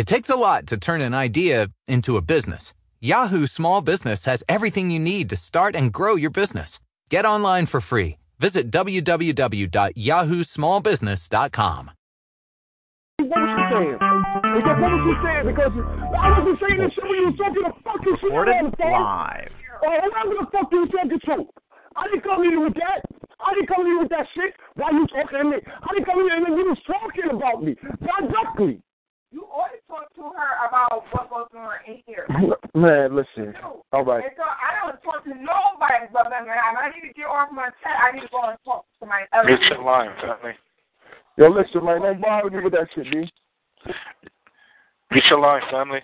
It takes a lot to turn an idea into a business. Yahoo Small Business has everything you need to start and grow your business. Get online for free. Visit www.yahoo.smallbusiness.com. What was she saying? Because what was she saying? Because I wasn't saying this shit when you was talking the fucking shit Recorded on the phone. live. Oh, whatever the fuck you talking to. I didn't come here with that. I didn't come here with that shit. Why you talking to me? I didn't come here and then you was talking about me. Directly. You always talk to her about what goes on in here. Man, listen. Dude, All right. And so I don't talk to nobody but them. And I need to get off my chat. I need to go and talk to my other It's your line, family. Yo, listen, man. Don't bother me with that shit, B. It's your line, family.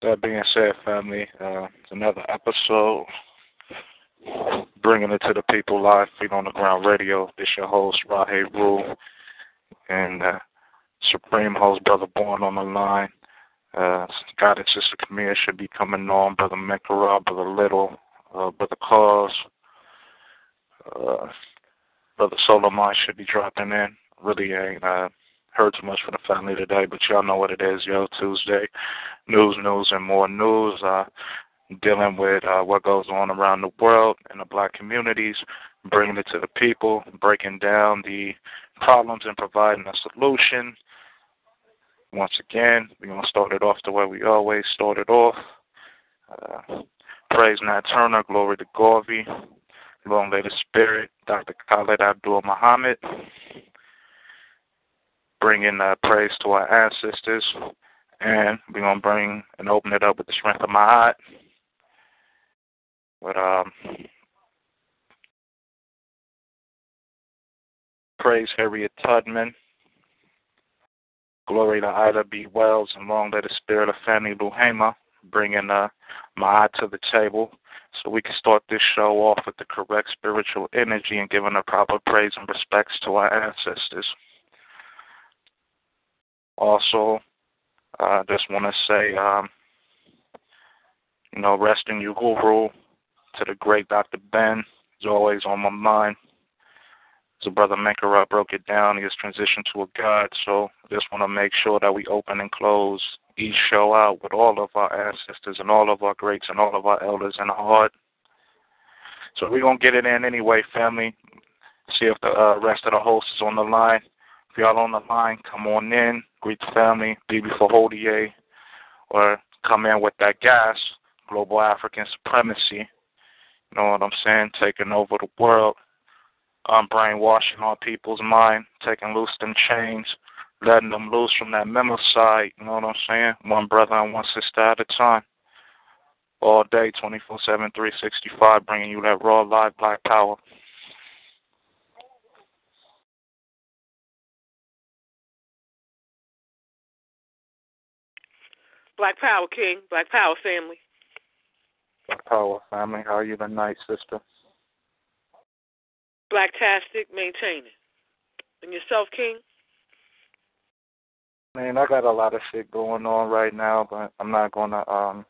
That being said, family, uh, it's another episode. Bringing it to the people live, feet on the ground radio. This your host, Rahe Rule, and uh, Supreme host, Brother Born on the line. Uh, God and Sister Camille should be coming on. Brother Mekara, Brother Little, uh, Brother Cause, uh, Brother Solomon should be dropping in. Really ain't uh, heard too much from the family today, but y'all know what it is, yo. Tuesday, news, news, and more news. Uh, dealing with uh, what goes on around the world in the black communities, bringing it to the people, breaking down the problems and providing a solution. Once again, we're going to start it off the way we always started off. Uh, praise Nat Turner, glory to Garvey, long the spirit, Dr. Khalid Abdul Muhammad. Bringing uh, praise to our ancestors, and we're to bring and open it up with the strength of my heart. But um, praise Harriet Tubman. Glory to Ida B. Wells, and long lay the spirit of Fannie Lou Hamer, bringing uh, my eye to the table so we can start this show off with the correct spiritual energy and giving the proper praise and respects to our ancestors. Also, I uh, just want to say, um, you know, rest in you, Guru, to the great Dr. Ben, is always on my mind. So Brother Mekara broke it down. He has transitioned to a God. So I just want to make sure that we open and close each show out with all of our ancestors and all of our greats and all of our elders in our heart. So we're going to get it in anyway, family. See if the uh, rest of the host is on the line. Y'all on the line, come on in, greet the family, be before Hodier, or come in with that gas, global African supremacy. You know what I'm saying? Taking over the world, um, brainwashing our people's mind, taking loose them chains, letting them loose from that side. You know what I'm saying? One brother and one sister at a time. All day, 24 7, 365, bringing you that raw, live black power. Black Power King, Black Power family. Black Power family, how are you tonight, sister? Blacktastic, maintaining. And yourself, King? Man, I got a lot of shit going on right now, but I'm not gonna um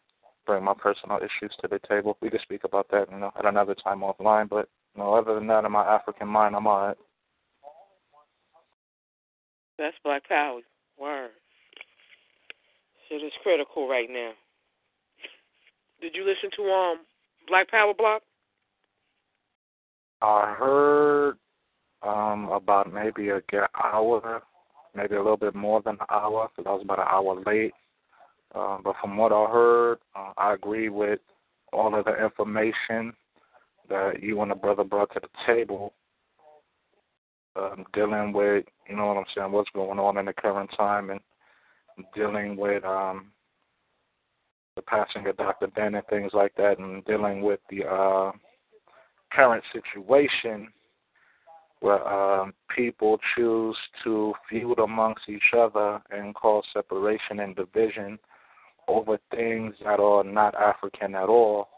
bring my personal issues to the table. We can speak about that, you know, at another time offline. But you know, other than that, in my African mind, I'm alright. That's Black Power. Word. Shit is critical right now. Did you listen to um Black Power Block? I heard um about maybe a good hour, maybe a little bit more than an hour, because I was about an hour late. Uh, but from what I heard, uh, I agree with all of the information that you and the brother brought to the table, um, dealing with, you know what I'm saying, what's going on in the current time, and dealing with um, the passing of Dr. Ben and things like that, and dealing with the uh, current situation where um, people choose to feud amongst each other and cause separation and division over things that are not African at all,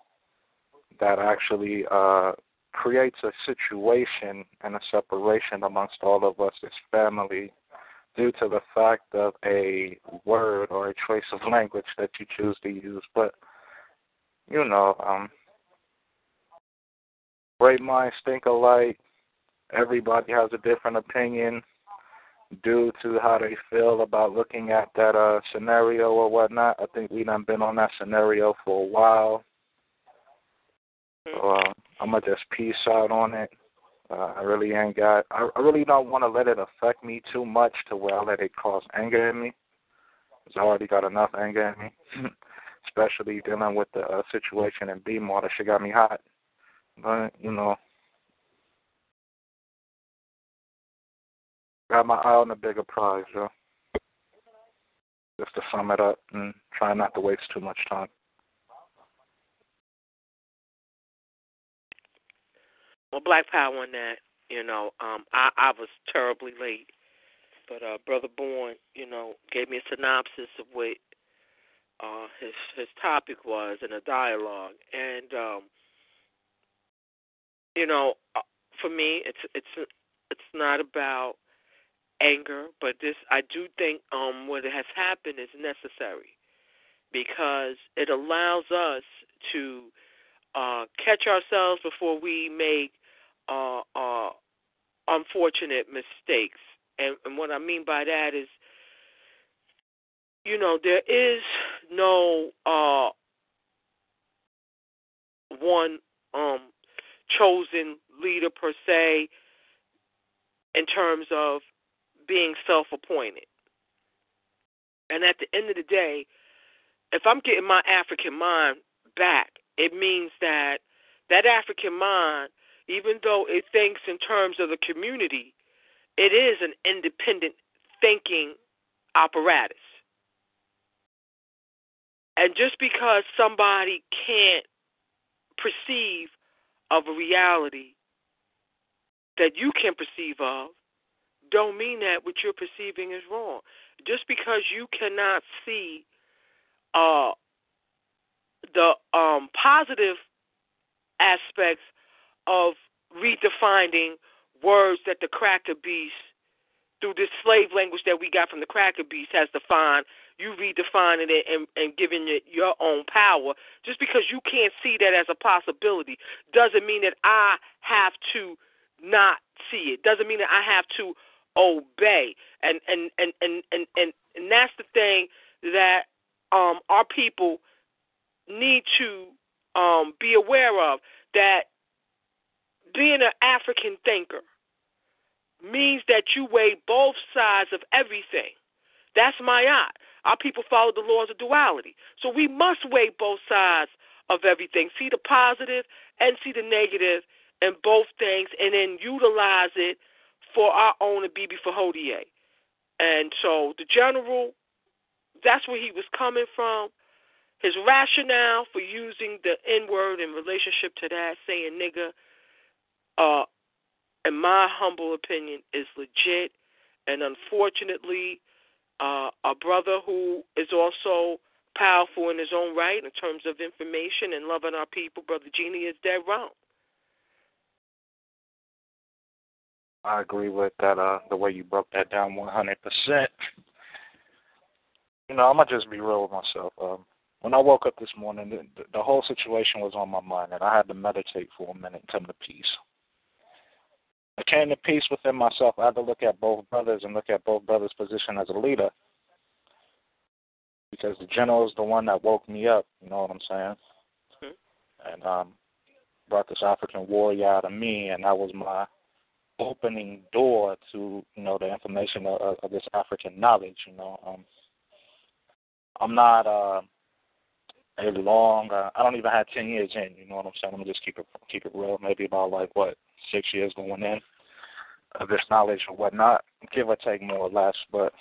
that actually uh, creates a situation and a separation amongst all of us as family due to the fact of a word or a choice of language that you choose to use. But, you know, um, great minds think alike. Everybody has a different opinion due to how they feel about looking at that uh scenario or whatnot. I think we done been on that scenario for a while. So uh, I'm gonna just peace out on it. Uh, I really ain't got. I, I really don't want to let it affect me too much to where I let it cause anger in me. Cause I already got enough anger in me, especially dealing with the uh, situation in B-More. That shit got me hot. But you know, got my eye on the bigger prize, yo. Just to sum it up and try not to waste too much time. Well, Black Power on that, you know, um, I, I was terribly late. But uh Brother Born, you know, gave me a synopsis of what uh his his topic was in a dialogue. And um you know, uh, for me it's it's it's not about anger, but this I do think um what has happened is necessary because it allows us to uh catch ourselves before we make uh, uh, unfortunate mistakes. And, and what I mean by that is, you know, there is no uh, one um, chosen leader per se in terms of being self appointed. And at the end of the day, if I'm getting my African mind back, it means that that African mind even though it thinks in terms of the community, it is an independent thinking apparatus. And just because somebody can't perceive of a reality that you can perceive of, don't mean that what you're perceiving is wrong. Just because you cannot see uh, the um, positive aspects of redefining words that the cracker beast, through this slave language that we got from the cracker beast, has defined. You redefining it and, and giving it your own power. Just because you can't see that as a possibility doesn't mean that I have to not see it. Doesn't mean that I have to obey. And and and and and and, and that's the thing that um our people need to um be aware of that being an African thinker means that you weigh both sides of everything. That's my eye. Our people follow the laws of duality. So we must weigh both sides of everything, see the positive and see the negative in both things, and then utilize it for our own Bibi Hodie. And so the general, that's where he was coming from. His rationale for using the N word in relationship to that, saying nigga, uh, in my humble opinion, is legit. And unfortunately, uh, a brother who is also powerful in his own right in terms of information and loving our people, Brother Genie, is dead wrong. I agree with that. Uh, the way you broke that down, one hundred percent. You know, I'm gonna just be real with myself. Um, when I woke up this morning, the, the whole situation was on my mind, and I had to meditate for a minute and come to peace. I came to peace within myself. I had to look at both brothers and look at both brothers' position as a leader. Because the general is the one that woke me up, you know what I'm saying? Mm-hmm. And um brought this African warrior out of me and that was my opening door to, you know, the information of, of this African knowledge, you know. Um I'm not uh a long uh, I don't even have ten years in, you know what I'm saying? I'm gonna just keep it keep it real, maybe about like what, six years going in of this knowledge or whatnot, give or take more or less. But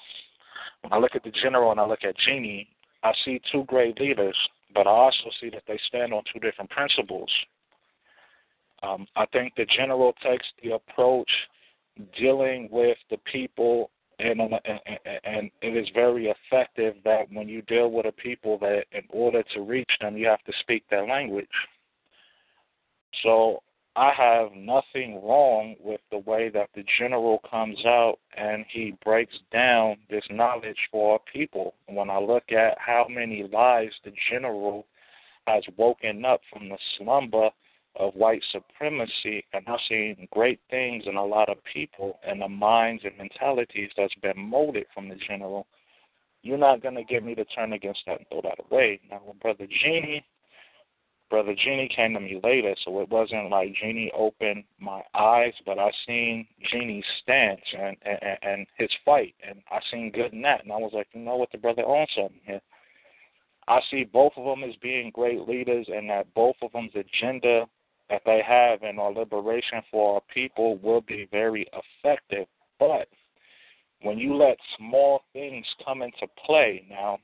when I look at the general and I look at Genie, I see two great leaders, but I also see that they stand on two different principles. Um, I think the general takes the approach dealing with the people, and, and and it is very effective that when you deal with a people, that in order to reach them, you have to speak their language. So I have nothing wrong with the way that the general comes out and he breaks down this knowledge for our people. When I look at how many lives the general has woken up from the slumber of white supremacy, and I've seen great things in a lot of people and the minds and mentalities that's been molded from the general. You're not going to get me to turn against that and throw that away. Now, Brother Genie, Brother Genie came to me later, so it wasn't like Genie opened my eyes, but I seen Genie's stance and, and, and his fight, and I seen good in that, and I was like, you know what, the brother owns something here. I see both of them as being great leaders, and that both of them's agenda that they have in our liberation for our people will be very effective. But when you let small things come into play now,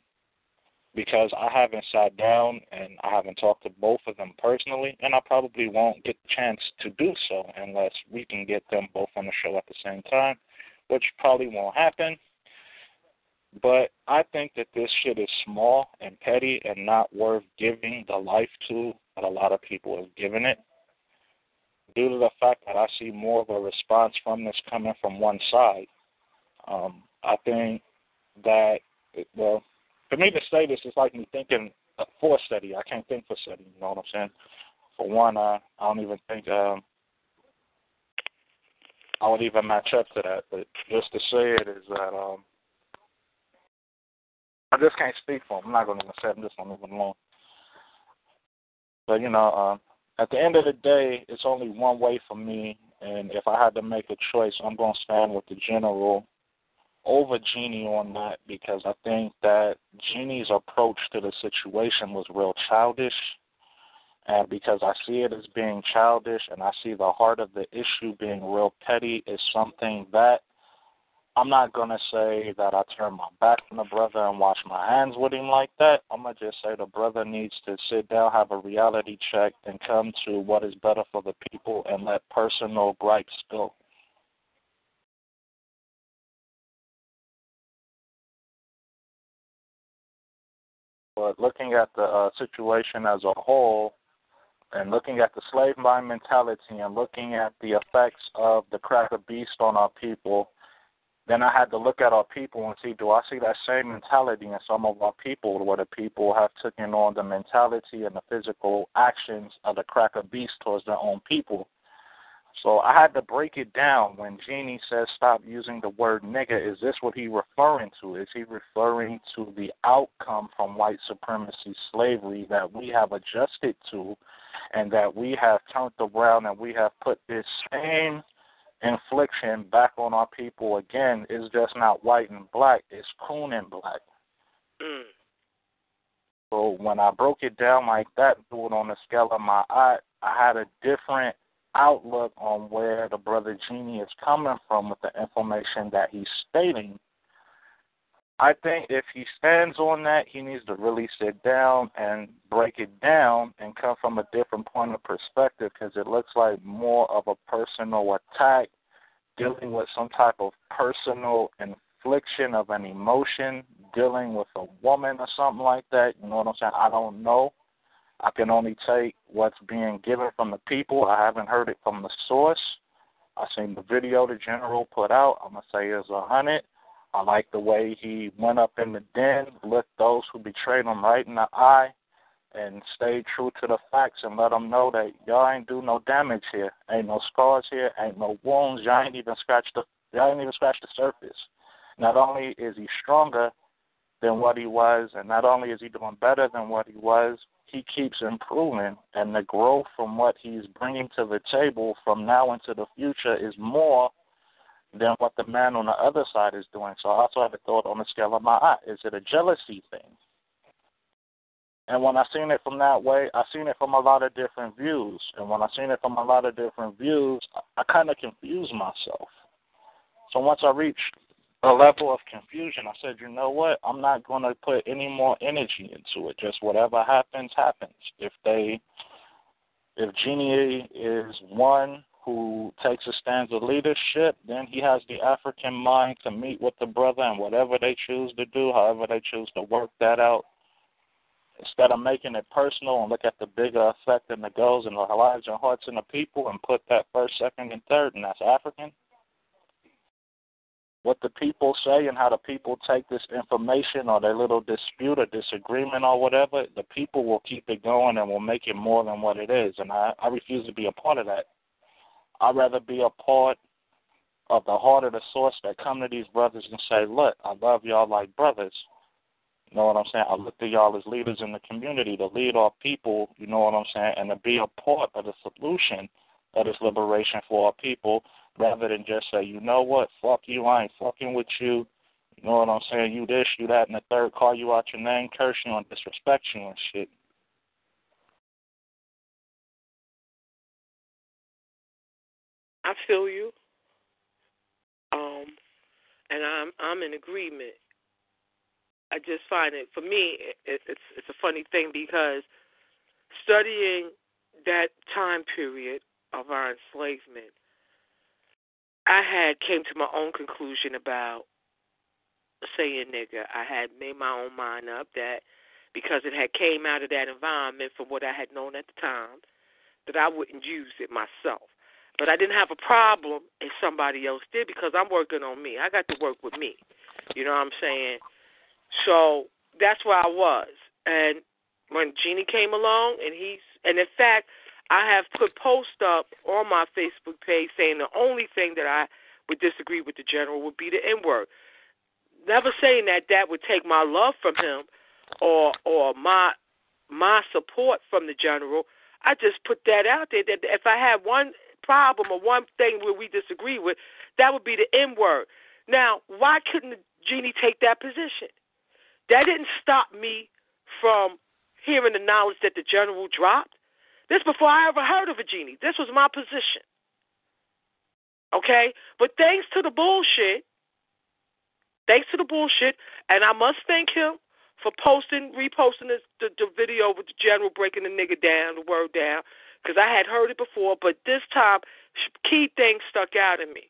because I haven't sat down and I haven't talked to both of them personally, and I probably won't get the chance to do so unless we can get them both on the show at the same time, which probably won't happen. But I think that this shit is small and petty and not worth giving the life to that a lot of people have given it due to the fact that I see more of a response from this coming from one side. Um, I think that, well, for me to say this is like me thinking for study. I can't think for study, you know what I'm saying? For one, uh, I don't even think um, I would even match up to that. But just to say it is that um, I just can't speak for him. I'm not going to even say I'm just going to move along. But, you know, um, at the end of the day, it's only one way for me, and if I had to make a choice, I'm going to stand with the general over Genie on that because I think that Genie's approach to the situation was real childish. And because I see it as being childish and I see the heart of the issue being real petty, is something that I'm not gonna say that I turn my back on the brother and wash my hands with him like that. I'm gonna just say the brother needs to sit down, have a reality check, and come to what is better for the people, and let personal gripes go. But looking at the uh, situation as a whole, and looking at the slave mind mentality, and looking at the effects of the cracker beast on our people then I had to look at our people and see, do I see that same mentality in some of our people, where the people have taken on the mentality and the physical actions of the cracker beast towards their own people. So I had to break it down when Genie says stop using the word nigger. Is this what he referring to? Is he referring to the outcome from white supremacy slavery that we have adjusted to and that we have turned around and we have put this same infliction back on our people again It's just not white and black, it's coon and black. Mm. So when I broke it down like that, do it on the scale of my eye, I had a different outlook on where the brother Genie is coming from with the information that he's stating. I think if he stands on that, he needs to really sit down and break it down and come from a different point of perspective because it looks like more of a personal attack dealing with some type of personal infliction of an emotion, dealing with a woman or something like that. You know what I'm saying? I don't know. I can only take what's being given from the people. I haven't heard it from the source. I seen the video the general put out. I'm gonna say it's a hundred. I like the way he went up in the den, looked those who betrayed him right in the eye, and stayed true to the facts and let them know that y'all ain't do no damage here. Ain't no scars here. Ain't no wounds. Y'all ain't even scratched the y'all ain't even scratched the surface. Not only is he stronger than what he was, and not only is he doing better than what he was, he keeps improving, and the growth from what he's bringing to the table from now into the future is more than what the man on the other side is doing. So I also have a thought on the scale of my eye. Is it a jealousy thing? And when I seen it from that way, I seen it from a lot of different views. And when I seen it from a lot of different views, I, I kind of confused myself. So once I reached a level of confusion, I said, you know what? I'm not going to put any more energy into it. Just whatever happens, happens. If they, if Genie is one who takes a stance of leadership, then he has the African mind to meet with the brother and whatever they choose to do, however they choose to work that out, instead of making it personal and look at the bigger effect and the goals and the lives and hearts of the people and put that first, second, and third, and that's African. What the people say and how the people take this information or their little dispute or disagreement or whatever, the people will keep it going and will make it more than what it is. And I, I refuse to be a part of that. I'd rather be a part of the heart of the source that come to these brothers and say, Look, I love y'all like brothers. You know what I'm saying? I look to y'all as leaders in the community to lead our people, you know what I'm saying, and to be a part of the solution of this liberation for our people rather than just say, you know what, fuck you, I ain't fucking with you. You know what I'm saying? You this, you that, and the third call you out your name, curse you and disrespect you and shit. I feel you. Um, and I'm I'm in agreement. I just find it for me it, it's it's a funny thing because studying that time period of our enslavement, I had came to my own conclusion about saying nigga. I had made my own mind up that because it had came out of that environment from what I had known at the time, that I wouldn't use it myself. But I didn't have a problem if somebody else did because I'm working on me. I got to work with me. You know what I'm saying? So that's where I was. And when Jeannie came along and he's and in fact I have put posts up on my Facebook page saying the only thing that I would disagree with the general would be the N word. Never saying that that would take my love from him or or my my support from the general. I just put that out there that if I had one problem or one thing where we disagree with, that would be the N word. Now, why couldn't Jeannie take that position? That didn't stop me from hearing the knowledge that the general dropped. This before I ever heard of a genie. This was my position. Okay? But thanks to the bullshit, thanks to the bullshit, and I must thank him for posting, reposting this, the, the video with the general breaking the nigga down, the word down because I had heard it before, but this time key things stuck out in me.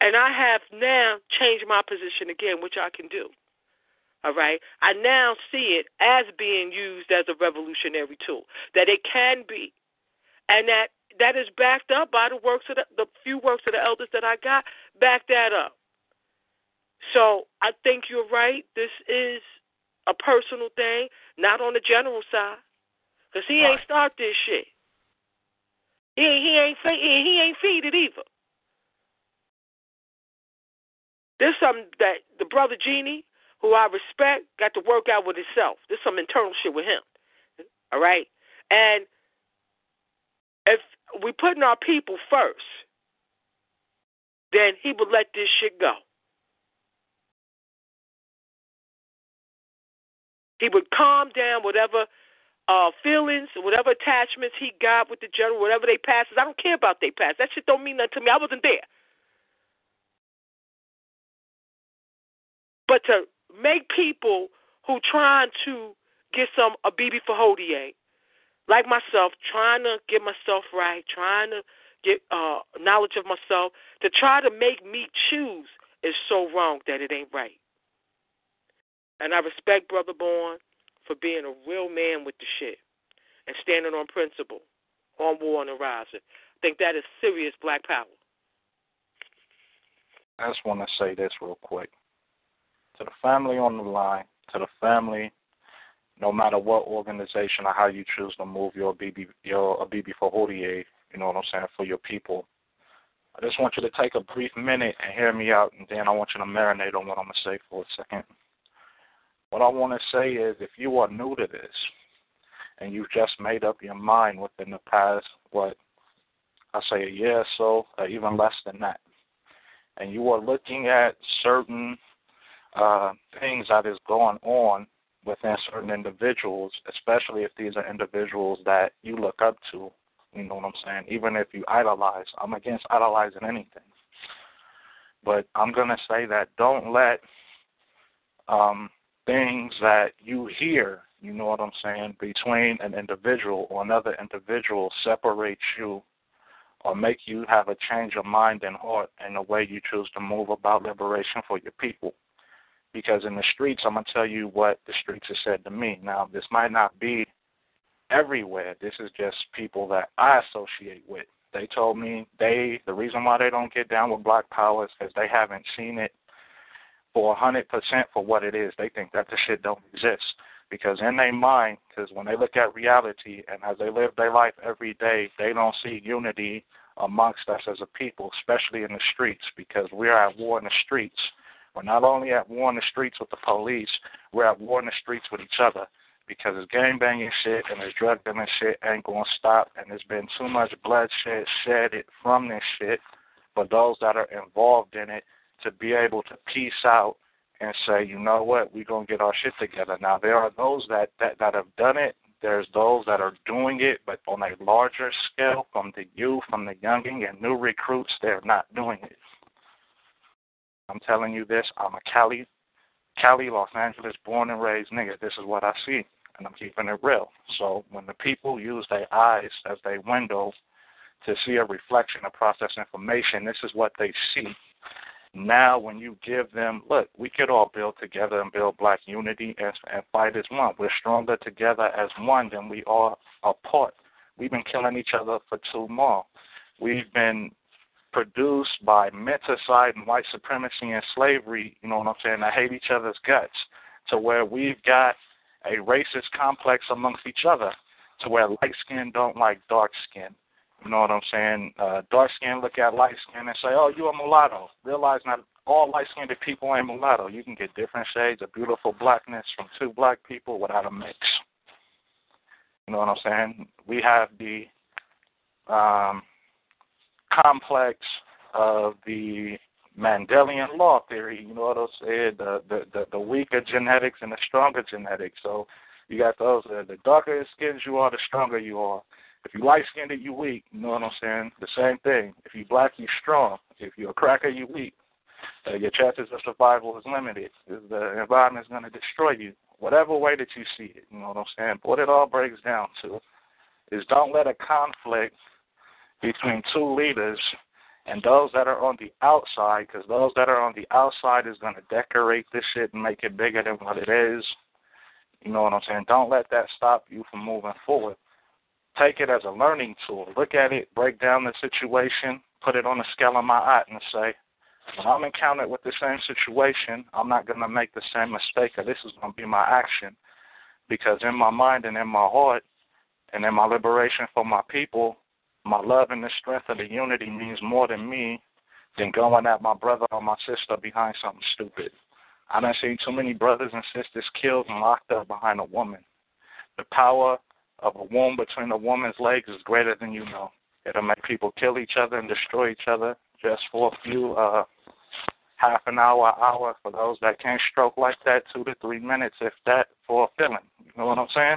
And I have now changed my position again, which I can do. All right. I now see it as being used as a revolutionary tool, that it can be, and that that is backed up by the works of the, the few works of the elders that I got. Back that up. So I think you're right. This is a personal thing, not on the general side, because he ain't start this shit. He he ain't he ain't feed it either. There's something that the brother Genie, who I respect, got to work out with himself. There's some internal shit with him. All right? And if we putting our people first, then he would let this shit go. He would calm down whatever uh, feelings, whatever attachments he got with the general, whatever they passes. I don't care about they pass. That shit don't mean nothing to me. I wasn't there. But to make people who trying to get some a BB for Hodier, like myself, trying to get myself right, trying to get uh, knowledge of myself, to try to make me choose is so wrong that it ain't right. And I respect Brother Born for being a real man with the shit and standing on principle on war on the rising. I think that is serious black power. I just want to say this real quick. To the family on the line, to the family, no matter what organization or how you choose to move your BB, your a BB for Hodier, you know what I'm saying, for your people. I just want you to take a brief minute and hear me out, and then I want you to marinate on what I'm going to say for a second. What I want to say is if you are new to this and you've just made up your mind within the past, what, I say a year or so, or even less than that, and you are looking at certain uh, things that is going on within certain individuals, especially if these are individuals that you look up to, you know what I'm saying? Even if you idolize, I'm against idolizing anything. But I'm going to say that don't let um, things that you hear, you know what I'm saying, between an individual or another individual separate you or make you have a change of mind and heart in the way you choose to move about liberation for your people. Because in the streets, I'm going to tell you what the streets have said to me. Now, this might not be everywhere. This is just people that I associate with They told me they the reason why they don't get down with Black Power is because they haven't seen it for a hundred percent for what it is. They think that the shit don't exist because in their mind, because when they look at reality and as they live their life every day, they don't see unity amongst us as a people, especially in the streets, because we're at war in the streets. We're not only at war in the streets with the police, we're at war in the streets with each other because this gang banging shit and this drug dealing shit ain't gonna stop and there's been too much bloodshed shedded from this shit for those that are involved in it to be able to peace out and say, you know what, we're gonna get our shit together. Now there are those that, that, that have done it, there's those that are doing it but on a larger scale from the youth, from the younging and new recruits, they're not doing it. I'm telling you this, I'm a Cali Cali, Los Angeles, born and raised nigga. This is what I see and I'm keeping it real. So when the people use their eyes as their window to see a reflection of process information, this is what they see. Now, when you give them, look, we could all build together and build black unity and, and fight as one. We're stronger together as one than we are apart. We've been killing each other for too long. We've been produced by menticide and white supremacy and slavery, you know what I'm saying, to hate each other's guts, to where we've got a racist complex amongst each other to where light skin don't like dark skin. You know what I'm saying? Uh, dark skin look at light skin and say, "Oh, you a mulatto." Realize not all light skinned people ain't mulatto. You can get different shades of beautiful blackness from two black people without a mix. You know what I'm saying? We have the um, complex of the Mendelian law theory. You know what I'm saying? The, the the the weaker genetics and the stronger genetics. So you got those. Uh, the darker skins you are, the stronger you are. If you light skinned, you weak. You know what I'm saying? The same thing. If you black, you strong. If you're a cracker, you weak. Uh, your chances of survival is limited. The environment is going to destroy you, whatever way that you see it. You know what I'm saying? What it all breaks down to is don't let a conflict between two leaders and those that are on the outside, because those that are on the outside is going to decorate this shit and make it bigger than what it is. You know what I'm saying? Don't let that stop you from moving forward. Take it as a learning tool. Look at it, break down the situation, put it on the scale of my eye, and say, when I'm encountered with the same situation, I'm not going to make the same mistake, or this is going to be my action. Because in my mind and in my heart, and in my liberation for my people, my love and the strength of the unity means more to me than going at my brother or my sister behind something stupid. I done seen too many brothers and sisters killed and locked up behind a woman. The power of a womb between a woman's legs is greater than you know. It'll make people kill each other and destroy each other just for a few uh half an hour, hour for those that can't stroke like that, two to three minutes if that for a feeling. You know what I'm saying?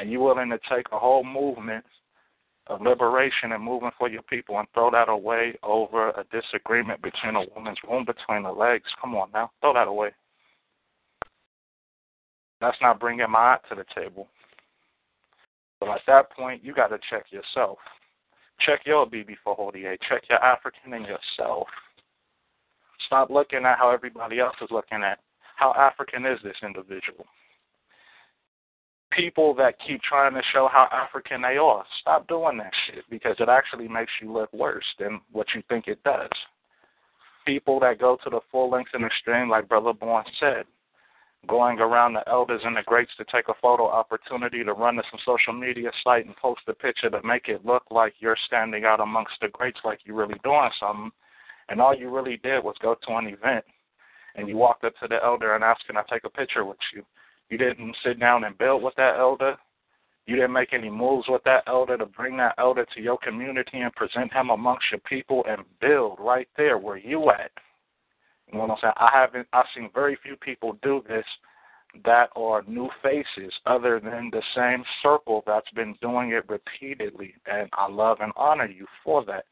And you willing to take a whole movement of liberation and moving for your people and throw that away over a disagreement between a woman's womb between the legs. Come on now, throw that away. That's not bringing my art to the table. So at that point, you got to check yourself. Check your BB for holy Hodier. Check your African and yourself. Stop looking at how everybody else is looking at. How African is this individual? People that keep trying to show how African they are. Stop doing that shit because it actually makes you look worse than what you think it does. People that go to the full length and extreme, like Brother Born said, going around the elders and the greats to take a photo opportunity to run to some social media site and post a picture to make it look like you're standing out amongst the greats like you're really doing something. And all you really did was go to an event and you walked up to the elder and asked, Can I take a picture with you? You didn't sit down and build with that elder. You didn't make any moves with that elder to bring that elder to your community and present him amongst your people and build right there where you at. You know what I'm saying? I haven't I've seen very few people do this that are new faces other than the same circle that's been doing it repeatedly and I love and honor you for that.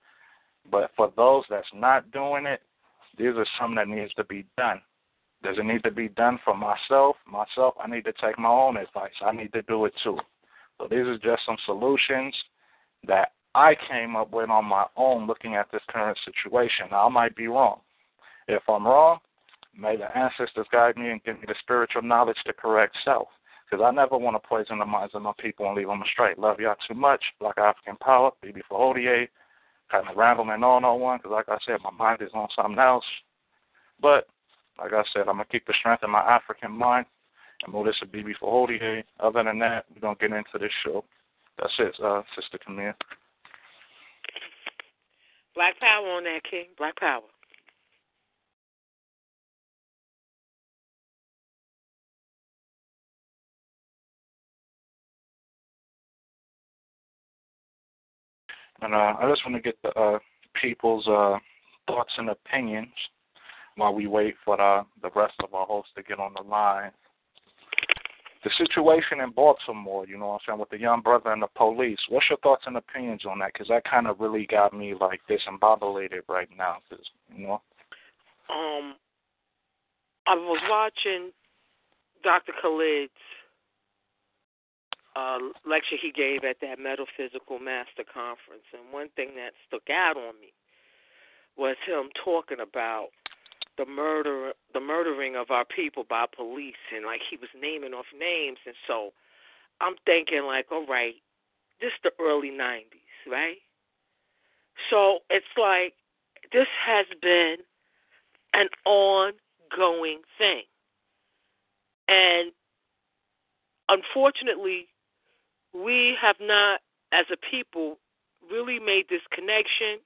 But for those that's not doing it, these are some that needs to be done. Does it need to be done for myself? Myself, I need to take my own advice. I need to do it too. So these are just some solutions that I came up with on my own looking at this current situation. Now, I might be wrong. If I'm wrong, may the ancestors guide me and give me the spiritual knowledge to correct self. Because I never want to poison the minds of my people and leave them astray. Love y'all too much. Black African Power, BB for Hodier. kind of rambling on on one because, like I said, my mind is on something else. But like I said, I'm gonna keep the strength in my African mind and move this a BB for Holy Other than that, we're gonna get into this show. That's it, uh, Sister Camille. Black power on that, King. Black power. And uh, I just want to get the uh, people's uh, thoughts and opinions while we wait for the, the rest of our hosts to get on the line. The situation in Baltimore, you know what I'm saying, with the young brother and the police. What's your thoughts and opinions on that? Because that kind of really got me like disembobulated right now. Cause, you know. Um, I was watching Dr. Khalid's uh, lecture he gave at that Metaphysical Master Conference, and one thing that stuck out on me was him talking about the murder, the murdering of our people by police, and like he was naming off names, and so I'm thinking like, all right, this is the early '90s, right? So it's like this has been an ongoing thing, and unfortunately, we have not, as a people, really made this connection.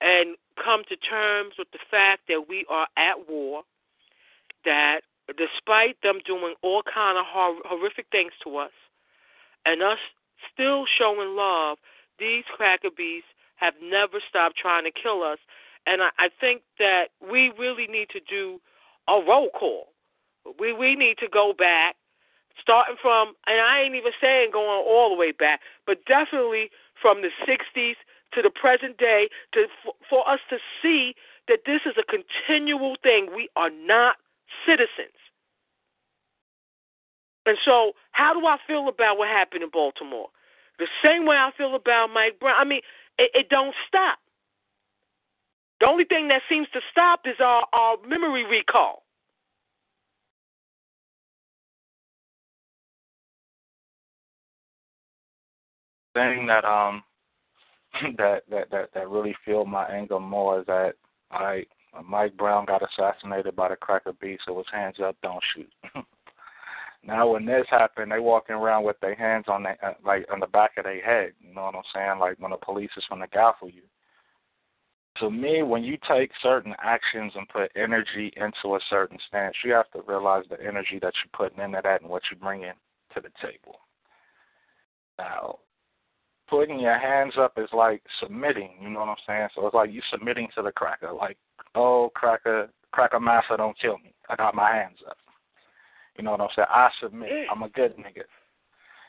And come to terms with the fact that we are at war, that despite them doing all kind of hor- horrific things to us, and us still showing love, these cracker beasts have never stopped trying to kill us. And I, I think that we really need to do a roll call. We we need to go back starting from, and I ain't even saying going all the way back, but definitely from the 60s to the present day, to for, us to see that this is a continual thing. We are not citizens. And so, how do I feel about what happened in Baltimore? The same way I feel about Mike Brown. I mean, it, it don't stop. The only thing that seems to stop is our, our memory recall. thing that um that that that that really fueled my anger more is that I Mike Brown got assassinated by the cracker beast. It was hands up, don't shoot. now when this happened, they walking around with their hands on their uh, like on the back of their head. You know what I'm saying? Like when the police is to gaffle you. To me, when you take certain actions and put energy into a certain stance, you have to realize the energy that you're putting into that and what you're bringing to the table. Now, putting your hands up is like submitting, you know what I'm saying? So it's like you submitting to the cracker, like, oh cracker cracker master don't kill me. I got my hands up. You know what I'm saying? I submit. Mm. I'm a good nigga.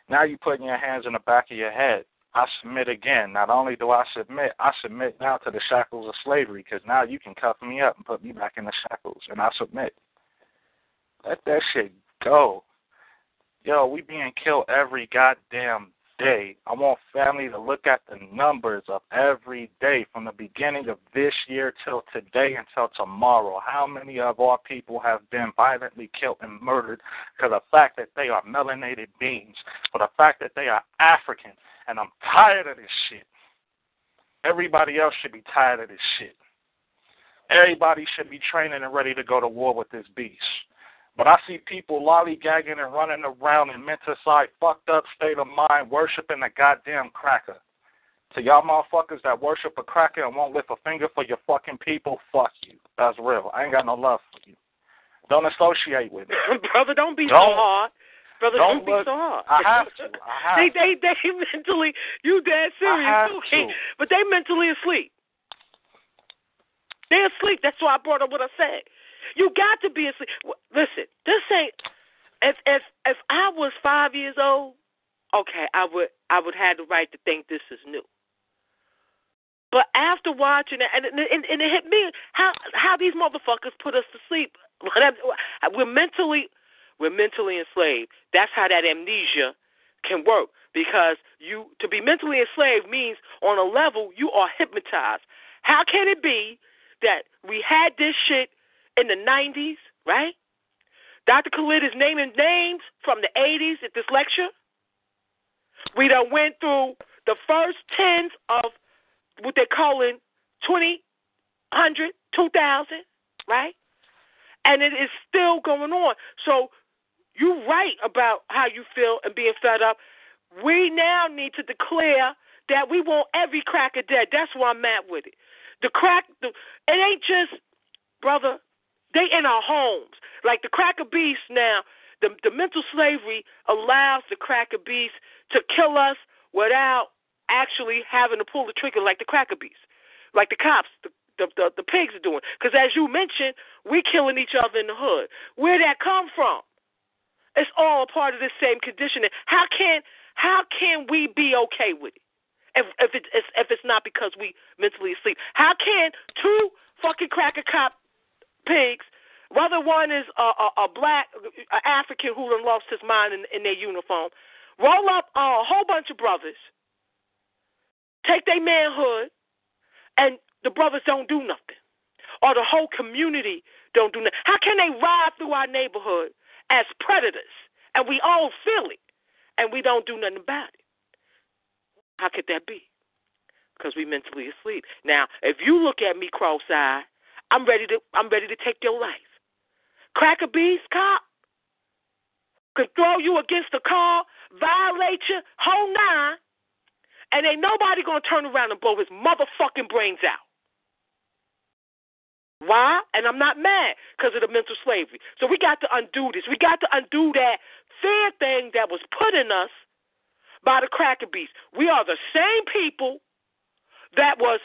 Now you putting your hands in the back of your head. I submit again. Not only do I submit, I submit now to the shackles of slavery because now you can cuff me up and put me back in the shackles, and I submit. Let that shit go. Yo, we being killed every goddamn day. I want family to look at the numbers of every day from the beginning of this year till today until tomorrow. How many of our people have been violently killed and murdered because of the fact that they are melanated beings, for the fact that they are African. And I'm tired of this shit. Everybody else should be tired of this shit. Everybody should be training and ready to go to war with this beast. But I see people lollygagging and running around in mental side, fucked up state of mind, worshiping a goddamn cracker. To y'all motherfuckers that worship a cracker and won't lift a finger for your fucking people, fuck you. That's real. I ain't got no love for you. Don't associate with me. Brother, don't be Don't- so hard. Brother, don't don't, be look- so hard. I have to. I have they, to. they, they mentally, you dead serious, have too, to. But they mentally asleep. They're asleep. That's why I brought up what I said. You got to be asleep. Listen, this ain't. If if if I was five years old, okay, I would I would have the right to think this is new. But after watching it, and, and, and it hit me how how these motherfuckers put us to sleep. We're mentally we're mentally enslaved. That's how that amnesia can work because you to be mentally enslaved means on a level you are hypnotized. How can it be that we had this shit in the 90s, right? Dr. Khalid is naming names from the 80s at this lecture. We done went through the first tens of what they're calling 20, 100, 2,000, right? And it is still going on. So you're right about how you feel and being fed up. We now need to declare that we want every cracker dead. That's where I'm at with it. The crack, the, it ain't just, brother, they in our homes. Like the cracker beast now, the, the mental slavery allows the cracker beast to kill us without actually having to pull the trigger like the cracker beast, like the cops, the, the, the, the pigs are doing. Because as you mentioned, we killing each other in the hood. Where that come from? It's all part of the same conditioning. How can how can we be okay with it if if it's if it's not because we mentally asleep? How can two fucking cracker cop pigs, whether one is a, a, a black a African who done lost his mind in, in their uniform, roll up a whole bunch of brothers, take their manhood, and the brothers don't do nothing, or the whole community don't do nothing. How can they ride through our neighborhood as predators, and we all feel it, and we don't do nothing about it. How could that be? Because we mentally asleep. Now, if you look at me cross-eyed, I'm ready to I'm ready to take your life. Cracker beast cop could throw you against the car, violate you, whole nine, and ain't nobody gonna turn around and blow his motherfucking brains out. Why? And I'm not mad because of the mental slavery. So we got to undo this. We got to undo that fear thing that was put in us by the cracker beast. We are the same people that was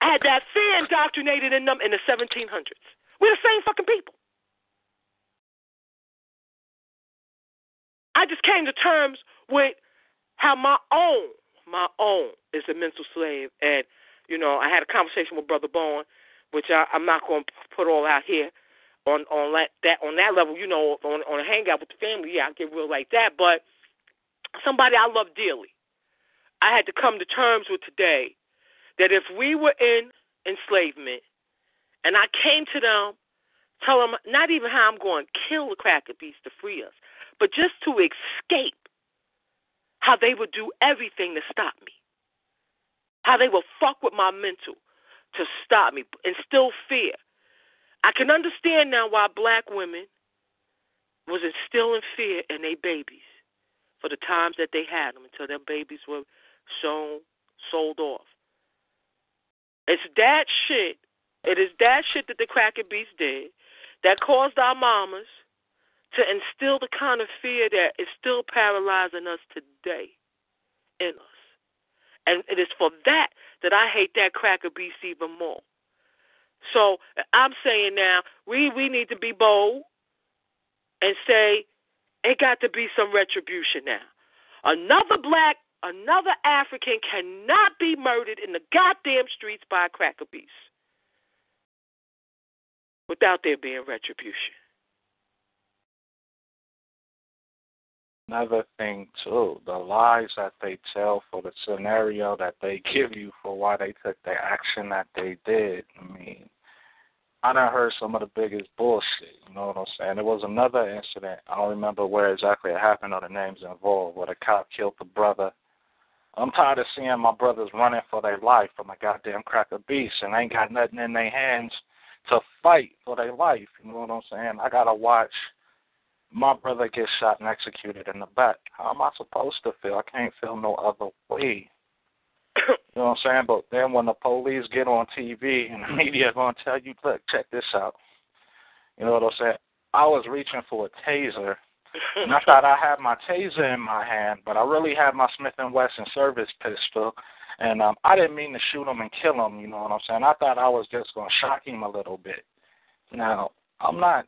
had that fear indoctrinated in them in the 1700s. We're the same fucking people. I just came to terms with how my own, my own is a mental slave. And, you know, I had a conversation with Brother Bowen which I, I'm not going to put all out here on on that, that on that level. You know, on on a hangout with the family, yeah, I get real like that. But somebody I love dearly, I had to come to terms with today that if we were in enslavement, and I came to them, tell them not even how I'm going to kill the cracker beast to free us, but just to escape, how they would do everything to stop me, how they would fuck with my mental to stop me, instill fear. I can understand now why black women was instilling fear in their babies for the times that they had them until their babies were shown sold off. It's that shit. It is that shit that the cracker beast did that caused our mamas to instill the kind of fear that is still paralyzing us today in us. And it is for that that I hate that cracker beast even more. So I'm saying now we we need to be bold and say it got to be some retribution now. Another black, another African cannot be murdered in the goddamn streets by a cracker beast without there being retribution. another thing too, the lies that they tell for the scenario that they give you for why they took the action that they did. I mean, I done heard some of the biggest bullshit. You know what I'm saying? There was another incident. I don't remember where exactly it happened or the names involved, where the cop killed the brother. I'm tired of seeing my brothers running for their life from a goddamn cracker beast and ain't got nothing in their hands to fight for their life. You know what I'm saying? I gotta watch my brother get shot and executed in the back. How am I supposed to feel? I can't feel no other way. you know what I'm saying? But then when the police get on TV and the media to tell you, look, check this out. You know what I'm saying? I was reaching for a taser, and I thought I had my taser in my hand, but I really had my Smith and Wesson service pistol, and um, I didn't mean to shoot him and kill him. You know what I'm saying? I thought I was just going to shock him a little bit. Now I'm not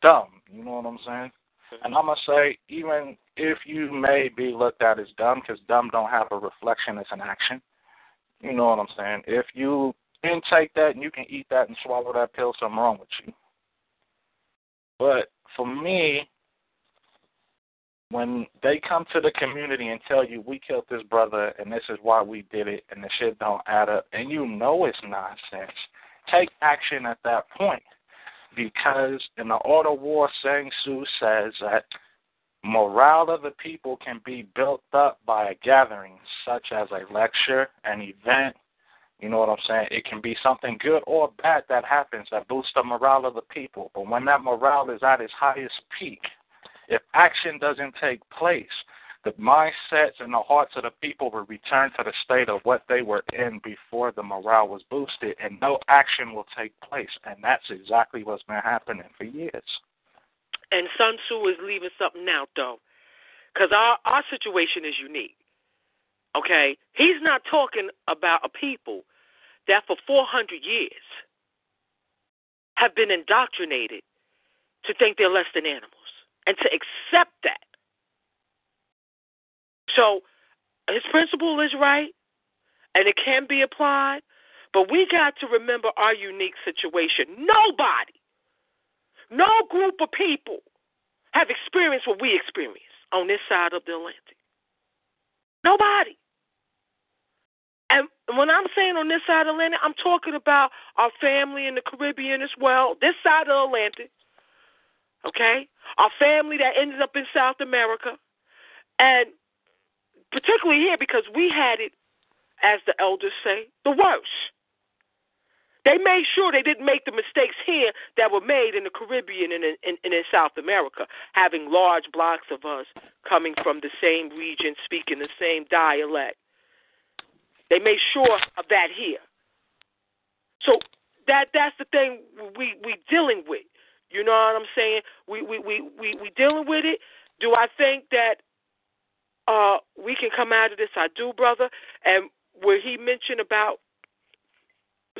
dumb. You know what I'm saying? And I'm gonna say, even if you may be looked at as dumb, because dumb don't have a reflection it's an action. You know what I'm saying? If you intake that and you can eat that and swallow that pill, something wrong with you. But for me, when they come to the community and tell you we killed this brother and this is why we did it and the shit don't add up and you know it's nonsense, take action at that point because in the Art of War, Sun Tzu says that morale of the people can be built up by a gathering, such as a lecture, an event, You know what I'm saying? It can be something good or bad that happens that boosts the morale of the people. But when that morale is at its highest peak, if action doesn't take place, the mindsets and the hearts of the people will return to the state of what they were in before the morale was boosted, and no action will take place. And that's exactly what's been happening for years. And Sun Tzu is leaving something out, though, because our, our situation is unique. Okay? He's not talking about a people that for 400 years have been indoctrinated to think they're less than animals and to accept that. So his principle is right and it can be applied, but we got to remember our unique situation. Nobody, no group of people have experienced what we experience on this side of the Atlantic. Nobody. And when I'm saying on this side of the Atlantic, I'm talking about our family in the Caribbean as well, this side of the Atlantic. Okay? Our family that ended up in South America. And particularly here because we had it, as the elders say, the worst. They made sure they didn't make the mistakes here that were made in the Caribbean and in, in, in South America, having large blocks of us coming from the same region, speaking the same dialect. They made sure of that here. So that that's the thing we we dealing with. You know what I'm saying? We we we we, we dealing with it. Do I think that uh, we can come out of this. I do, brother. And where he mentioned about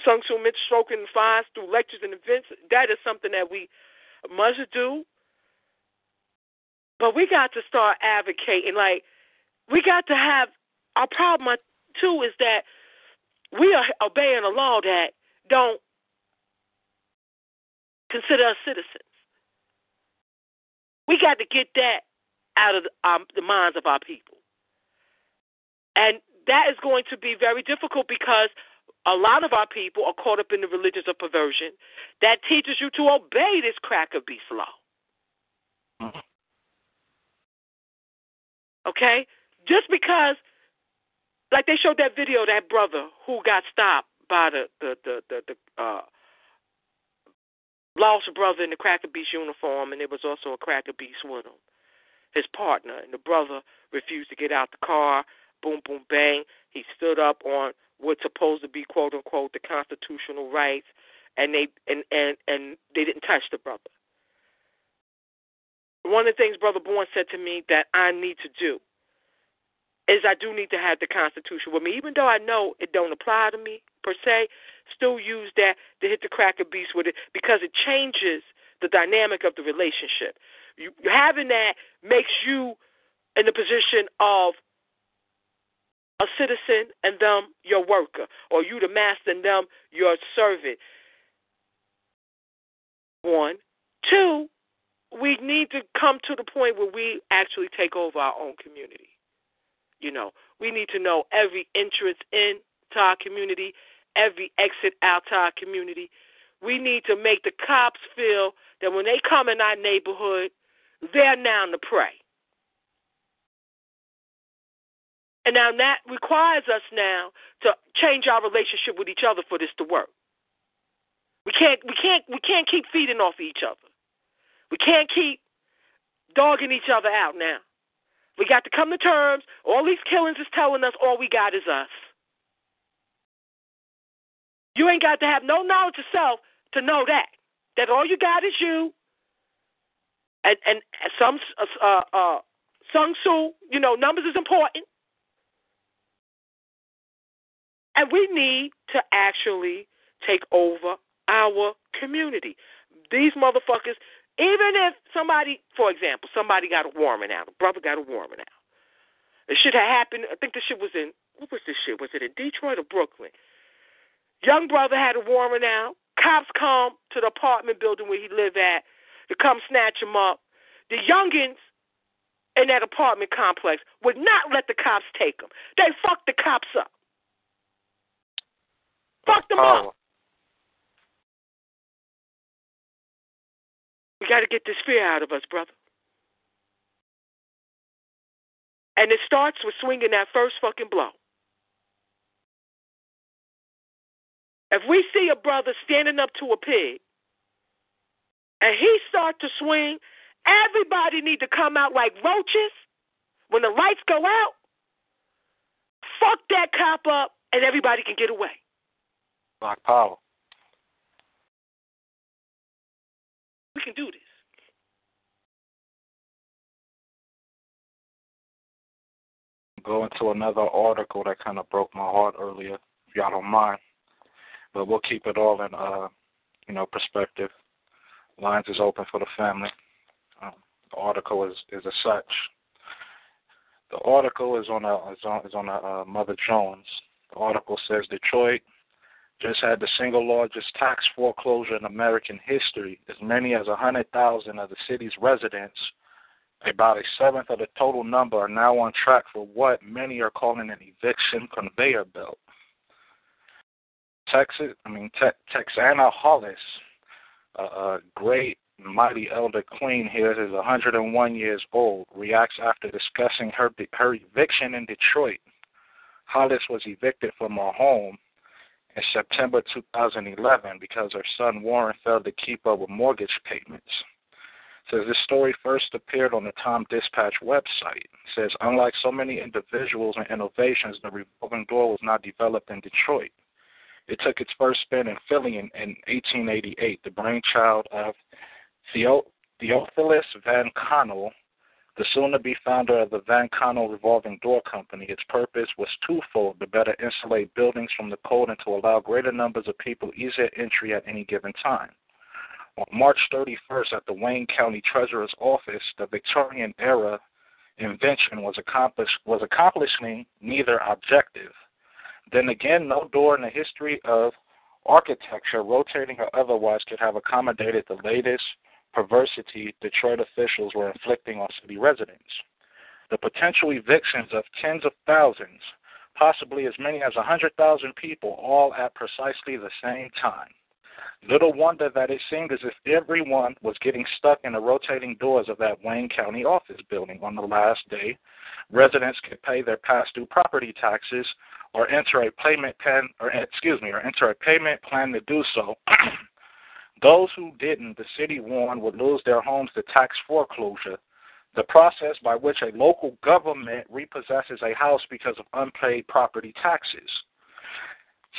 Sun Tzu Mitch stroking fires through lectures and events, that is something that we must do. But we got to start advocating. Like, we got to have our problem, too, is that we are obeying a law that don't consider us citizens. We got to get that out of the, um, the minds of our people. And that is going to be very difficult because a lot of our people are caught up in the religions of perversion that teaches you to obey this cracker beast law. Mm-hmm. Okay? Just because, like they showed that video, that brother who got stopped by the the the the, the uh, lost brother in the cracker beast uniform, and there was also a cracker beast with him his partner, and the brother refused to get out the car. Boom, boom, bang. He stood up on what's supposed to be quote unquote the constitutional rights, and they and and and they didn't touch the brother. One of the things Brother Born said to me that I need to do is I do need to have the Constitution with me, even though I know it don't apply to me per se. Still use that to hit the cracker beast with it because it changes the dynamic of the relationship. You, having that makes you in the position of a citizen and them your worker, or you the master and them your servant. One. Two, we need to come to the point where we actually take over our own community. You know, we need to know every entrance into our community, every exit out to our community. We need to make the cops feel that when they come in our neighborhood, they're now to pray. And now that requires us now to change our relationship with each other for this to work. We can't we can't we can't keep feeding off each other. We can't keep dogging each other out now. We got to come to terms. All these killings is telling us all we got is us. You ain't got to have no knowledge of self to know that. That all you got is you and and some uh, uh, Sun Tzu, you know, numbers is important, and we need to actually take over our community. These motherfuckers, even if somebody, for example, somebody got a warming out, a brother got a warming out. It should have happened. I think the shit was in what was this shit? Was it in Detroit or Brooklyn? Young brother had a warming out. Cops come to the apartment building where he lived at to come snatch him up. The youngins in that apartment complex would not let the cops take him. They fucked the cops up. Fucked them oh. up. We got to get this fear out of us, brother. And it starts with swinging that first fucking blow. If we see a brother standing up to a pig and he start to swing, everybody need to come out like roaches when the lights go out. Fuck that cop up and everybody can get away. Black power. We can do this. Go into another article that kind of broke my heart earlier, if y'all don't mind. But we'll keep it all in, uh, you know, perspective. Lines is open for the family. Um, the article is is as such. The article is on a is on is on a uh, Mother Jones. The article says Detroit just had the single largest tax foreclosure in American history. As many as 100,000 of the city's residents, about a seventh of the total number, are now on track for what many are calling an eviction conveyor belt. Texas, I mean Te- Texana Hollis, a, a great mighty elder queen here is 101 years old, reacts after discussing her her eviction in Detroit. Hollis was evicted from her home in September 2011 because her son Warren failed to keep up with mortgage payments. Says this story first appeared on the Tom Dispatch website. It says unlike so many individuals and innovations, the revolving door was not developed in Detroit. It took its first spin in Philly in, in 1888, the brainchild of Theo, Theophilus Van Kannel, the soon-to-be founder of the Van Kannel Revolving Door Company, its purpose was twofold: to better insulate buildings from the cold and to allow greater numbers of people easier entry at any given time. On March 31st, at the Wayne County Treasurer's Office, the Victorian-era invention was, accomplished, was accomplishing neither objective. Then again, no door in the history of architecture, rotating or otherwise, could have accommodated the latest perversity Detroit officials were inflicting on city residents. The potential evictions of tens of thousands, possibly as many as 100,000 people, all at precisely the same time. Little wonder that it seemed as if everyone was getting stuck in the rotating doors of that Wayne County office building on the last day. Residents could pay their past due property taxes or enter a payment plan or excuse me, or enter a payment plan to do so Those who didn't, the city warned, would lose their homes to tax foreclosure, the process by which a local government repossesses a house because of unpaid property taxes.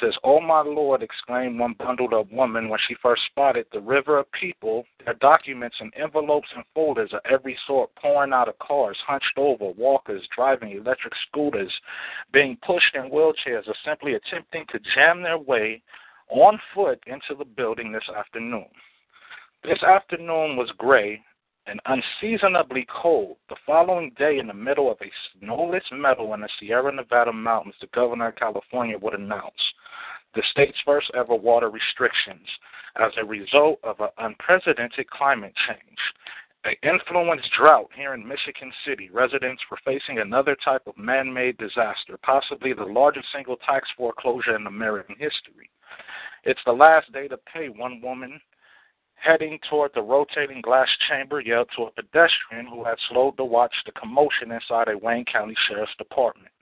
Says, Oh my Lord, exclaimed one bundled up woman when she first spotted the river of people, their documents in envelopes and folders of every sort pouring out of cars, hunched over, walkers, driving electric scooters, being pushed in wheelchairs, or simply attempting to jam their way on foot into the building this afternoon. This afternoon was gray and unseasonably cold. The following day, in the middle of a snowless meadow in the Sierra Nevada mountains, the governor of California would announce the state's first ever water restrictions as a result of an unprecedented climate change. An influenced drought here in Michigan City, residents were facing another type of man made disaster, possibly the largest single tax foreclosure in American history. It's the last day to pay. One woman heading toward the rotating glass chamber yelled to a pedestrian who had slowed to watch the commotion inside a Wayne County Sheriff's Department.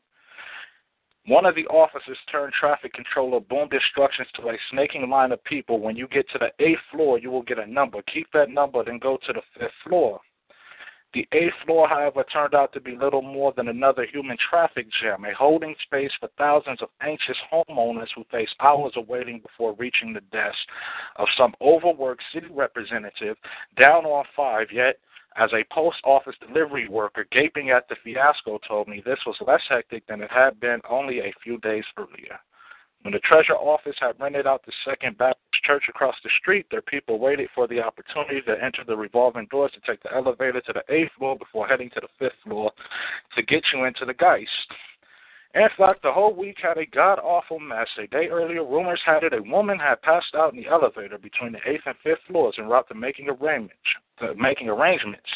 One of the officers turned traffic controller boomed instructions to a snaking line of people. When you get to the eighth floor, you will get a number. Keep that number, then go to the fifth floor. The eighth floor, however, turned out to be little more than another human traffic jam, a holding space for thousands of anxious homeowners who face hours of waiting before reaching the desk of some overworked city representative down on five, yet as a post office delivery worker gaping at the fiasco told me this was less hectic than it had been only a few days earlier. When the treasure office had rented out the Second Baptist Church across the street, their people waited for the opportunity to enter the revolving doors to take the elevator to the eighth floor before heading to the fifth floor to get you into the Geist. In fact, the whole week had a god awful mess. A day earlier, rumors had it a woman had passed out in the elevator between the eighth and fifth floors en route to making arrangements. To making arrangements.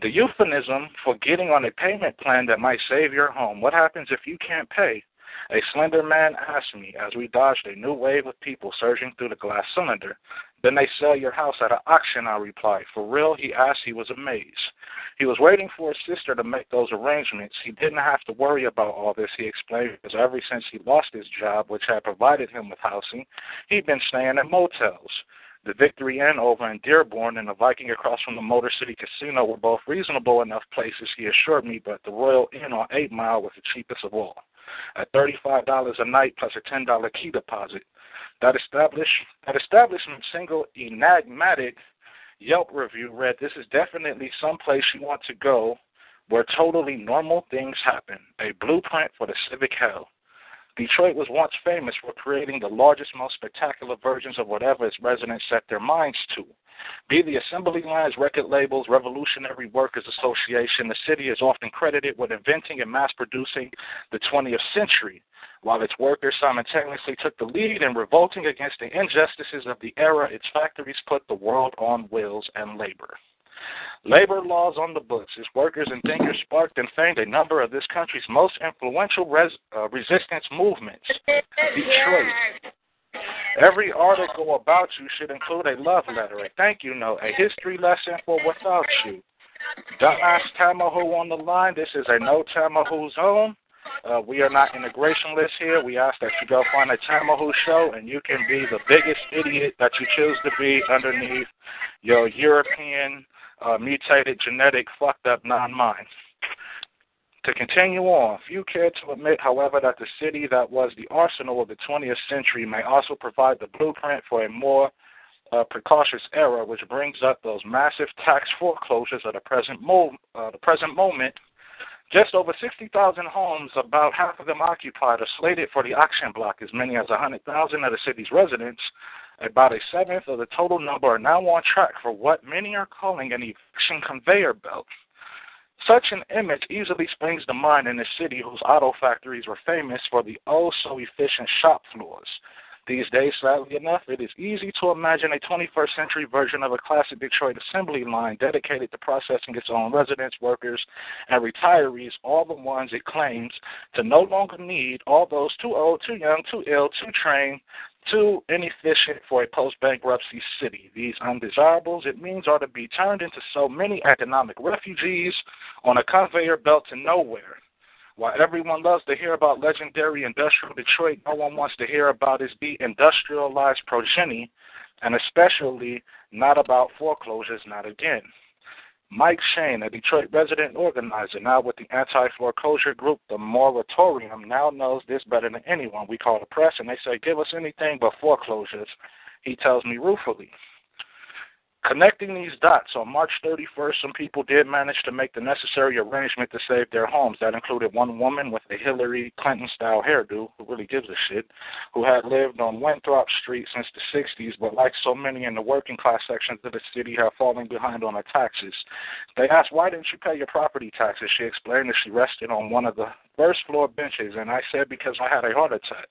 The euphemism for getting on a payment plan that might save your home. What happens if you can't pay? A slender man asked me as we dodged a new wave of people surging through the glass cylinder. Then they sell your house at an auction, I replied. For real? He asked. He was amazed. He was waiting for his sister to make those arrangements. He didn't have to worry about all this, he explained, because ever since he lost his job, which had provided him with housing, he'd been staying at motels. The Victory Inn over in Dearborn and the Viking across from the Motor City Casino were both reasonable enough places, he assured me, but the Royal Inn on 8 Mile was the cheapest of all, at $35 a night plus a $10 key deposit. That, establish, that establishment single enigmatic Yelp review read, This is definitely some place you want to go where totally normal things happen. A blueprint for the civic hell. Detroit was once famous for creating the largest, most spectacular versions of whatever its residents set their minds to. Be the assembly lines, record labels, Revolutionary Workers Association, the city is often credited with inventing and mass producing the 20th century, while its workers simultaneously took the lead in revolting against the injustices of the era its factories put the world on wheels and labor. Labor laws on the books. Its workers and thinkers sparked and famed a number of this country's most influential res- uh, resistance movements. Detroit. Every article about you should include a love letter, a thank you note, a history lesson for without you. Don't ask Tamahu on the line. This is a no Tamahu zone. Uh, we are not integrationless here. We ask that you go find a Tamahu show and you can be the biggest idiot that you choose to be underneath your European uh, mutated, genetic, fucked up non mind. To continue on, few care to admit, however, that the city that was the arsenal of the 20th century may also provide the blueprint for a more uh, precautious era, which brings up those massive tax foreclosures of the present, mo- uh, the present moment. Just over 60,000 homes, about half of them occupied, are slated for the auction block. As many as 100,000 of the city's residents about a seventh of the total number are now on track for what many are calling an eviction conveyor belt. Such an image easily springs to mind in a city whose auto factories were famous for the oh so efficient shop floors. These days, sadly enough, it is easy to imagine a 21st century version of a classic Detroit assembly line dedicated to processing its own residents, workers, and retirees, all the ones it claims to no longer need, all those too old, too young, too ill, too trained, too inefficient for a post bankruptcy city. These undesirables, it means, are to be turned into so many economic refugees on a conveyor belt to nowhere. While everyone loves to hear about legendary industrial Detroit, no one wants to hear about its de-industrialized progeny, and especially not about foreclosures, not again. Mike Shane, a Detroit resident organizer, now with the anti-foreclosure group, the Moratorium, now knows this better than anyone. We call the press and they say, give us anything but foreclosures. He tells me ruefully. Connecting these dots, on March 31st, some people did manage to make the necessary arrangement to save their homes. That included one woman with a Hillary Clinton style hairdo, who really gives a shit, who had lived on Winthrop Street since the 60s, but like so many in the working class sections of the city, have fallen behind on her taxes. They asked, Why didn't you pay your property taxes? She explained that she rested on one of the first floor benches, and I said, Because I had a heart attack.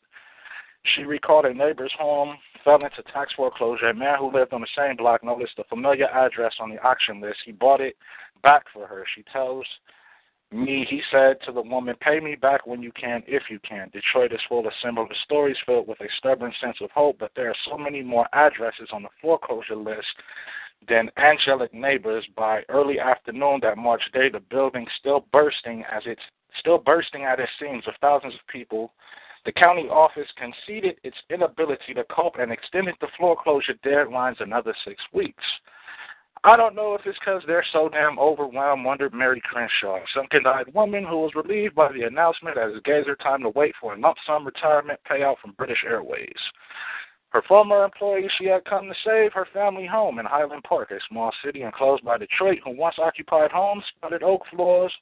She recalled a neighbor's home fell into tax foreclosure. A man who lived on the same block noticed a familiar address on the auction list. He bought it back for her. She tells me, he said to the woman, Pay me back when you can, if you can. Detroit is full of similar stories filled with a stubborn sense of hope, but there are so many more addresses on the foreclosure list than angelic neighbors. By early afternoon that March day, the building still bursting as it's still bursting at its seams with thousands of people the county office conceded its inability to cope and extended the foreclosure deadlines another six weeks. I don't know if it's because they're so damn overwhelmed, wondered Mary Crenshaw, a sunken-eyed woman who was relieved by the announcement as it gave her time to wait for a lump sum retirement payout from British Airways. Her former employee she had come to save her family home in Highland Park, a small city enclosed by Detroit, who once occupied homes, spotted oak floors,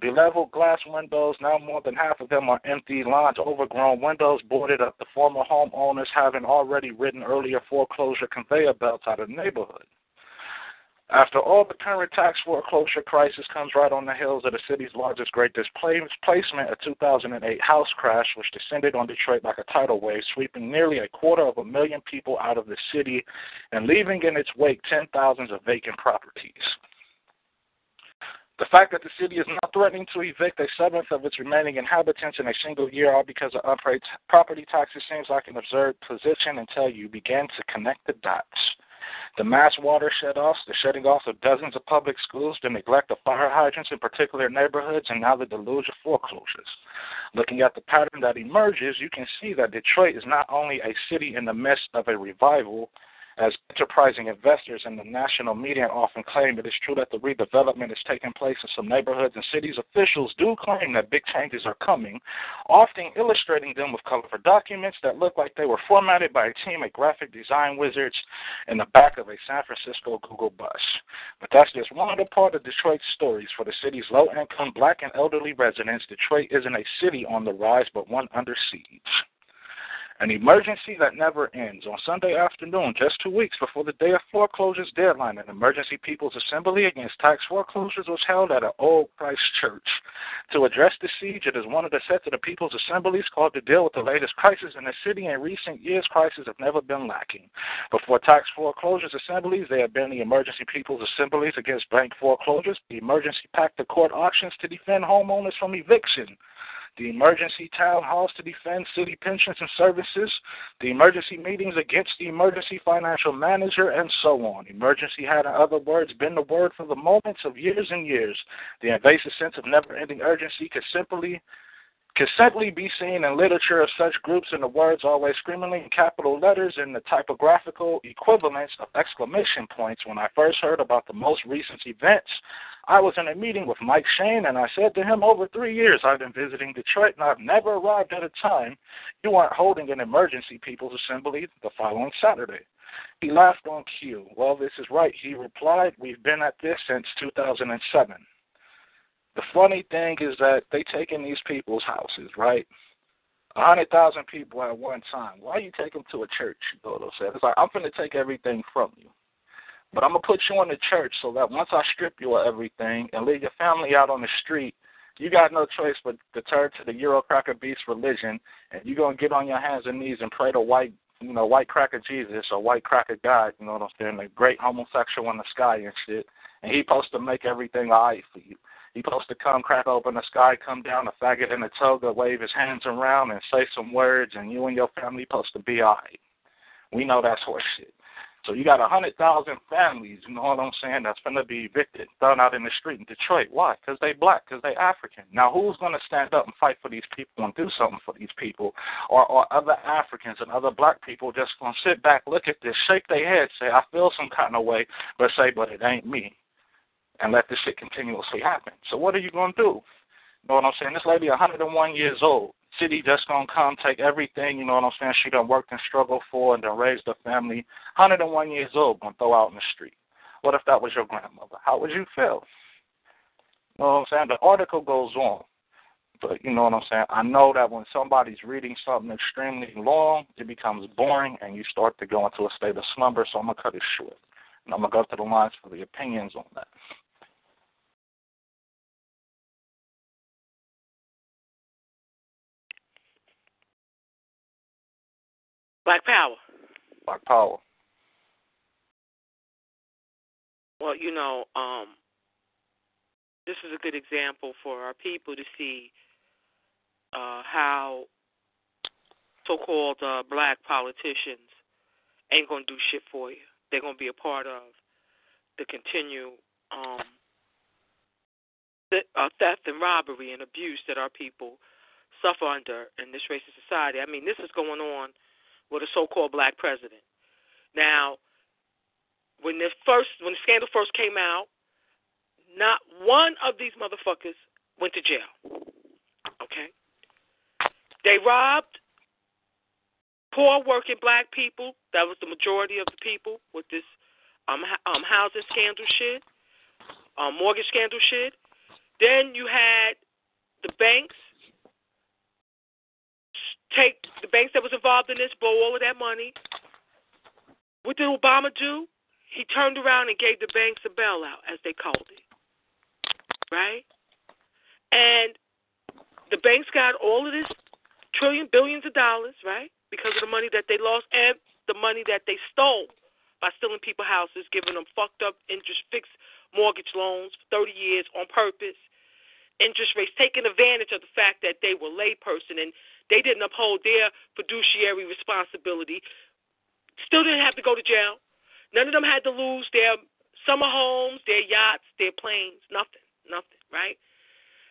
Beleveled glass windows, now more than half of them are empty. Lawns overgrown, windows boarded up. The former homeowners having already ridden earlier foreclosure conveyor belts out of the neighborhood. After all, the current tax foreclosure crisis comes right on the heels of the city's largest great displacement, a 2008 house crash which descended on Detroit like a tidal wave, sweeping nearly a quarter of a million people out of the city and leaving in its wake ten thousands of vacant properties. The fact that the city is hmm. not threatening to evict a seventh of its remaining inhabitants in a single year, all because of unpaid property taxes, seems like an absurd position until you begin to connect the dots. The mass water shut-offs, the shutting off of dozens of public schools, the neglect of fire hydrants in particular neighborhoods, and now the deluge of foreclosures. Looking at the pattern that emerges, you can see that Detroit is not only a city in the midst of a revival, as enterprising investors in the national media often claim, it is true that the redevelopment is taking place in some neighborhoods and cities. Officials do claim that big changes are coming, often illustrating them with colorful documents that look like they were formatted by a team of graphic design wizards in the back of a San Francisco Google bus. But that's just one of the part of Detroit's stories. For the city's low income black and elderly residents, Detroit isn't a city on the rise, but one under siege. An emergency that never ends. On Sunday afternoon, just two weeks before the day of foreclosures deadline, an emergency people's assembly against tax foreclosures was held at an old Christ church. To address the siege, it is one of the sets of the people's assemblies called to deal with the latest crisis in the city. In recent years, crises have never been lacking. Before tax foreclosures assemblies, there have been the emergency people's assemblies against bank foreclosures, the emergency pact to court auctions to defend homeowners from eviction the emergency town halls to defend city pensions and services, the emergency meetings against the emergency financial manager, and so on. Emergency had, in other words, been the word for the moments of years and years. The invasive sense of never ending urgency could simply can simply be seen in literature of such groups in the words always screamingly in capital letters and the typographical equivalents of exclamation points. When I first heard about the most recent events, I was in a meeting with Mike Shane and I said to him, Over three years I've been visiting Detroit and I've never arrived at a time you aren't holding an emergency people's assembly the following Saturday. He laughed on cue. Well, this is right, he replied. We've been at this since 2007. The funny thing is that they take in these people's houses, right? A hundred thousand people at one time. Why you take them to a church? Dodo said. It's like I'm going to take everything from you, but I'm gonna put you in the church so that once I strip you of everything and leave your family out on the street, you got no choice but to turn to the Eurocracker beast religion, and you're gonna get on your hands and knees and pray to white, you know, white cracker Jesus or white cracker God. You know what I'm saying? The great homosexual in the sky and shit, and he supposed to make everything alright for you. He supposed to come crack open the sky, come down a faggot in a toga, wave his hands around and say some words, and you and your family supposed to be alright. We know that's horseshit. So you got a hundred thousand families, you know what I'm saying, that's gonna be evicted, thrown out in the street in Detroit. Why? Because they black, because they African. Now who's gonna stand up and fight for these people and do something for these people? Or or other Africans and other black people just gonna sit back, look at this, shake their head, say, I feel some kind of way, but say, but it ain't me and let this shit continuously happen. So what are you going to do? You know what I'm saying? This lady 101 years old. City just to come take everything, you know what I'm saying, she done worked and struggled for and done raised a family. 101 years old, to throw out in the street. What if that was your grandmother? How would you feel? You know what I'm saying? The article goes on. But you know what I'm saying? I know that when somebody's reading something extremely long, it becomes boring and you start to go into a state of slumber, so I'm to cut it short. And I'm to go to the lines for the opinions on that. Black Power. Black Power. Well, you know, um, this is a good example for our people to see uh, how so-called uh, black politicians ain't gonna do shit for you. They're gonna be a part of the continued um, th- uh, theft and robbery and abuse that our people suffer under in this racist society. I mean, this is going on with a so-called black president. Now, when the first when the scandal first came out, not one of these motherfuckers went to jail. Okay? They robbed poor working black people. That was the majority of the people with this um um housing scandal shit, um mortgage scandal shit. Then you had the banks take the banks that was involved in this, blow all of that money. What did Obama do? He turned around and gave the banks a bailout, as they called it. Right? And the banks got all of this trillion, billions of dollars, right? Because of the money that they lost and the money that they stole by stealing people houses, giving them fucked up interest fixed mortgage loans for 30 years on purpose, interest rates, taking advantage of the fact that they were layperson and they didn't uphold their fiduciary responsibility. Still didn't have to go to jail. None of them had to lose their summer homes, their yachts, their planes, nothing, nothing, right?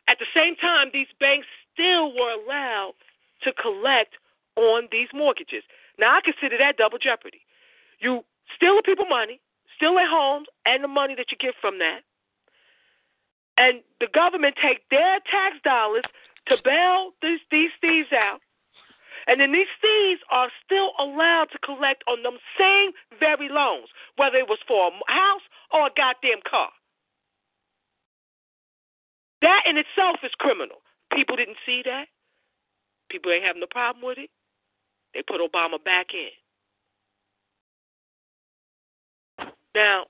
At the same time, these banks still were allowed to collect on these mortgages. Now, I consider that double jeopardy. You steal the people money, steal their homes, and the money that you get from that. And the government take their tax dollars to bail these, these thieves out. And then these thieves are still allowed to collect on them same very loans, whether it was for a house or a goddamn car. That in itself is criminal. People didn't see that. People ain't having no problem with it. They put Obama back in. Now,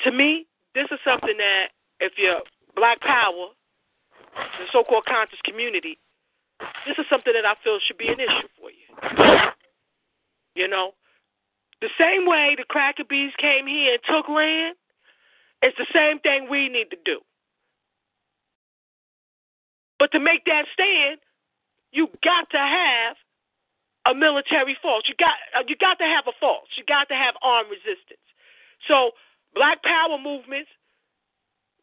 to me, this is something that if you're black power, the so called conscious community, this is something that I feel should be an issue for you. You know? The same way the cracker bees came here and took land, it's the same thing we need to do. But to make that stand, you got to have a military force. You got uh, you got to have a force. You got to have armed resistance. So Black Power movements,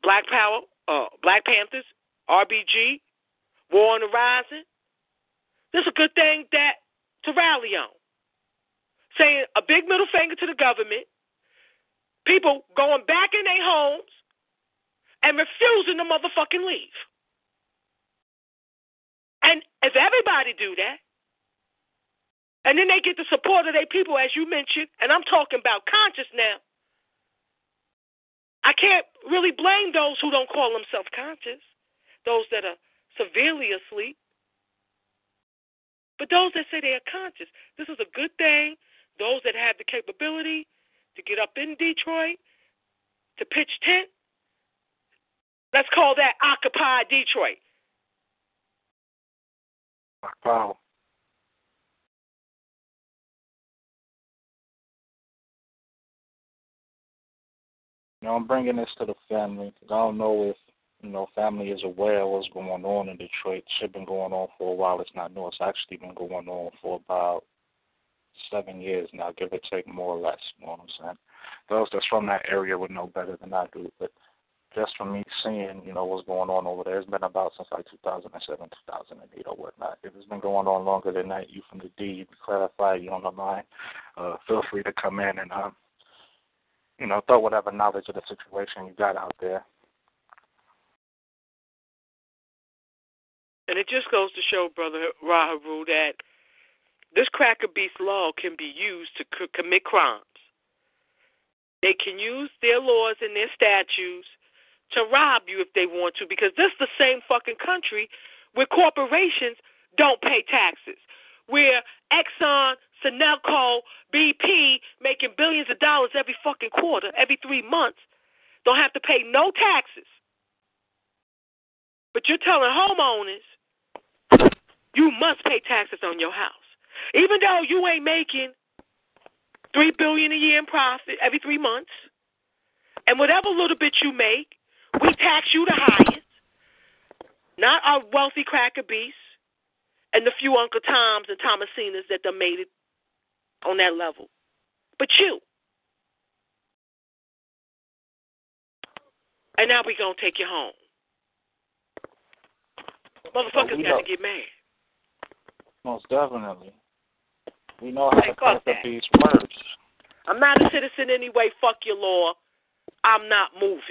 Black Power, uh, Black Panthers, RBG, War on the Rising. This is a good thing that to rally on. Saying a big middle finger to the government, people going back in their homes and refusing to motherfucking leave. And if everybody do that, and then they get the support of their people, as you mentioned, and I'm talking about conscious now. I can't really blame those who don't call themselves conscious, those that are severely asleep. But those that say they are conscious, this is a good thing. Those that have the capability to get up in Detroit, to pitch tent, let's call that Occupy Detroit. Wow. You know, I'm bringing this to the family because I don't know if you know family is aware of what's going on in Detroit. It's been going on for a while. It's not new. It's actually been going on for about seven years now, give or take more or less. You know what I'm saying? Those that's from that area would know better than I do, but just from me seeing, you know, what's going on over there. It's been about since like 2007, 2008 or whatnot. If it's been going on longer than that, you from the D, you can clarify, you on the line, uh, feel free to come in and, um, you know, throw whatever knowledge of the situation you got out there. And it just goes to show, Brother Raharu, that this cracker beast law can be used to c- commit crimes. They can use their laws and their statutes to rob you if they want to, because this is the same fucking country where corporations don't pay taxes, where Exxon, Sinelco, BP, making billions of dollars every fucking quarter, every three months, don't have to pay no taxes. But you're telling homeowners you must pay taxes on your house, even though you ain't making three billion a year in profit every three months, and whatever little bit you make, we tax you the highest, not our wealthy cracker beasts and the few Uncle Toms and Thomasinas that done made it on that level, but you. And now we gonna take you home. Motherfuckers got to get mad. Most definitely. We know how Hey, to fuck crack the that. beast words. I'm not a citizen anyway. Fuck your law. I'm not moving.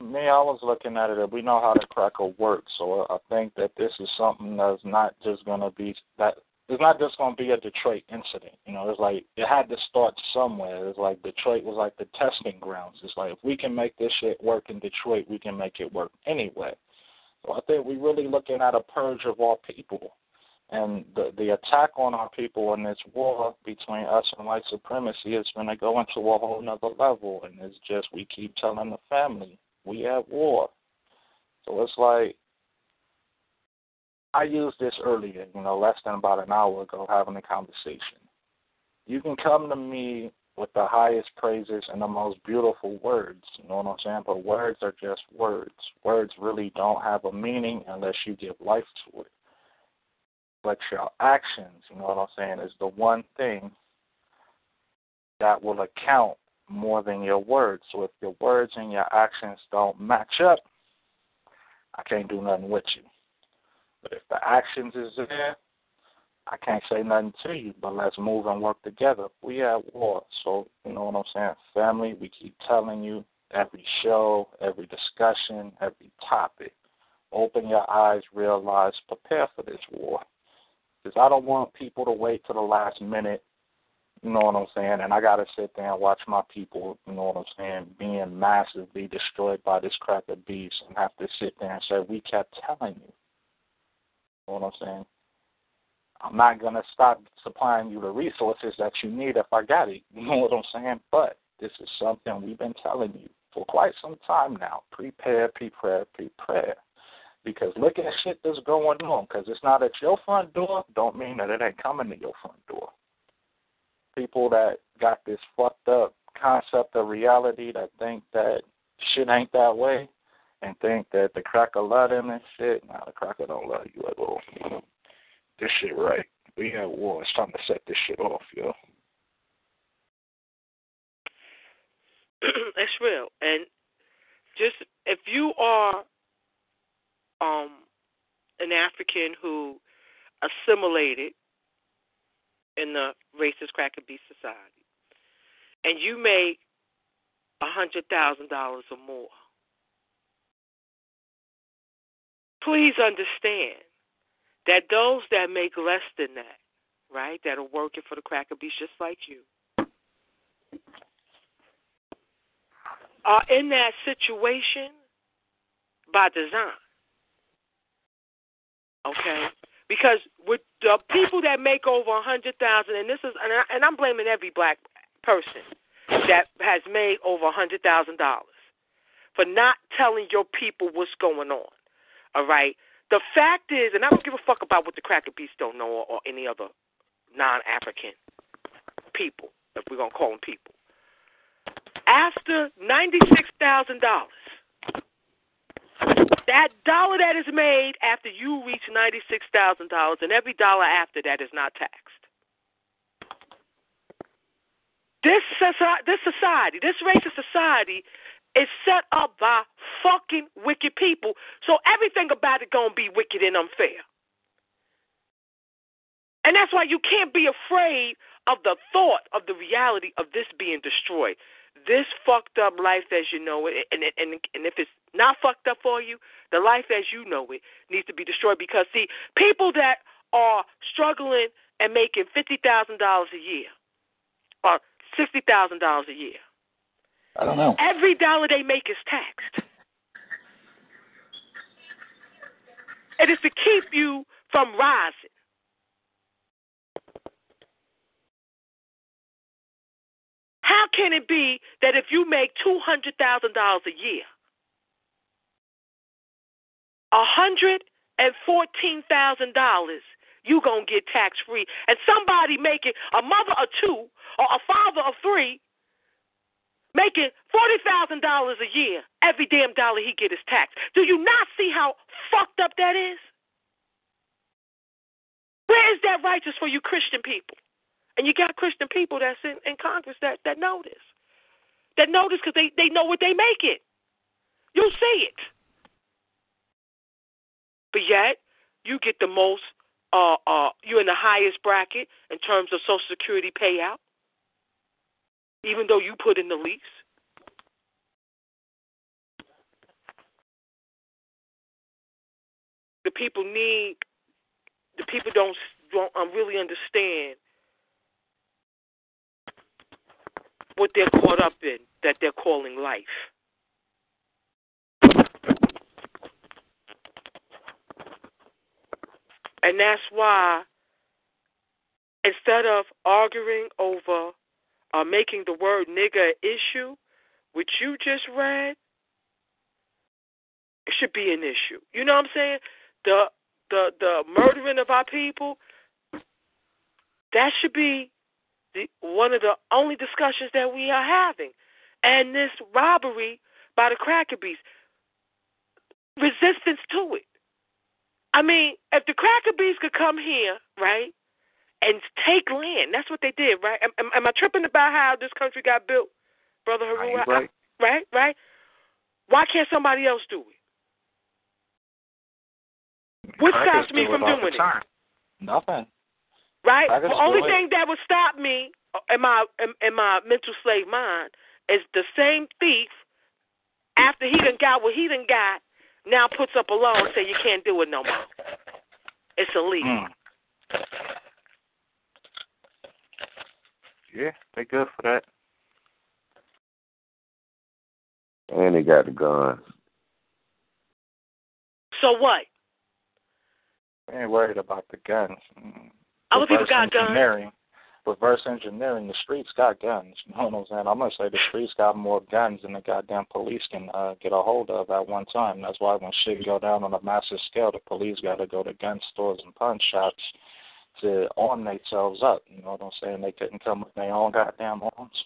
Me, I was looking at it. We know how the cracker works, so I think that this is something that's not just gonna be that. It's not just gonna be a Detroit incident. You know, it's like it had to start somewhere. It's like Detroit was like the testing grounds. It's like if we can make this shit work in Detroit, we can make it work anywhere. So I think we're really looking at a purge of our people. And the the attack on our people in this war between us and white supremacy is going to go into a whole nother level. And it's just we keep telling the family we at war. So it's like I used this earlier, you know, less than about an hour ago, having a conversation. You can come to me with the highest praises and the most beautiful words, you know what I'm saying? But words are just words. Words really don't have a meaning unless you give life to it. but your actions, you know what I'm saying, is the one thing that will account more than your words. So if your words and your actions don't match up, I can't do nothing with you. But if the actions is there, I can't say nothing to you, but let's move and work together. We at war, so you know what I'm saying? Family, we keep telling you every show, every discussion, every topic. Open your eyes, realize, prepare for this war. Because I don't want people to wait to the last minute, you know what I'm saying? And I got to sit there and watch my people, you know what I'm saying, being massively destroyed by this cracker beast and have to sit there and say, we kept telling you. You know what I'm saying? I'm not to stop supplying you the resources that you need if I got it. You know what I'm saying? But this is something we've been telling you for quite some time now. Prepare, prepare, prepare. Because look at shit that's going on. Because it's not at your front door, don't mean that it ain't coming to your front door. People that got this fucked up concept of reality that think that shit ain't that way and think that the cracker love them and shit. Nah, the cracker don't love you at all this shit right. We at war. It's time to set this shit off, yo. That's real. And just if you are um an African who assimilated in the racist cracker beast society and you make a hundred thousand dollars or more, please understand that those that make less than that, right, that are working for the cracker beast just like you, are in that situation by design. Okay? Because with the people that make over a hundred thousand, and this is, and, I, and I'm blaming every black person that has made over a hundred thousand dollars for not telling your people what's going on. All right, the fact is, and I don't give a fuck about what the cracker beast don't know or, or any other non-African people, if we're gonna call them people. After ninety-six thousand dollars, that dollar that is made after you reach ninety-six thousand dollars, and every dollar after that is not taxed. This society, this racist society is set up by fucking wicked people. So everything about it gonna be wicked and unfair. And that's why you can't be afraid of the thought of the reality of this being destroyed. This fucked up life as you know it, and and and if it's not fucked up for you, the life as you know it needs to be destroyed. Because see, people that are struggling and making fifty thousand dollars a year or sixty thousand dollars a year I don't know. Every dollar they make is taxed. It is to keep you from rising. How can it be that if you make two hundred thousand dollars a year, a hundred and fourteen thousand dollars you gonna get tax free, and somebody making a mother of two or a father of three making forty thousand dollars a year, every damn dollar he get is taxed. Do you not see how fucked up that is? Where is that righteous for you Christian people? And you got Christian people that's in, in Congress that, that know this. That know this because they, they know what they make it. You see it. But yet, you get the most, uh, uh, you're in the highest bracket in terms of Social Security payout even though you put in the lease? The people need, the people don't, don't um, really understand what they're caught up in that they're calling life. And that's why instead of arguing over are making the word nigger issue, which you just read, it should be an issue. You know what I'm saying? The the the murdering of our people, that should be the one of the only discussions that we are having. And this robbery by the cracker beast, resistance to it. I mean, if the cracker bees could come here, right, and take land, that's what they did, right? Am, am, am I tripping about how this country got built, brother Haru? Right. right, right. Why can't somebody else do it? What Crackers stops me do from doing it? Nothing. Right. The only do it. thing that would stop me uh, in my in, in my mental slave mind is the same thief after he done got what he done got now puts up a law and say you can't do it no more. It's illegal. Mm. Yeah, they good for that. And they got the guns. So what? They ain't worried about the guns. Mm. Other people Reverse got guns. engineering. Reverse engineering. The streets got guns. You know what I'm saying? I'm gonna say the streets got more guns than the goddamn police can uh, get a hold of at one time. That's why when shit go down on a massive scale, the police got to go to gun stores and pawn shops to arm themselves up. You know what I'm saying? They couldn't come with their own goddamn arms.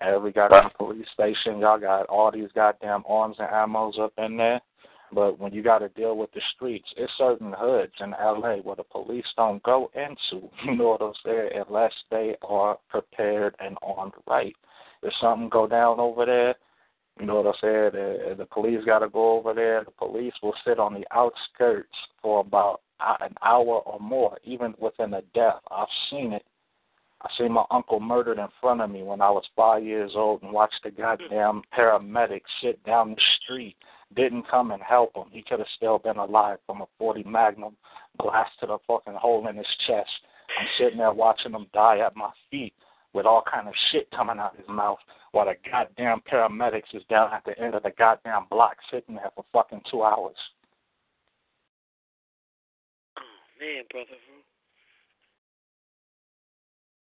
Every goddamn police station, y'all got all these goddamn arms and ammos up in there. But when you got to deal with the streets, it's certain hoods in LA where the police don't go into. You know what I'm saying? Unless they are prepared and armed right. If something go down over there, you know what I'm saying? The, the police got to go over there. The police will sit on the outskirts for about Uh, an hour or more, even within a death. I've seen it. I seen my uncle murdered in front of me when I was five years old and watched the goddamn paramedic sit down the street didn't come and help him. He could have still been alive from a 40 Magnum blast to the fucking hole in his chest. I'm sitting there watching him die at my feet with all kind of shit coming out his mouth while the goddamn paramedics is down at the end of the goddamn block sitting there for fucking two hours. Man, brother.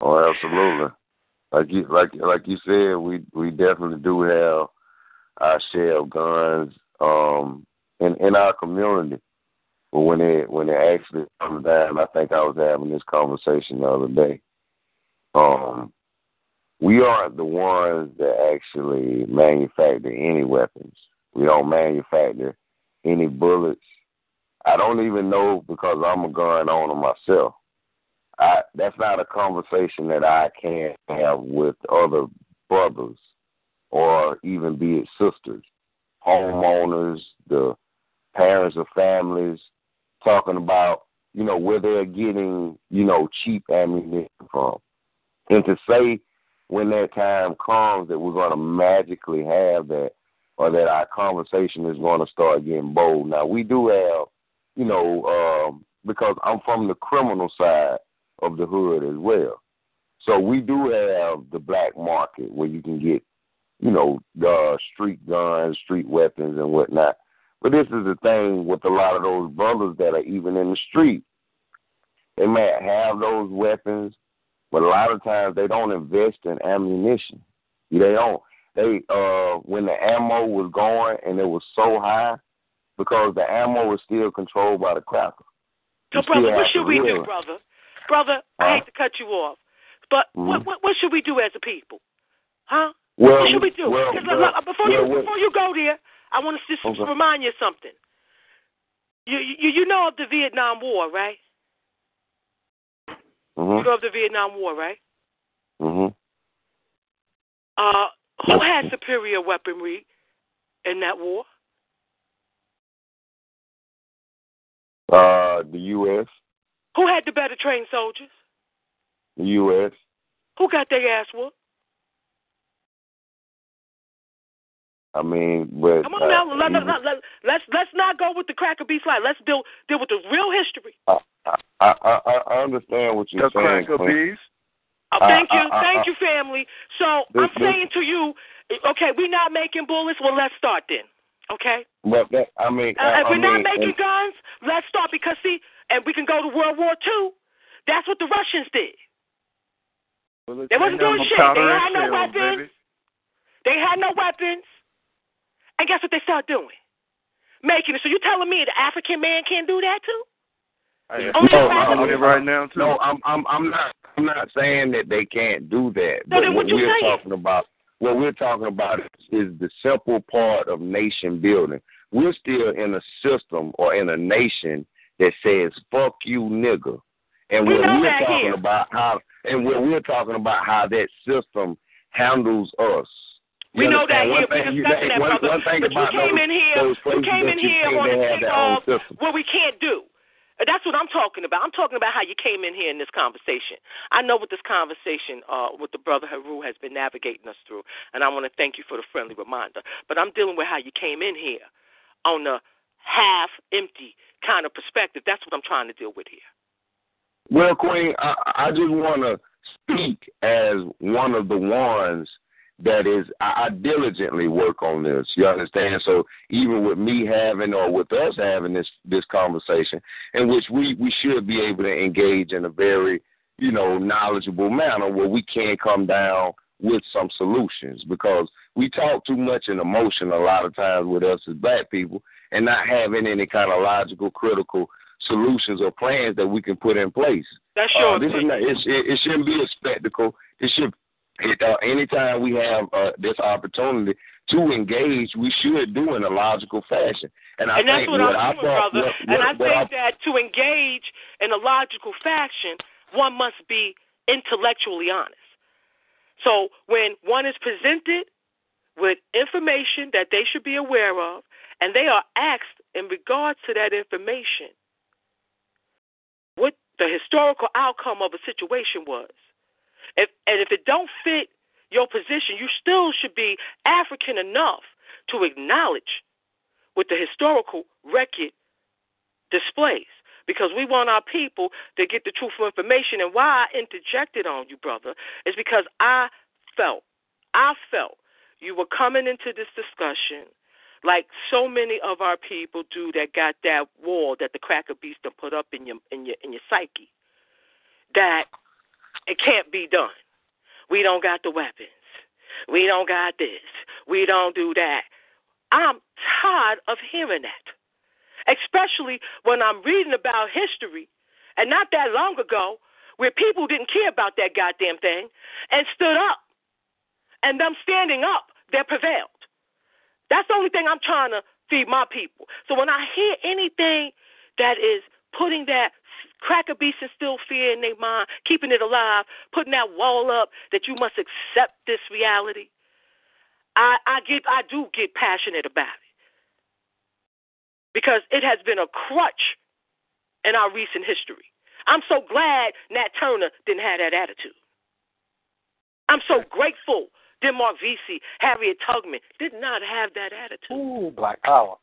Oh, absolutely. Like you, like like you said, we we definitely do have our share of guns um, in in our community. But when it when it actually comes down, I think I was having this conversation the other day. Um, we aren't the ones that actually manufacture any weapons. We don't manufacture any bullets. I don't even know because I'm a gun owner myself. I that's not a conversation that I can have with other brothers or even be it sisters, homeowners, the parents of families, talking about, you know, where they're getting, you know, cheap ammunition from. And to say when that time comes that we're going to magically have that or that our conversation is going to start getting bold. Now, we do have, you know, um, because I'm from the criminal side of the hood as well. So we do have the black market where you can get you know, uh, street guns, street weapons, and whatnot. But this is the thing with a lot of those brothers that are even in the street. They might have those weapons, but a lot of times they don't invest in ammunition. They don't. They uh, when the ammo was going and it was so high, because the ammo was still controlled by the cracker. So, You brother, what should we do, brother? Brother, I hate to cut you off, but what, Mhm. what what should we do as a people? Huh? Well, what should we do? Well, 'Cause, well, look, look, before well, you before you go there, I want to just Okay. remind you of something. You you you know of the Vietnam War, right? You mhm, know of the Vietnam War, right? Mm-hmm. Uh, who had superior weaponry in that war? Uh, the U.S., Who had the better trained soldiers? the U.S. Who got their ass whooped? I mean, but Come on now, uh, let, let, even- let, let, let's let's not go with the cracker beef slide. Let's deal deal with the real history. I, I, I, I understand what you're The saying. cracker Clint. Oh, thank you, uh, uh, thank you, family. So this- I'm saying to you, okay, we're not making bullets. Well, let's start then. Okay. But that, I mean, Uh, I, if we're not mean, making and- guns, let's start because see, and we can go to World War Two. That's what the Russians did. They wasn't doing shit. They had no weapons. They had no weapons. And guess what they start doing? Making it. So you telling me the African man can't do that too? Hey, Only No, the I'm- African- I'm it right now too. No, I'm I'm I'm not I'm not saying that they can't do that. So but then what you we're saying? talking about what we're talking about is the simple part of nation building. We're still in a system or in a nation that says "fuck you, nigga," and We when we're talking here. about how, and when we're talking about how that system handles us. We You know that here. We thing you- discussing that, one- brother. one but you came those- in here. You came in here think wanting they to have take off what we can't do. That's what I'm talking about. I'm talking about how you came in here in this conversation. I know what this conversation, uh, what the brother Haru has been navigating us through, and I want to thank you for the friendly reminder. But I'm dealing with how you came in here on the half empty kind of perspective. That's what I'm trying to deal with here. Well, Queen, I, I just want to speak as one of the ones that is I, I diligently work on this. You understand? So even with me having or with us having this this conversation, in which we we should be able to engage in a very you know knowledgeable manner where we can come down with some solutions because we talk too much in emotion a lot of times with us as black people and not having any kind of logical critical solutions or plans that we can put in place. That's your Uh, this is not, it, it, it shouldn't be a spectacle. It should. It, uh, anytime we have uh, this opportunity to engage, we should do in a logical fashion. And I and that's think what what I'm I doing, thought, brother. what, and I think that to engage in a logical fashion, one must be intellectually honest. So when one is presented with information that they should be aware of, and they are asked in regards to that information what the historical outcome of a situation was, if and if it don't fit your position, you still should be African enough to acknowledge what the historical record displays. Because we want our people to get the truthful information. And why I interjected on you, brother, is because I felt, I felt you were coming into this discussion like so many of our people do that got that wall that the cracker beast put up in your in your in your psyche. That it can't be done. We don't got the weapons. We don't got this. We don't do that. I'm tired of hearing that. Especially when I'm reading about history and not that long ago where people didn't care about that goddamn thing and stood up. And them standing up, they prevailed. That's the only thing I'm trying to feed my people. So when I hear anything that is putting that cracker beast and still fear in their mind, keeping it alive, putting that wall up that you must accept this reality, I, I get I do get passionate about it. Because it has been a crutch in our recent history. I'm so glad Nat Turner didn't have that attitude. I'm so grateful Denmark Vesey, Harriet Tubman did not have that attitude. Ooh, Black Power.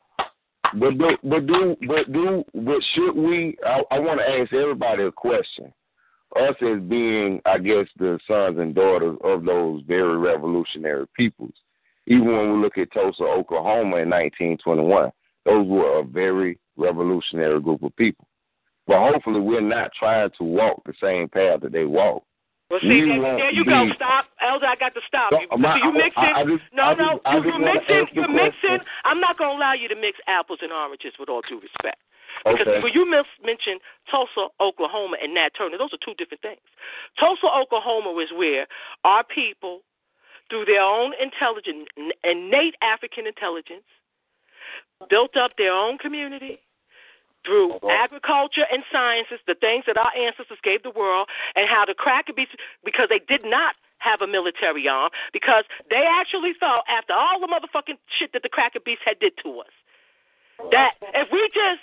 But do, but do, but do, but should we? I, I want to ask everybody a question. Us as being, I guess, the sons and daughters of those very revolutionary peoples. Even when we look at Tulsa, Oklahoma in 1921, those were a very revolutionary group of people. But hopefully, we're not trying to walk the same path that they walked. Well, see, there, there you go. Stop, Elder. I got to stop you. See, you mixing. I- I just- no, no, you, just mixing. ask the You mixing. I'm not gonna allow you to mix apples and oranges with all due respect. Because Okay. when you mis- mention Tulsa, Oklahoma, and Nat Turner, those are two different things. Tulsa, Oklahoma was where our people, through their own intelligence, innate African intelligence, built up their own community through agriculture and sciences, the things that our ancestors gave the world, and how the cracker beasts, because they did not have a military arm, because they actually thought, after all the motherfucking shit that the cracker beasts had did to us, that if we just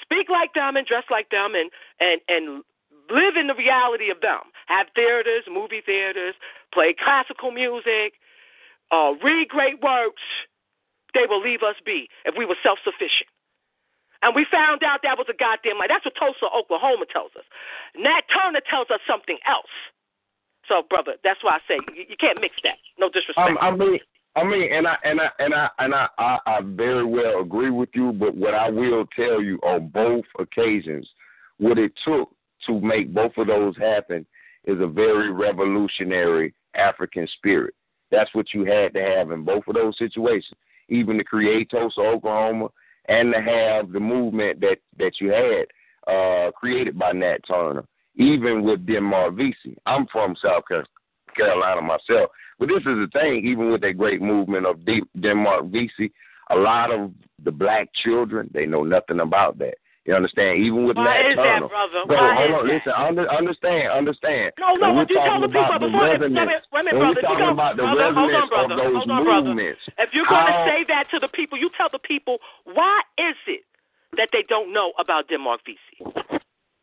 speak like them and dress like them and and and live in the reality of them, have theaters, movie theaters, play classical music, uh, read great works, they will leave us be if we were self sufficient. And we found out that was a goddamn lie. That's what Tulsa, Oklahoma tells us. Nat Turner tells us something else. So, brother, that's why I say you, you can't mix that. No disrespect. Um, I mean, I mean, and I and I and I and I, I I very well agree with you. But what I will tell you on both occasions, what it took to make both of those happen is a very revolutionary African spirit. That's what you had to have in both of those situations. Even to create Tulsa, Oklahoma, and to have the movement that that you had uh, created by Nat Turner, even with Denmark Vesey. I'm from South Carolina myself, but this is the thing. Even with that great movement of Denmark Vesey, a lot of the black children they know nothing about that. You understand? Even with Why Nat is that, Turner. brother? So Why hold on, that? listen, under, understand, understand. No, no, When you tell the people the before resonance, wait wait a minute, when brother. You tell- about the brother, hold on, brother. Hold on, brother. If you're going to how- say that to the people, you tell the people why is it that they don't know about Denmark Vesey?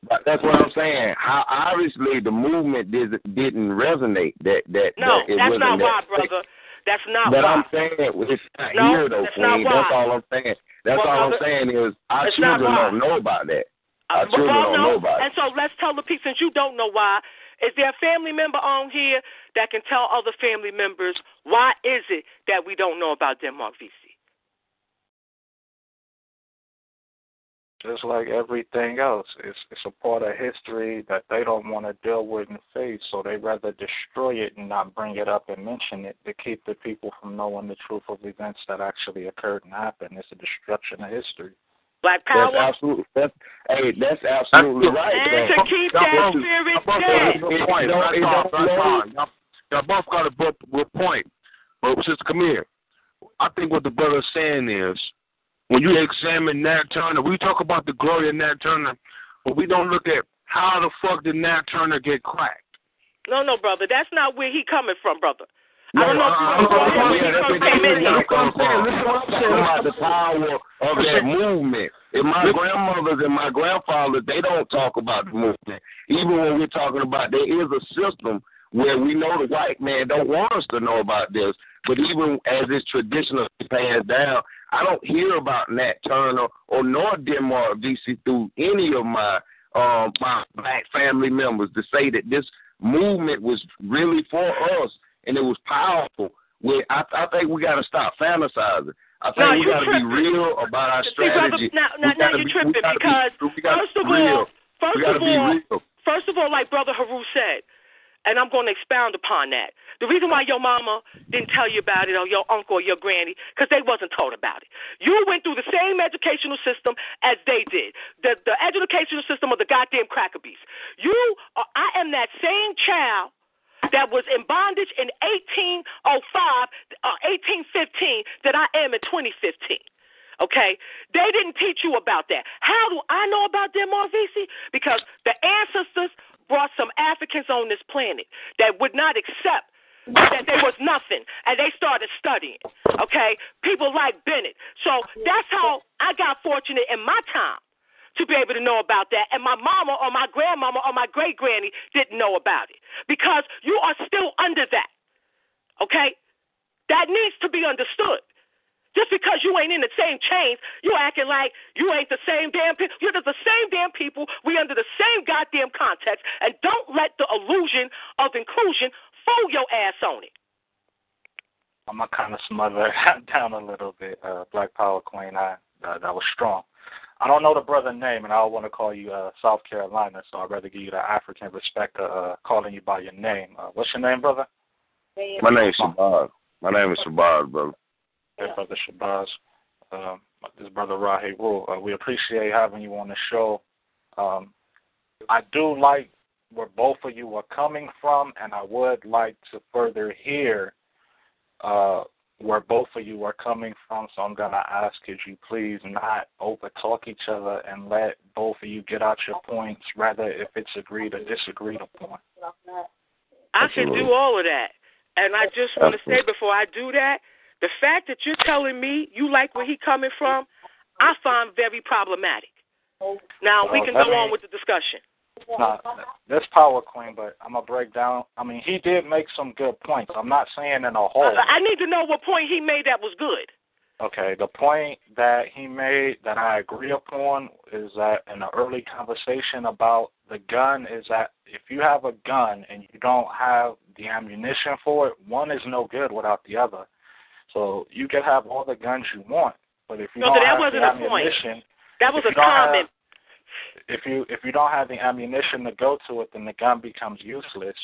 But that's what I'm saying. How obviously the movement did, didn't resonate. That that No, that it that's wasn't not that why, brother. That's not But why. I'm saying it's not No, here though, that's Queen. That's all I'm saying. That's Well, all I'm saying is our children don't know about that. Uh, Our children well, don't no, know about and so let's tell the people since you don't know why. Is there a family member on here that can tell other family members why is it that we don't know about Denmark Vesey? Just like everything else, it's it's a part of history that they don't want to deal with and face, so they rather destroy it and not bring it up and mention it to keep the people from knowing the truth of events that actually occurred and happened. It's a destruction of history. Black power. That's absolutely that's hey, that's absolutely right. and though. to keep Y'all that both- spirit y'all both got dead. a good point. That's all, that's all. Y'all, y'all both got a good, good point. But Sister Camille, I think what the brother's saying is, when you examine Nat Turner, we talk about the glory of Nat Turner, but we don't look at how the fuck did Nat Turner get cracked. No, no, brother. That's not where he coming from, brother. No, I don't know if you uh, want to go uh, ahead when yeah, he that's first exactly came in here. I'm saying. Listen what I'm saying about the power of that movement. If my grandmothers and my grandfathers, they don't talk about the movement. Even when we're talking about there is a system where we know the white man don't want us to know about this. But even as it's traditionally passed down, I don't hear about Nat Turner or nor Denmark Vesey through any of my um my black family members to say that this movement was really for us and it was powerful. We, I, I think we got to stop fantasizing. I think No, we got to be real about our See, brother, strategy. now, now, now you're be- tripping be- because first of real. all, first we got to of all, real. First of all, like Brother Haru said, and I'm going to expound upon that. The reason why your mama didn't tell you about it, or your uncle or your granny, because they wasn't told about it. You went through the same educational system as they did, the the educational system of the goddamn cracker beast. You, are, I am that same child that was in bondage in 1805, uh, 1815 that I am in 2015. Okay? They didn't teach you about that. How do I know about Denmark Vesey? Because the ancestors brought some Africans on this planet that would not accept that there was nothing, and they started studying. Okay? People like Bennett. So that's how I got fortunate in my time to be able to know about that. And my mama or my grandmama or my great granny didn't know about it because you are still under that. Okay? That needs to be understood. Just because you ain't in the same chains, you acting like you ain't the same damn people. You're the same damn people. We under the same goddamn context. And don't let the illusion of inclusion fool your ass on it. I'm gonna kind of smother it down a little bit. Uh, Black Power Queen, I uh, that was strong. I don't know the brother name, and I don't want to call you uh, South Carolina, so I'd rather give you the African respect of uh, calling you by your name. Uh, what's your name, brother? My name's Shabazz. My name is Shabazz, brother. Hey, brother Shabazz. Um, this brother Rahi Rule. Uh, we appreciate having you on the show. Um, I do like where both of you are coming from, and I would like to further hear uh, where both of you are coming from. So I'm going to ask, could you please not overtalk each other and let both of you get out your points, rather if it's agreed or disagreed upon. I can do all of that. And I just want to say before I do that, the fact that you're telling me you like where he coming from, I find very problematic. Now we can go on with the discussion. Nah, that's Power Queen, but I'm gonna break down. I mean, he did make some good points. I'm not saying in a whole. I, I need to know what point he made that was good. Okay, the point that he made that I agree upon is that in the early conversation about the gun is that if you have a gun and you don't have the ammunition for it, one is no good without the other. So you can have all the guns you want, but if you No, don't but that have wasn't the ammunition, That was a you comment. have- if you if you don't have the ammunition to go to it, then the gun becomes useless.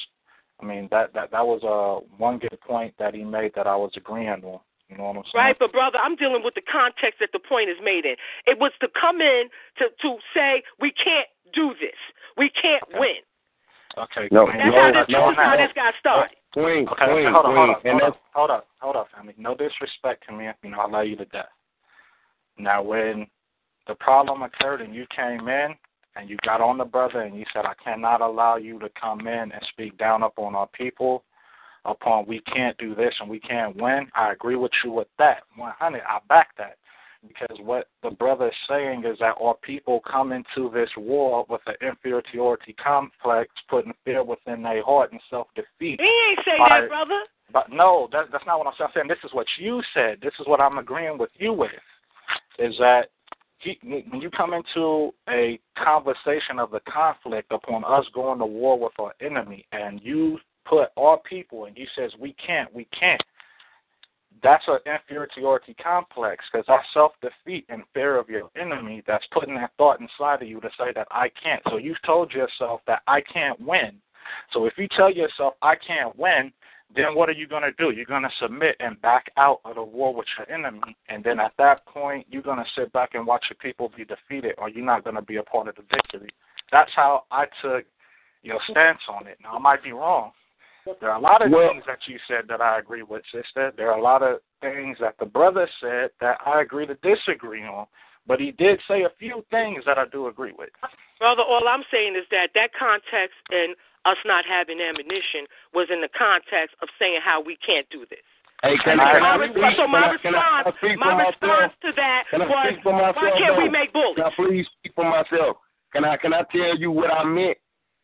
I mean that that that was a one good point that he made that I was agreeing on. You know what I'm saying? Right, but brother, I'm dealing with the context that the point is made in. It was to come in to to say we can't do this, we can't Okay. win. Okay. No, Queen. That's no, how this, no, this is how no. this got started. Queen, Okay, queen, hold on, queen. hold on, hold on, hold up, hold up, family. No disrespect to me, you know, I love you to death. Now, when the problem occurred and you came in and you got on the brother and you said, I cannot allow you to come in and speak down upon our people, upon we can't do this and we can't win, I agree with you with that. 100, I back that. Because what the brother is saying is that our people come into this war with an inferiority complex, putting fear within their heart and self defeat. He ain't say by, that, brother. But no, that, that's not what I'm saying. I'm saying. This is what you said. This is what I'm agreeing with you with. Is that he, when you come into a conversation of the conflict upon us going to war with our enemy, and you put our people, and you says we can't, we can't. That's an inferiority complex because that self defeat and fear of your enemy that's putting that thought inside of you to say that I can't. So you've told yourself that I can't win. So if you tell yourself I can't win, then what are you going to do? You're going to submit and back out of the war with your enemy. And then at that point, you're going to sit back and watch your people be defeated, or you're not going to be a part of the victory. That's how I took your stance on it. Now, I might be wrong. There are a lot of Well- things that you said that I agree with, sister. There are a lot of things that the brother said that I agree to disagree on. But he did say a few things that I do agree with. Brother, all I'm saying is that that context and us not having ammunition was in the context of saying how we can't do this. Hey, can I, my can I response, so my Can I- can I response, my response to that Can was, myself? why can't we make bullets? Can I please speak for myself? Can I can I tell you what I meant?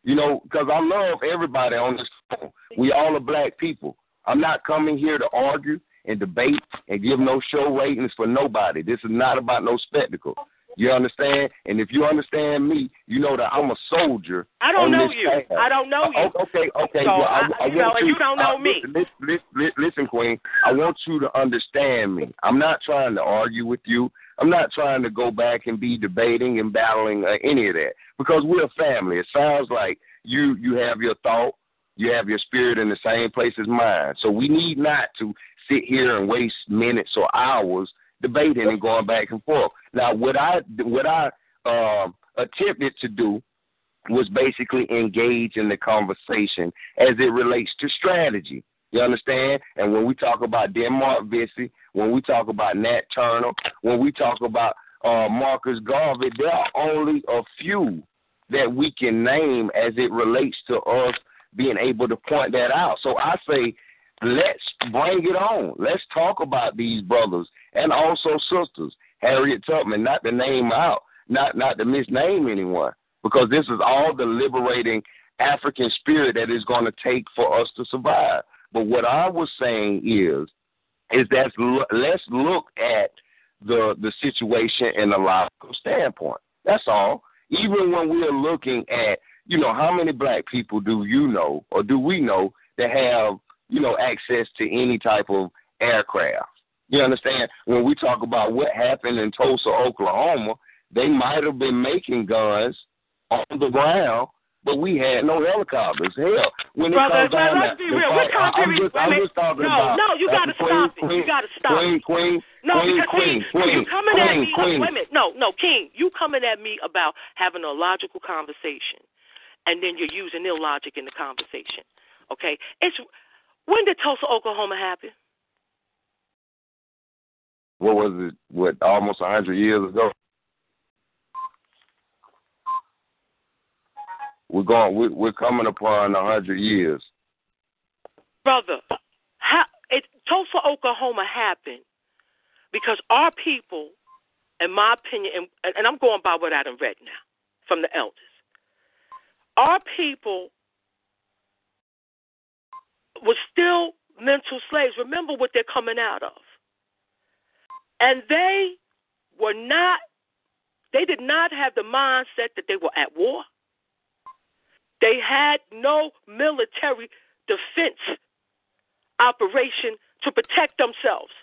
You know, because I love everybody on this phone. We all are black people. I'm not coming here to argue and debate and give no show ratings for nobody. This is not about no spectacle. You understand? And if you understand me, you know that I'm a soldier. I don't know you. path. I don't know you. Uh, Okay, okay. So, well, I, I- I you know, want you don't know uh, me. Listen, listen, listen, listen, Queen. I want you to understand me. I'm not trying to argue with you. I'm not trying to go back and be debating and battling uh, any of that because we're a family. It sounds like you you have your thought, you have your spirit in the same place as mine. So we need not to sit here and waste minutes or hours debating and going back and forth. Now, what I what I um, attempted to do was basically engage in the conversation as it relates to strategy. You understand? And when we talk about Denmark Vesey, when we talk about Nat Turner, when we talk about uh, Marcus Garvey, there are only a few that we can name as it relates to us being able to point that out. So I say, let's bring it on. Let's talk about these brothers and also sisters. Harriet Tubman, not to name out, not not to misname anyone, because this is all the liberating African spirit that is going to take for us to survive. But what I was saying is, is that let's look at the the situation in a logical standpoint. That's all. Even when we are looking at, you know, how many black people do you know or do we know that have, you know, access to any type of aircraft? You understand? When we talk about what happened in Tulsa, Oklahoma, they might have been making guns on the ground, but we had no helicopters. Hell, when it Brother, comes down let's to be real. What country I'm just, I'm just talking No, about. no, you gotta Queen, stop it. You Queen, gotta stop Queen, Queen, No, Queen, because Queen, see, Queen, you coming Queen, at me. Queen. Wait a minute. No, no, King, you coming at me about having a logical conversation, and then you're using illogic in the conversation. Okay, it's when did Tulsa, Oklahoma happen? What was it? What almost a hundred years ago? We're going. We're, we're coming upon a hundred years. Brother, how it Tulsa, Oklahoma happened because our people, in my opinion, and, and I'm going by what I done read now from the elders, our people were still mental slaves. Remember what they're coming out of. And they were not, they did not have the mindset that they were at war. They had no military defense operation to protect themselves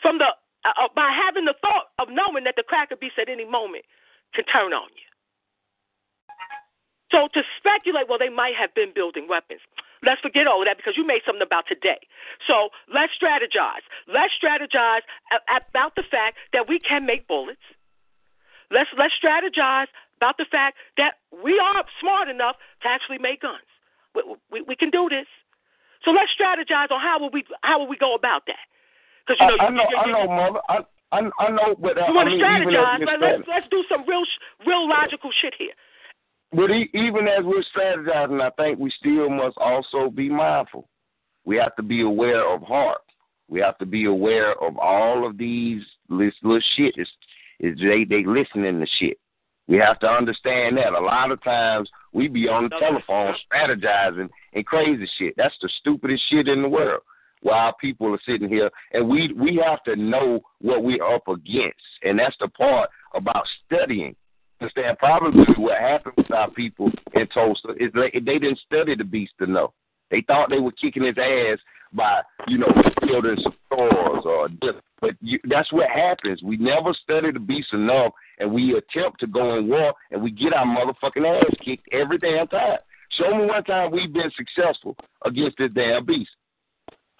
from the uh, uh, by having the thought of knowing that the cracker beast at any moment can turn on you. So to speculate, well, they might have been building weapons. Let's forget all of that because you made something about today. So let's strategize. Let's strategize about the fact that we can make bullets. Let's let's strategize about the fact that we are smart enough to actually make guns. We, we, we can do this. So let's strategize on how will we how will we go about that? Because you know, I, I know, you- I know, mother. I, I, I know, but uh, You want I to mean, strategize? strat- let's let's do some real real logical shit here. But even as we're strategizing, I think we still must also be mindful. We have to be aware of heart. We have to be aware of all of these this little shit. Is is they they listening to shit. We have to understand that. A lot of times we be on the telephone strategizing and crazy shit. That's the stupidest shit in the world. While people are sitting here, and we we have to know what we're up against, and that's the part about studying. Understand? Probably what happened with our people in Tulsa is they, they didn't study the beast to know. They thought they were kicking his ass by, you know, building some stores or this. But you, that's what happens. We never study the beast enough, and we attempt to go in war, and we get our motherfucking ass kicked every damn time. Show me one time we've been successful against this damn beast.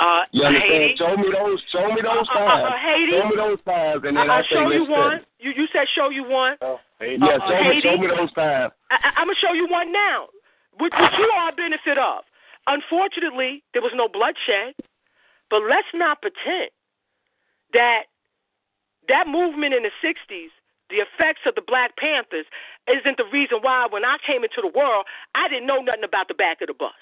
Uh, You understand? Haiti. Show me those. Show me those Uh, uh, times. uh, Haiti. Show me those times, and then I, I, will say show you let's study. one. You you said show you one. Hey, Yeah, Uh, show me, show me those times. I, I'm gonna show you one now, which, which you are a benefit of. Unfortunately, there was no bloodshed, but let's not pretend that that movement in the '60s, the effects of the Black Panthers, isn't the reason why when I came into the world, I didn't know nothing about the back of the bus.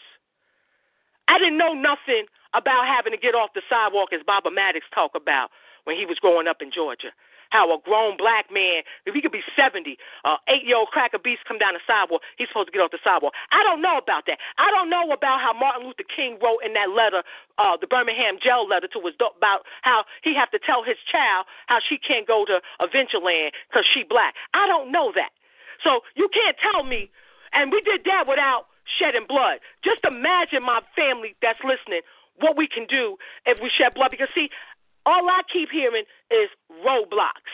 I didn't know nothing about having to get off the sidewalk, as Baba Maddox talked about when he was growing up in Georgia. How a grown black man, if he could be 70, uh, eight year old cracker beast come down the sidewalk, he's supposed to get off the sidewalk. I don't know about that. I don't know about how Martin Luther King wrote in that letter, uh, the Birmingham jail letter to his about how he have to tell his child how she can't go to Adventureland because she black. I don't know that. So you can't tell me, and we did that without shedding blood. Just imagine my family that's listening what we can do if we shed blood. Because see, all I keep hearing is roadblocks.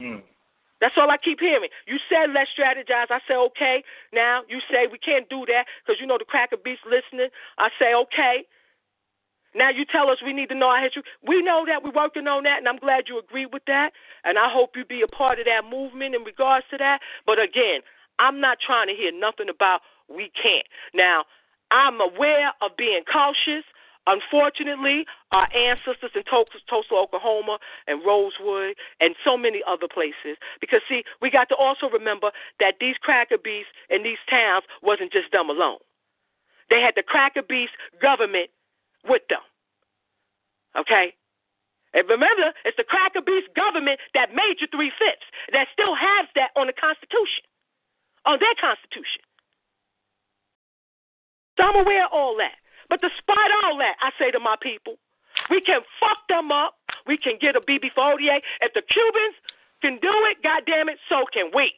Hmm. That's all I keep hearing. You said let's strategize. I say okay. Now you say we can't do that because you know the cracker beast listening. I say okay. Now you tell us we need to know our history. We know that we're working on that, and I'm glad you agree with that. And I hope you be a part of that movement in regards to that. But again, I'm not trying to hear nothing about we can't. Now, I'm aware of being cautious. Unfortunately, our ancestors in Tulsa, Oklahoma, and Rosewood, and so many other places. Because see, we got to also remember that these cracker beasts in these towns wasn't just them alone. They had the cracker beast government with them. Okay? And remember, it's the cracker beast government that made you three fifths, that still has that on the Constitution, on their Constitution. So I'm aware of all that. But despite all that, I say to my people, we can fuck them up. We can get a BB 48. If the Cubans can do it, goddamn it, so can we.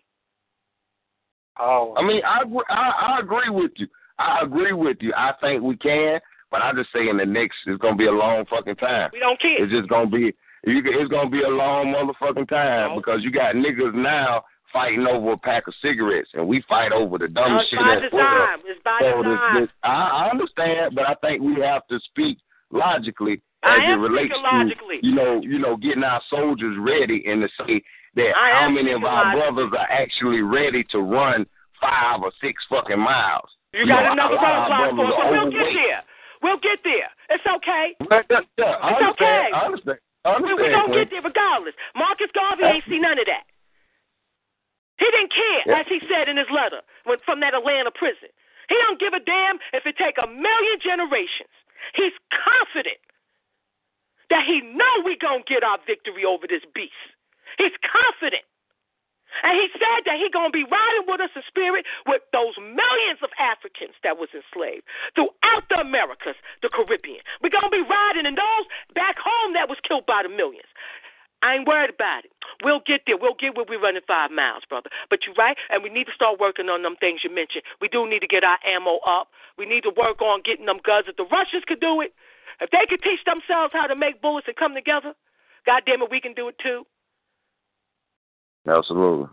Oh, I mean, I, agree- I I agree with you. I agree with you. I think we can, but I just say in the next, it's gonna be a long fucking time. We don't care. It's just gonna be, you, it's gonna be a long motherfucking time because you got niggas now fighting over a pack of cigarettes, and we fight over the dumb it's shit by world. design. It's by So design. this, I, I understand, but I think we have to speak logically as am it relates to logically. you know, you know, getting our soldiers ready and to say that I how many of our brothers are actually ready to run five or six fucking miles. You got know, another a lot of roadblock for us, but we'll get there. We'll get there. It's okay. Yeah, yeah, It's understand. okay. I understand. I We, understand. we gonna get there regardless. Marcus Garvey ain't see none of that. He didn't care, Yeah. as he said in his letter when, from that Atlanta prison. He don't give a damn if it take a million generations. He's confident that he know we gonna get our victory over this beast. He's confident. And he said that he gonna be riding with us in spirit with those millions of Africans that was enslaved throughout the Americas, the Caribbean. We're gonna be riding in those back home that was killed by the millions. I ain't worried about it. We'll get there. We'll get where we're running five miles, brother. But you're right, and we need to start working on them things you mentioned. We do need to get our ammo up. We need to work on getting them guns. If the Russians could do it, if they could teach themselves how to make bullets and come together, God damn it, we can do it too. Absolutely.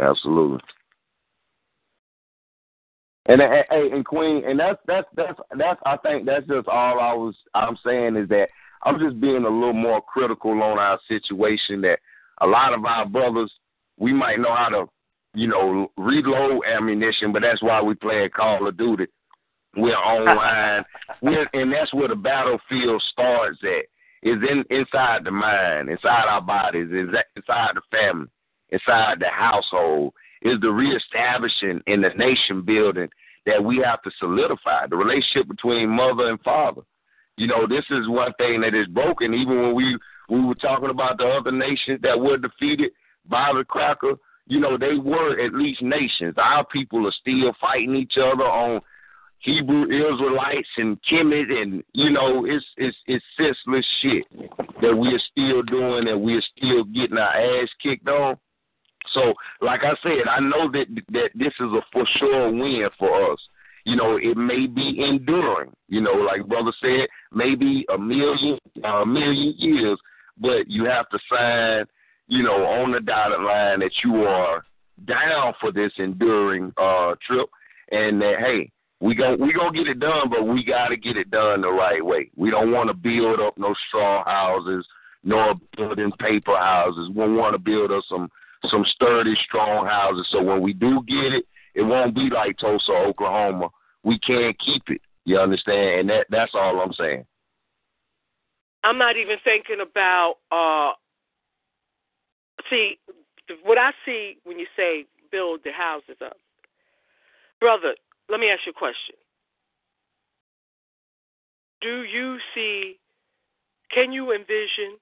Absolutely. And and, and and Queen, and that's that's that's that's I think that's just all I was I'm saying is that I'm just being a little more critical on our situation that a lot of our brothers we might know how to, you know, reload ammunition, but that's why we play Call of Duty. We're online. We're and that's where the battlefield starts at. is in inside the mind, inside our bodies, inside the family, inside the household. Is the reestablishing in the nation building that we have to solidify the relationship between mother and father. You know, this is one thing that is broken. Even when we we were talking about the other nations that were defeated by the cracker, you know, they were at least nations. Our people are still fighting each other on Hebrew Israelites and Kemet and you know it's it's it's senseless shit that we are still doing and we are still getting our ass kicked on. So, like I said, I know that that this is a for sure win for us. You know, it may be enduring. You know, like brother said, maybe a million a million years, but you have to sign. You know, on the dotted line that you are down for this enduring uh trip, and that hey, we go we gonna get it done, but we gotta get it done the right way. We don't want to build up no straw houses, nor building paper houses. We want to build us some some sturdy, strong houses. So when we do get it, it won't be like Tulsa, Oklahoma. We can't keep it. You understand? And that that's all I'm saying. I'm not even thinking about uh see what I see when you say build the houses up. Brother, let me ask you a question. Do you see, can you envision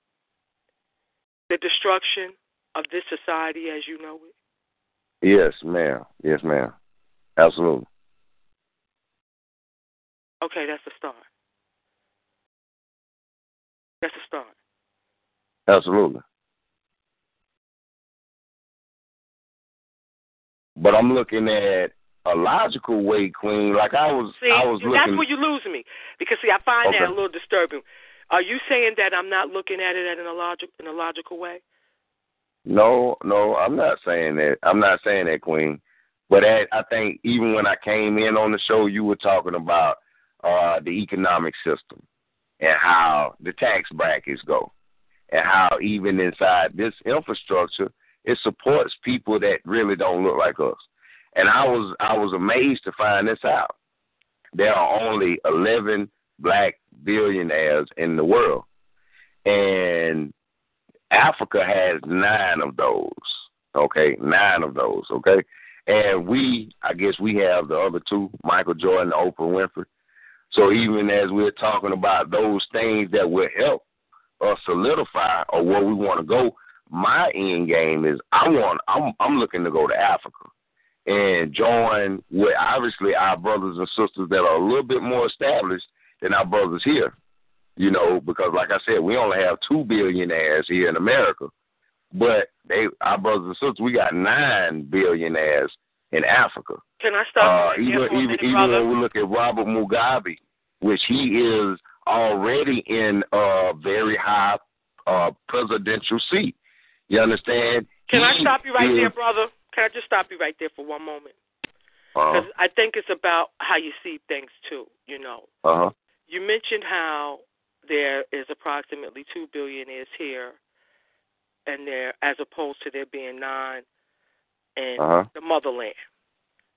the destruction of this society as you know it? Yes, ma'am. Yes, ma'am. Absolutely. Okay, that's a start. That's a start. Absolutely. But I'm looking at a logical way, Queen. Like I was, see, I was looking. that's where you lose me because see, I find Okay. that a little disturbing. Are you saying that I'm not looking at it in a logic in a logical way? No, no, I'm not saying that. I'm not saying that, Queen. But at, I think even when I came in on the show, you were talking about uh, the economic system and how the tax brackets go, and how even inside this infrastructure, it supports people that really don't look like us. And I was I was amazed to find this out. There are only 11 black billionaires in the world, and Africa has nine of those. Okay, nine of those. Okay, and we, I guess, we have the other two: Michael Jordan, Oprah Winfrey. So even as we're talking about those things that will help us solidify or where we want to go, my end game is I want I'm I'm looking to go to Africa and join with obviously our brothers and sisters that are a little bit more established than our brothers here. You know, because like I said, we only have two billionaires here in America. But they our brothers and sisters, we got nine billionaires in Africa. Can I stop Uh, you right there even even minute, even brother? when we look at Robert Mugabe, which he is already in a very high uh, presidential seat. You understand? Can I stop you right is, there, brother? Can I just stop you right there for one moment? Because I think it's about how you see things too. You know, Uh huh. you mentioned how there is approximately two billionaires here, and there, as opposed to there being nine in Uh huh. the motherland.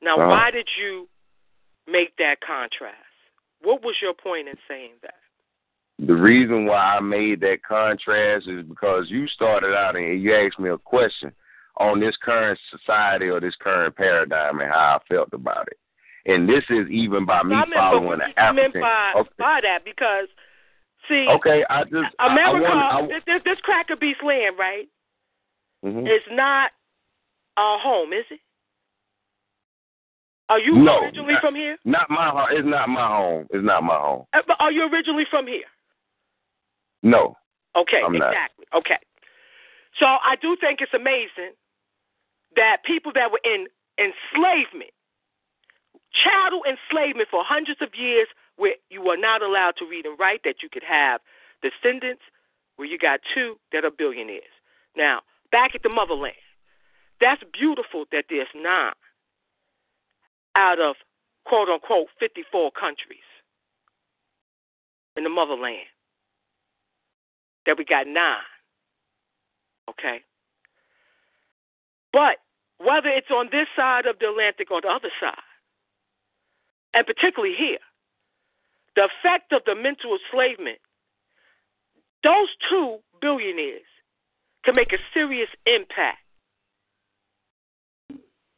Now, Uh-huh. why did you make that contrast? What was your point in saying that? The reason why I made that contrast is because you started out and you asked me a question on this current society or this current paradigm and how I felt about it. And this is even by me So I meant, following the you meant by, okay. by that because, see, okay, I just America, I, want, this, this, this cracker beast land, right? I, mhm. It's not our home, is it? Are you No, originally not- from here? Not my home. It's not my home. It's not my home. Uh, but Are you originally from here? No. Okay, I'm not. exactly. Okay. So I do think it's amazing that people that were in enslavement, chattel enslavement for hundreds of years, where you are not allowed to read and write, that you could have descendants, where you got two that are billionaires. Now, back at the motherland, that's beautiful that there's nine out of quote unquote 54 countries in the motherland that we got nine. Okay? But whether it's on this side of the Atlantic or the other side, and particularly here, the effect of the mental enslavement those two billionaires can make a serious impact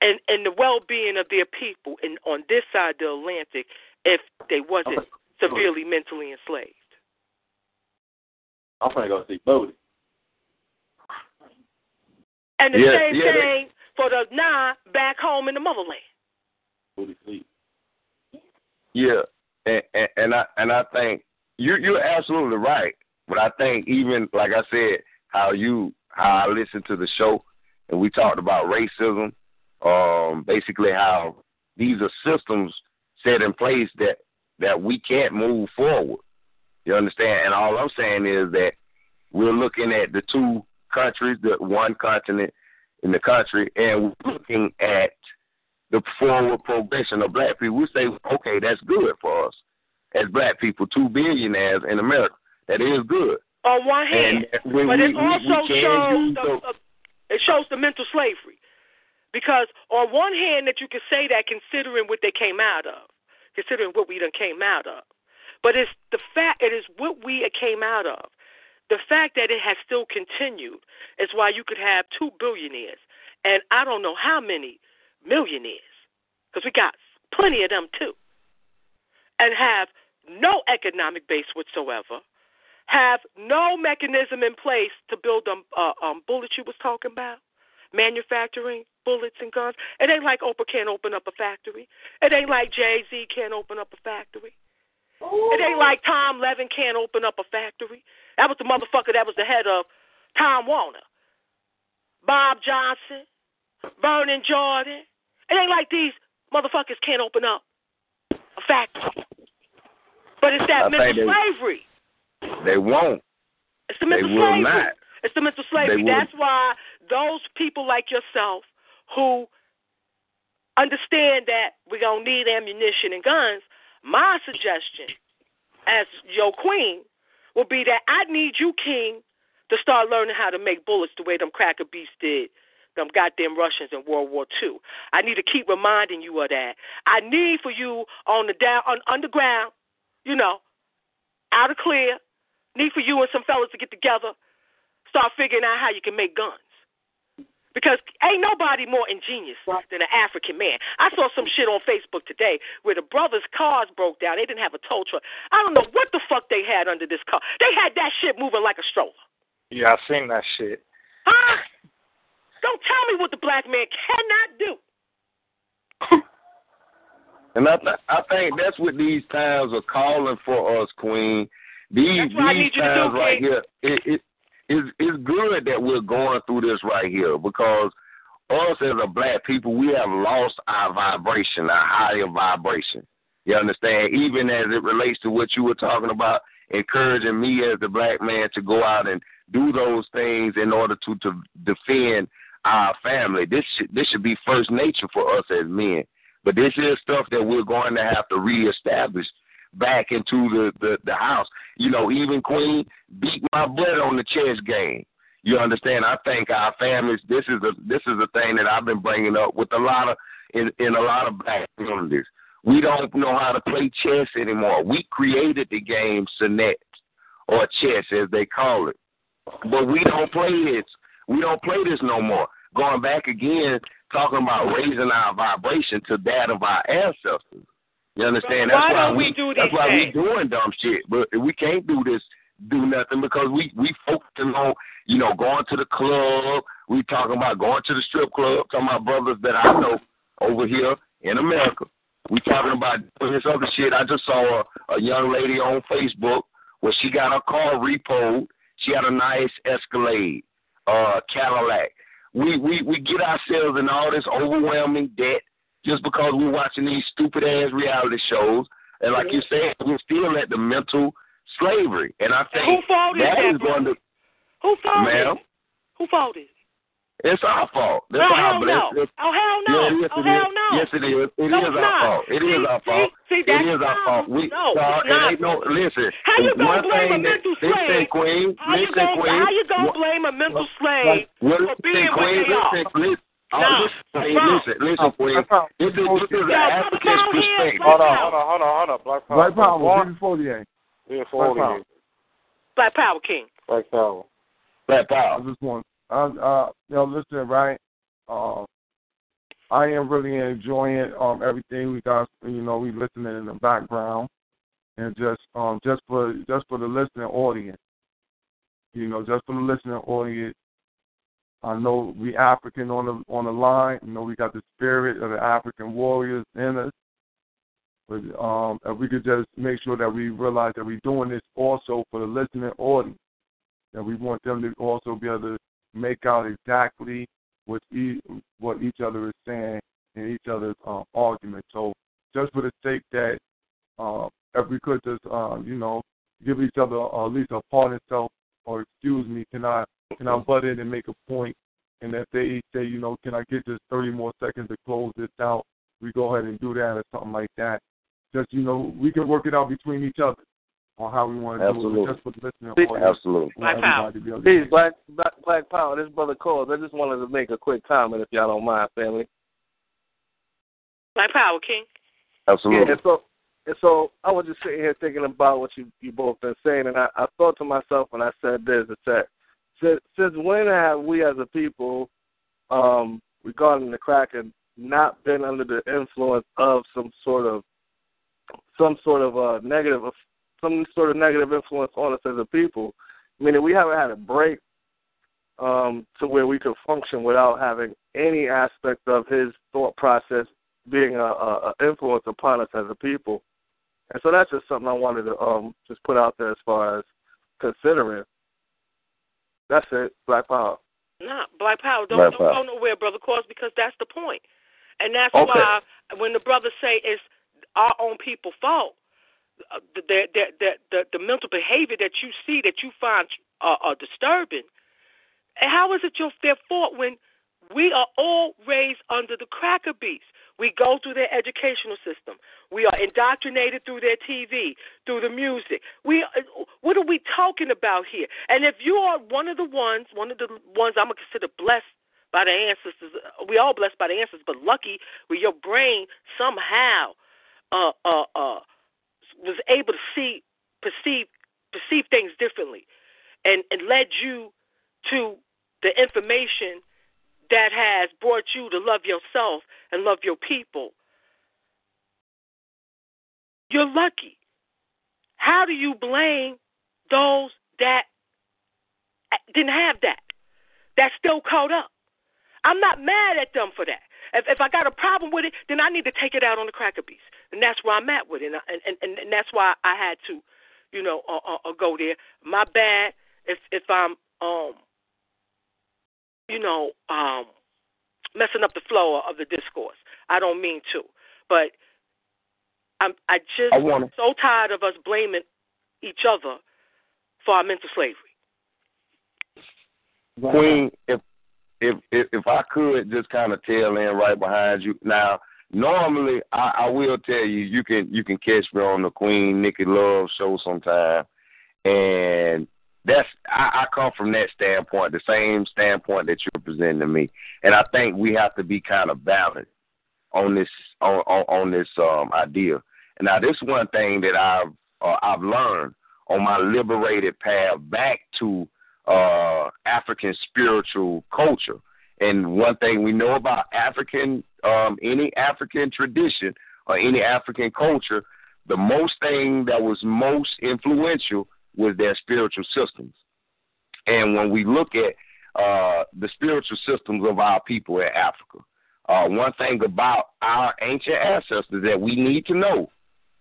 in, in the well being of their people in, on this side of the Atlantic if they wasn't severely mentally enslaved. I'm gonna go see Bodie. And the Yeah, same thing for the nine back home in the motherland. Bodie sleep. Yeah, and, and I and I think you you're absolutely right. But I think even like I said, how you how I listened to the show and we talked about racism, um, basically how these are systems set in place that that we can't move forward. You understand? And all I'm saying is that we're looking at the two countries, the one continent in the country, and we're looking at the forward progression of black people. We say, okay, that's good for us as black people, two billionaires in America. That is good. On one hand, but we, it also shows the, uh, it shows the mental slavery. Because on one hand, that you can say that considering what they came out of, considering what we done came out of, but it's the fact it is what we came out of. The fact that it has still continued is why you could have two billionaires and I don't know how many millionaires, because we got plenty of them too, and have no economic base whatsoever, have no mechanism in place to build them uh, um, bullets you was talking about, manufacturing bullets and guns. It ain't like Oprah can't open up a factory. It ain't like Jay Z can't open up a factory. It ain't like Tom Levin can't open up a factory. That was the motherfucker that was the head of Time Warner. Bob Johnson, Vernon Jordan. It ain't like these motherfuckers can't open up a factory. But it's that mental they- slavery. they won't. It's the They will slavery. not. It's the mental slavery. That's why those people like yourself who understand that we're going to need ammunition and guns, my suggestion as your queen will be that I need you, King, to start learning how to make bullets the way them cracker beasts did them goddamn Russians in World War II. I need to keep reminding you of that. I need for you on the down on underground, you know, out of clear. Need for you and some fellas to get together, start figuring out how you can make guns. Because ain't nobody more ingenious than an African man. I saw some shit on Facebook today where the brothers' cars broke down. They didn't have a tow truck. I don't know what the fuck they had under this car. They had that shit moving like a stroller. Yeah, I seen that shit. Huh? Don't tell me what the black man cannot do. And I, th- I think that's what these times are calling for us, Queen. These That's what I need these times do, right here, it, it it's it's good that we're going through this right here because us as a black people, we have lost our vibration, our higher vibration. You understand? Even as it relates to what you were talking about, encouraging me as the black man to go out and do those things in order to to defend our family. This should, this should be first nature for us as men. But this is stuff that we're going to have to reestablish back into the, the, the house. You know, even Queen beat my butt on the chess game. You understand? I think our families. This is a this is a thing that I've been bringing up with a lot of in in a lot of black communities. We don't know how to play chess anymore. We created the game Senet or chess as they call it, but we don't play this. We don't play this no more. Going back again, talking about raising our vibration to that of our ancestors. You understand? That's why don't we do That's why we doing dumb shit. But we can't do this, do nothing because we we focusing on you know going to the club. We talking about going to the strip club. Talking about brothers that I know over here in America. We talking about doing this other shit. I just saw a, a young lady on Facebook where she got her car repoed. She had a nice Escalade, uh, Cadillac. We we we get ourselves in all this overwhelming debt just because we're watching these stupid ass reality shows. And like you said, we're still at the mental slavery. And I think who fault is that that, is going to Who fault Ma'am? is? Who fault is it's our fault. That's oh, our hell no. it's, oh, hell no. Yeah, yes, oh, hell is. no. Yes, it is. It No, is our not. fault. It is See, our see, fault. See, that's is our fault. We No, no, it's it not. ain't no. Listen. How you gonna blame thing a that, mental listen, slave? Queen. How you listen, gonna, Queen. how you gonna blame a mental slave Well, for being listen, what Queen. they are? Listen, listen. No, listen, Queen, wrong. listen, listen, Queen. This is, this is an Yo, African come on here, perspective. come Hold on, hold on, hold on, hold on. Black Power. Black Power, One, before the game. three or Black four Power. years. Black Power King. Black Power. Black Power. I just want, I, uh, you know, listen, right? Um, I am really enjoying um everything we got. You know, we listening in the background, and just um just for just for the listening audience. You know, just for the listening audience. I know we African on the on the line. You know, we got the spirit of the African warriors in us. But um, if we could just make sure that we realize that we're doing this also for the listening audience, that we want them to also be able to make out exactly what each, what each other is saying in each other's um, argument. So just for the sake that uh, if we could just uh, you know give each other uh, at least a pardon self or excuse me, can I can I butt in and make a point? And if they say you know can I get just 30 more seconds to close this out, we go ahead and do that or something like that. Just you know we can work it out between each other on how we want to Absolutely. do it. Just for the listening audience. Absolutely. Black Power. Everybody be able to Peace, get- Black, Black Black Power. This brother calls. I just wanted to make a quick comment, if y'all don't mind, family. Black Power King. Absolutely. Yeah, and so and so I was just sitting here thinking about what you you both been saying, and I, I thought to myself when I said this, I said, since since when have we as a people, um, regarding the cracker, not been under the influence of some sort of some sort of uh negative some sort of negative influence on us as a people? Meaning we haven't had a break um to where we could function without having any aspect of his thought process being a, a, a influence upon us as a people. And so that's just something I wanted to um just put out there as far as considering. That's it, Black Power. Nah, Black Power. Don't Black don't Power. go nowhere, brother. Cause because that's the point, and that's Okay. why when the brothers say it's our own people fault, the the the the, the, mental behavior that you see that you find uh, uh, disturbing, and how is it your their fault when we are all raised under the cracker beast? We go through their educational system. We are indoctrinated through their TV, through the music. We, what are we talking about here? And if you are one of the ones, one of the ones I'm gonna consider blessed by the ancestors, we all blessed by the ancestors, but lucky with your brain somehow uh, uh, uh, was able to see, perceive, perceive things differently, and and led you to the information that has brought you to love yourself and love your people. You're lucky. How do you blame those that didn't have that? That's still caught up. I'm not mad at them for that. If, if I got a problem with it, then I need to take it out on the cracker beast, and that's where I'm at with it, and and and, and that's why I had to, you know, uh, uh, uh, go there. My bad if if I'm um, you know, um, messing up the flow of the discourse. I don't mean to, but I'm I just I wanna- so tired of us blaming each other for our mental slavery. Queen, if if if, if I could just kind of tail in right behind you. Now, normally I, I will tell you you can you can catch me on the Queen Nikki Love show sometime, and that's I, I come from that standpoint, the same standpoint that you're presenting to me, and I think we have to be kind of balanced on this on on, on this um idea. And now this one thing that I've uh, I've learned on my liberated path back to uh, African spiritual culture. And one thing we know about African, um, any African tradition or any African culture, the most thing that was most influential was their spiritual systems. And when we look at uh, the spiritual systems of our people in Africa, uh, one thing about our ancient ancestors that we need to know,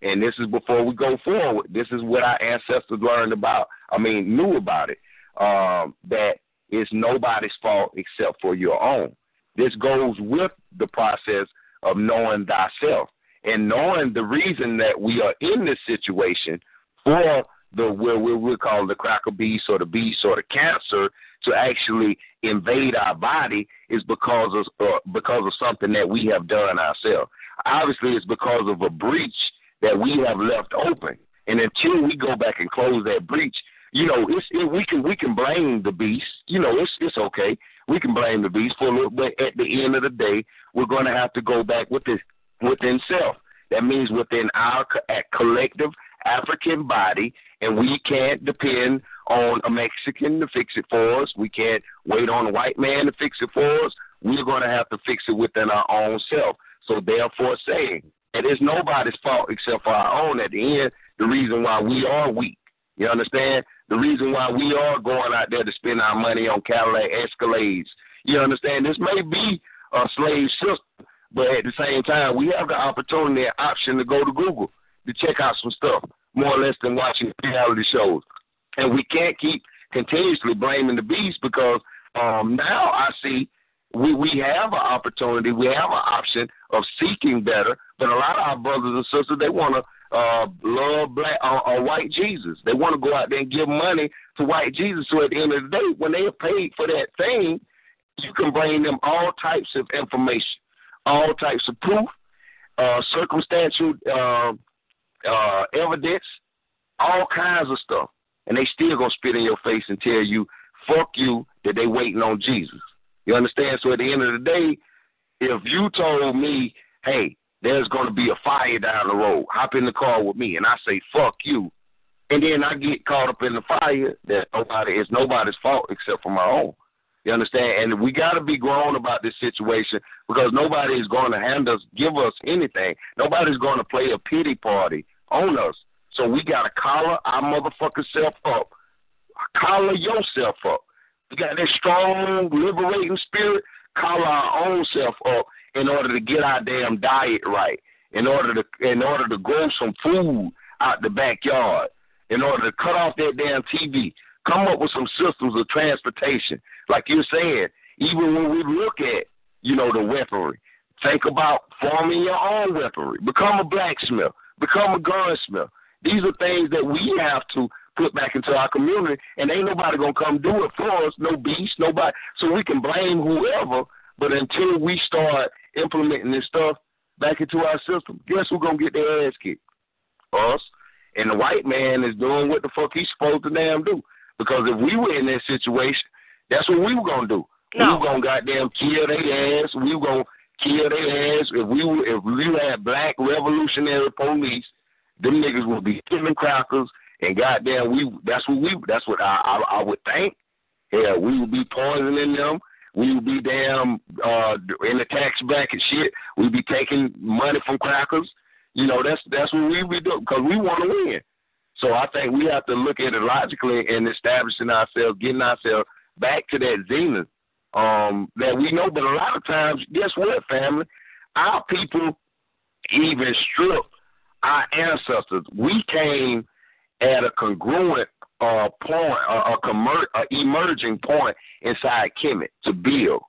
and this is before we go forward, this is what our ancestors learned about, I mean, knew about it um, that it's nobody's fault except for your own. This goes with the process of knowing thyself and knowing the reason that we are in this situation for the where we would call the cracker beast or the beast or the cancer to actually invade our body is because of uh, because of something that we have done ourselves. Obviously, it's because of a breach that we have left open, and until we go back and close that breach, you know, it's it, we can we can blame the beast. You know, it's it's okay. We can blame the beast for a little, but at the end of the day, we're going to have to go back with this within self. That means within our collective African body, and we can't depend on a Mexican to fix it for us. We can't wait on a white man to fix it for us. We're going to have to fix it within our own self. So therefore, saying it is nobody's fault except for our own. At the end, the reason why we are weak. You understand? The reason why we are going out there to spend our money on Cadillac Escalades. You understand? This may be a slave system, but at the same time, we have the opportunity and option to go to Google to check out some stuff more or less than watching reality shows. And we can't keep continuously blaming the beast because um, now I see we we have an opportunity, we have an option of seeking better. But a lot of our brothers and sisters they want to uh, love black or, uh, or white Jesus. They want to go out there and give money to white Jesus. So at the end of the day, when they are paid for that thing, you can bring them all types of information, all types of proof, uh, circumstantial uh, uh, evidence, all kinds of stuff, and they still gonna spit in your face and tell you, "Fuck you," that they waiting on Jesus. You understand? So at the end of the day, if you told me, "Hey, there's gonna be a fire down the road, hop in the car with me," and I say, "Fuck you," and then I get caught up in the fire, that nobody it's nobody's fault except for my own. You understand? And we got to be grown about this situation because nobody is going to hand us, give us anything. Nobody's going to play a pity party on us. So we got to collar our motherfucking self up. Collar yourself up. We got that strong, liberating spirit. Collar our own self up in order to get our damn diet right. In order to in order to grow some food out the backyard. In order to cut off that damn TV. Come up with some systems of transportation. Like you're saying, even when we look at, you know, the weaponry, think about forming your own weaponry. Become a blacksmith. Become a gunsmith. These are things that we have to put back into our community, and ain't nobody gonna come do it for us. No beast, nobody. So we can blame whoever, but until we start implementing this stuff back into our system, guess who's gonna get their ass kicked? Us. And the white man is doing what the fuck he's supposed to damn do. Because if we were in that situation, that's what we were gonna do. No. We were gonna goddamn kill their ass. We were gonna kill their ass. If we were, if we had black revolutionary police, them niggas would be killing crackers and goddamn we that's what we that's what I I, I would think. Yeah, we would be poisoning them. We would be damn uh in the tax bracket shit. We'd be taking money from crackers. You know, that's that's what we would doing because we want to win. So I think we have to look at it logically and establishing ourselves, getting ourselves back to that zenith um, that we know. But a lot of times, guess what, family? Our people even strip our ancestors. We came at a congruent uh, point, a, a, commer- a emerging point inside Kemet to build.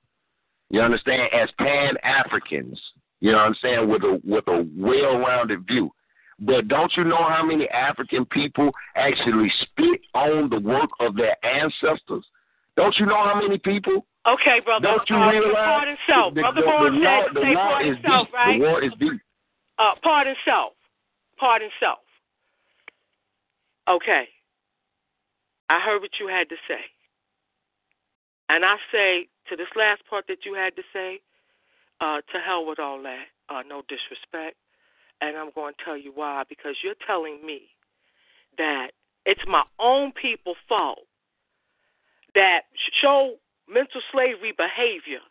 You understand? As Pan Africans, you know what I'm saying, with a with a well rounded view. But don't you know how many African people actually spit on the work of their ancestors? Don't you know how many people? Okay, brother. Don't you uh, realize? Pardon self. The, brother the, Vaughn the, said the, law pardon is self, deep. right? The war is deep. Uh, pardon self. Pardon self. Okay. I heard what you had to say. And I say to this last part that you had to say, uh, to hell with all that. Uh, no disrespect. And I'm going to tell you why. Because you're telling me that it's my own people's fault that show mental slavery behavior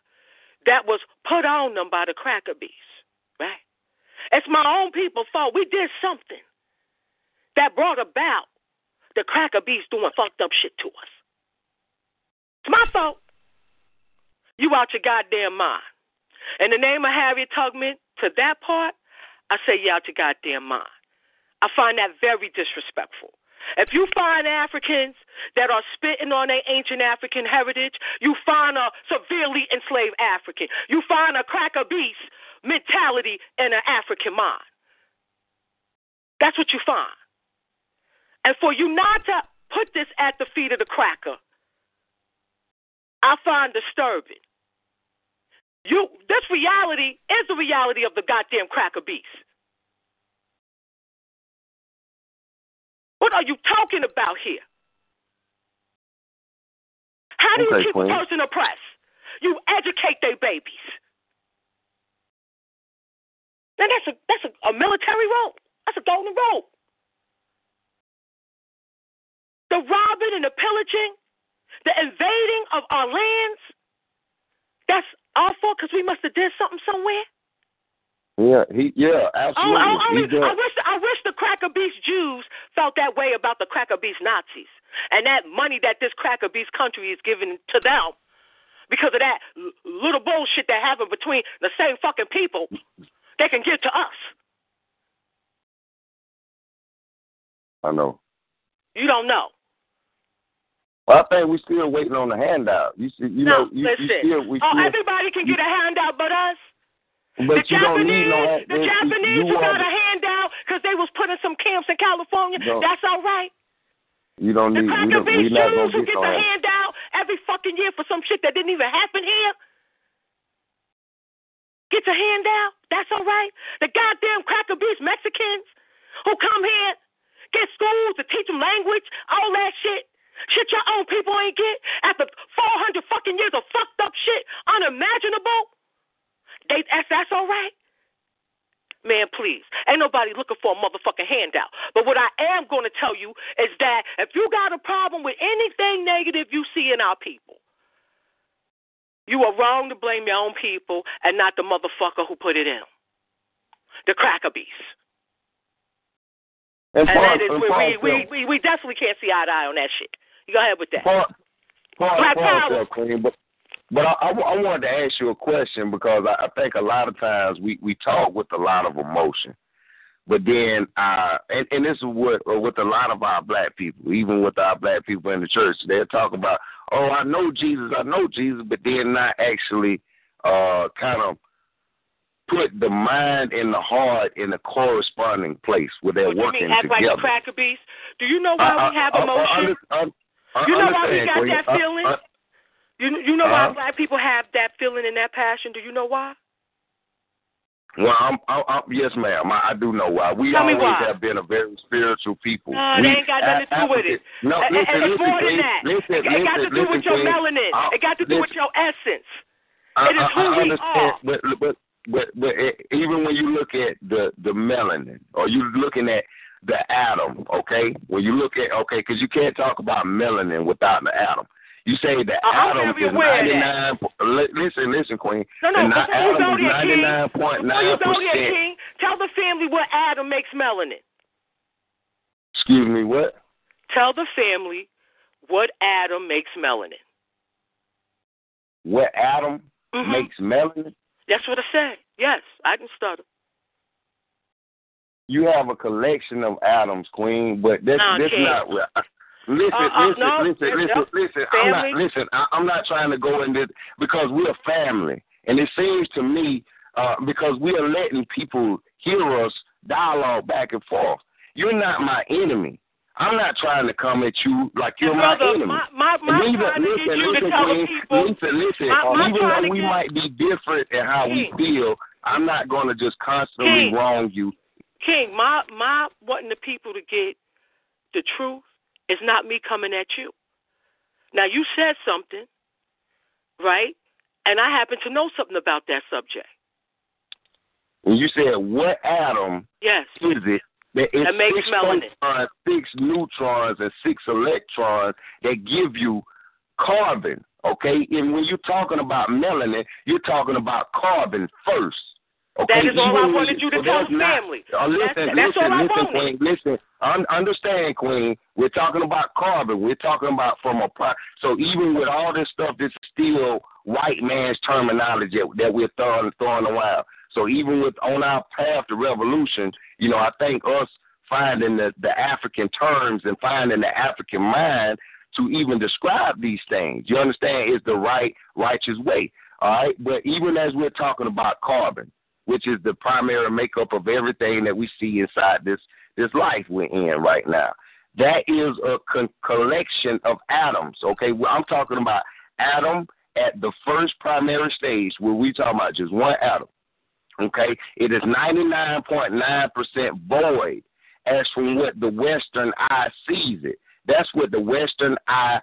that was put on them by the cracker beast, right? It's my own people's fault. We did something that brought about the cracker beast doing fucked up shit to us. It's my fault. You out your goddamn mind. In the name of Harriet Tubman, to that part, I say you out your goddamn mind. I find that very disrespectful. If you find Africans that are spitting on their ancient African heritage, you find a severely enslaved African. You find a cracker beast mentality in an African mind. That's what you find. And for you not to put this at the feet of the cracker, I find disturbing. You this reality is the reality of the goddamn cracker beast. What are you talking about here? How do you Okay, keep Queen. a person oppressed? You educate their babies. Now that's a that's a, a military role. That's a golden role. The robbing and the pillaging, the invading of our lands, that's our fault because we must have did something somewhere. Yeah, he yeah, Oh, oh absolutely. oh, oh, did- I wish I wish the cracker beast Jews felt that way about the cracker beast Nazis and that money that this cracker beast country is giving to them because of that little bullshit that happened between the same fucking people they can give to us. I know. You don't know. Well, I think we're still waiting on the handout. You see, you no, know, you, listen. you still we oh, still, everybody can get a handout but us. but the you don't need Japanese, no. the you- Japanese you who got a handout because they was putting some camps in California. No. That's all right. You don't The need. We cracker don't, we beast not Jews who get the hand- handout every fucking year for some shit that didn't even happen here. Get a handout. That's all right. The goddamn cracker beast Mexicans who come here, get schools to teach them language, all that shit. Shit your own people ain't get after 400 fucking years of fucked up shit, unimaginable. They, that's, that's all right. Man, please. Ain't nobody looking for a motherfucking handout. But what I am going to tell you is that if you got a problem with anything negative you see in our people, you are wrong to blame your own people and not the motherfucker who put it in. The cracker beast. And, And that is and we, part we, we, we, we definitely can't see eye to eye on that shit. You go ahead with that. Part, part, Black part power. Queen. But but I, I, I wanted to ask you a question because I, I think a lot of times we we talk with a lot of emotion, but then uh and, and this is what uh, with a lot of our black people, even with our black people in the church, they're talking about, oh, I know Jesus, I know Jesus, but they're not actually uh kind of put the mind and the heart in a corresponding place where they're What working mean, act like together. a cracker beast? Do you know why we have I emotion? I- I You know why we got that I- feeling? I- You you know why black people have that feeling and that passion? Do you know why? Well, I'm, I'm, I'm yes, ma'am. I, I do know why. We Tell always why. have been a very spiritual people. No, we, they ain't got nothing to do with it. No, listen, it's listen, more than that. Listen, it, uh, it got to do with your melanin. I- it got to do with your essence. I, it is uh, who I we understand, are. but but but but it, even when you look at the the melanin, or you looking at the atom, okay? When you look at okay, because you can't talk about melanin without the atom. You say the I'm atom is aware of ninety that. nine. Listen, listen, Queen. No, no, the ni- before you atom is there, ninety King, nine point before nine you go there, percent. King, tell the family what Adam makes melanin. Excuse me, what? Tell the family what Adam makes melanin. What atom Mhm. makes melanin? That's what I said. Yes, I can stutter. You have a collection of atoms, Queen, but Nah, this King. not. Listen, Uh, uh, listen, no, listen, listen, yep. listen. I'm not listen. I, I'm not trying to go into because we're family, and it seems to me uh, because we are letting people hear us dialogue back and forth. You're not my enemy. I'm not trying to come at you like you're my brother, enemy. my my my even, listen, you listen, Queen, listen, listen. My- even though we get- might be different in how we feel, I'm not going to just constantly King. wrong you. King, my my wanting the people to get the truth is not me coming at you. Now you said something, right? And I happen to know something about that subject. And you said, what atom Yes. is it that That makes six melanin. six neutrons, and six electrons that give you carbon? Okay, and when you're talking about melanin, you're talking about carbon first. Okay, That is all I wanted you to tell that's the not- family. Uh, listen, That's- that's listen, all I listen. Queen. Listen, un- understand, Queen. We're talking about carbon. We're talking about from a pro- so even with all this stuff, it's still white man's terminology that, that we're throwing throwing around. So even with on our path to revolution, you know, I think us finding the, the African terms and finding the African mind to even describe these things, you understand, is the right righteous way. All right, but even as we're talking about carbon, which is the primary makeup of everything that we see inside this this life we're in right now. That is a collection of atoms. Okay, well, I'm talking about atom at the first primary stage where we talking about just one atom. Okay, it is 99.9% void as from what the Western eye sees it. That's what the Western eye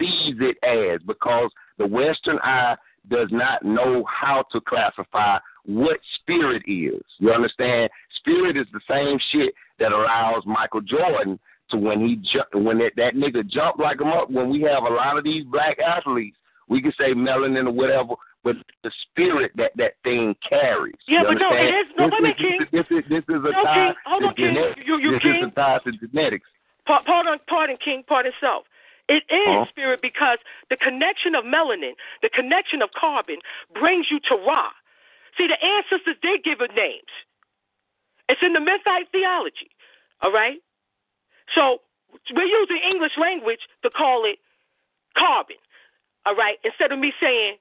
sees it as because the Western eye does not know how to classify what spirit is. You understand? Spirit is the same shit that allows Michael Jordan to when he ju- when that, that nigga jump like him up. When we have a lot of these black athletes, we can say melanin or whatever, but the spirit that that thing carries. Yeah, but no, it is no. this Wait a is, King. This is this is a No, tie. King. Hold on, King. genetics. You, you, this King. is a tie to genetics. Pa- Pardon, pardon, King, pardon self. It is Uh-huh. spirit because the connection of melanin, the connection of carbon, brings you to Ra. See, the ancestors did give it names. It's in the Memphite theology. All right. So we're using English language to call it carbon. All right, instead of me saying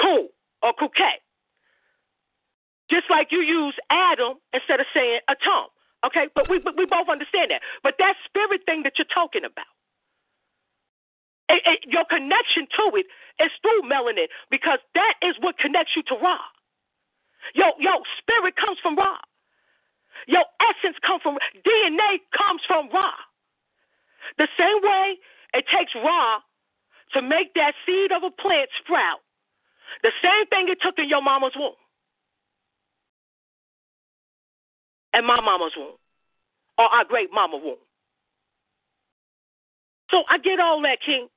cool or coquette. Just like you use Adam instead of saying atom. Okay, but we but we both understand that. But that spirit thing that you're talking about, it, it, your connection to it is through melanin because that is what connects you to Ra. Yo, yo, spirit comes from Ra. Your essence comes from DNA comes from Ra. The same way it takes Ra to make that seed of a plant sprout, the same thing it took in your mama's womb and my mama's womb or our great mama womb. So I get all that, King.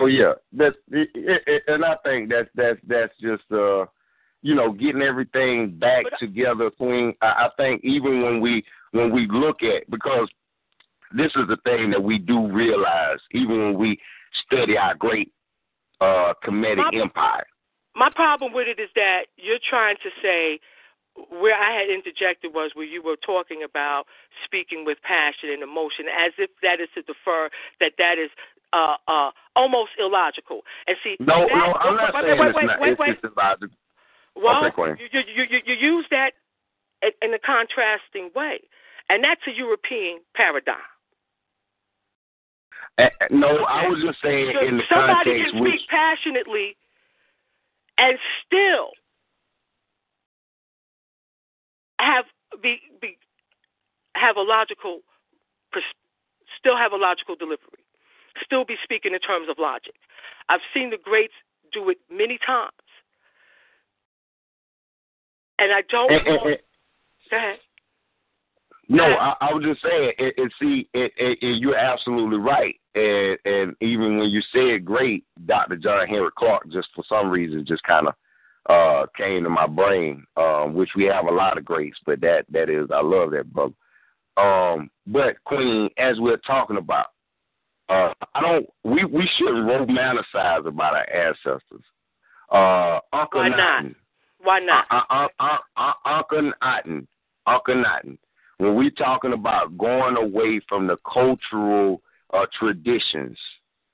Oh yeah, that's it, it, it, and I think that's that's that's just uh, you know, getting everything back together, Queen. I, I think even when we when we look at because this is the thing that we do realize, even when we study our great uh Kemetic My- empire. My problem with it is that you're trying to say where I had interjected was where you were talking about speaking with passion and emotion, as if that is to defer that that is uh, uh, almost illogical. And see, No, that, no, I'm not wait, saying wait, it's wait, not. wait, it's wait. illogical. Well, Okay, you, you, you, you use that in a contrasting way, and that's a European paradigm. Uh, no, I was just saying So in the somebody context can which speak passionately and still have be be have a logical still have a logical delivery, still be speaking in terms of logic. I've seen the greats do it many times, and I don't. And- and- want, and- go ahead. No, I, I was just saying, it, it, see, it, it, it, you're absolutely right. And, and even when you said great, Dr. John Henrik Clarke, just for some reason, just kind of uh, came to my brain, um, which we have a lot of greats, but that that is, I love that brother. Um, but Queen, as we're talking about, uh, I don't, we we shouldn't romanticize about our ancestors. Uh, Uncle Why not? Why not? uh, uh, uh, uh, Uncle Notton, Uncle Notton. When we talking about going away from the cultural uh, traditions,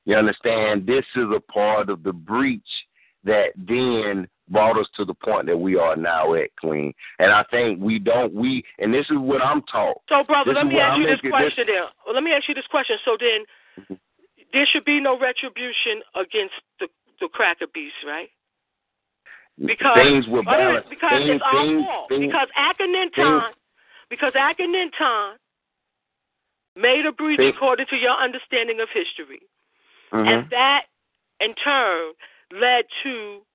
you understand this is a part of the breach that then brought us to the point that we are now at, Queen. And I think we don't we and this is what I'm taught. So, brother, This let me ask I'm you this question then. Well, let me ask you this question. So then, there should be no retribution against the the cracker beast, right? Because things were balanced. because things, it's our things, fault. things, because Akhenaten, because Akhenaten made a breach according to your understanding of history, Mhm. and that in turn led to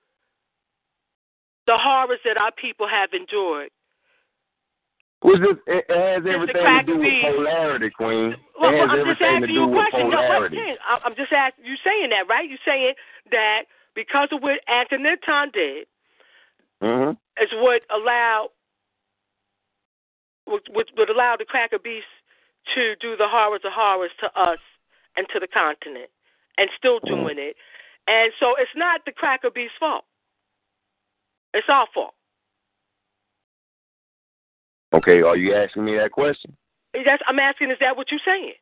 the horrors that our people have endured. Was this, it, has everything to do with polarity, Queen. Well, well, I'm just asking you a question. No, wait, I- I'm just asking you saying that, right? You're saying that because of what Akhenaten did hmm is what allowed would, would, would allow the cracker beast to do the horrors of horrors to us and to the continent, and still Mm-hmm. doing it. And so it's not the cracker beast's fault. It's our fault. Okay, are you asking me that question? That's, I'm asking, is that what you're saying?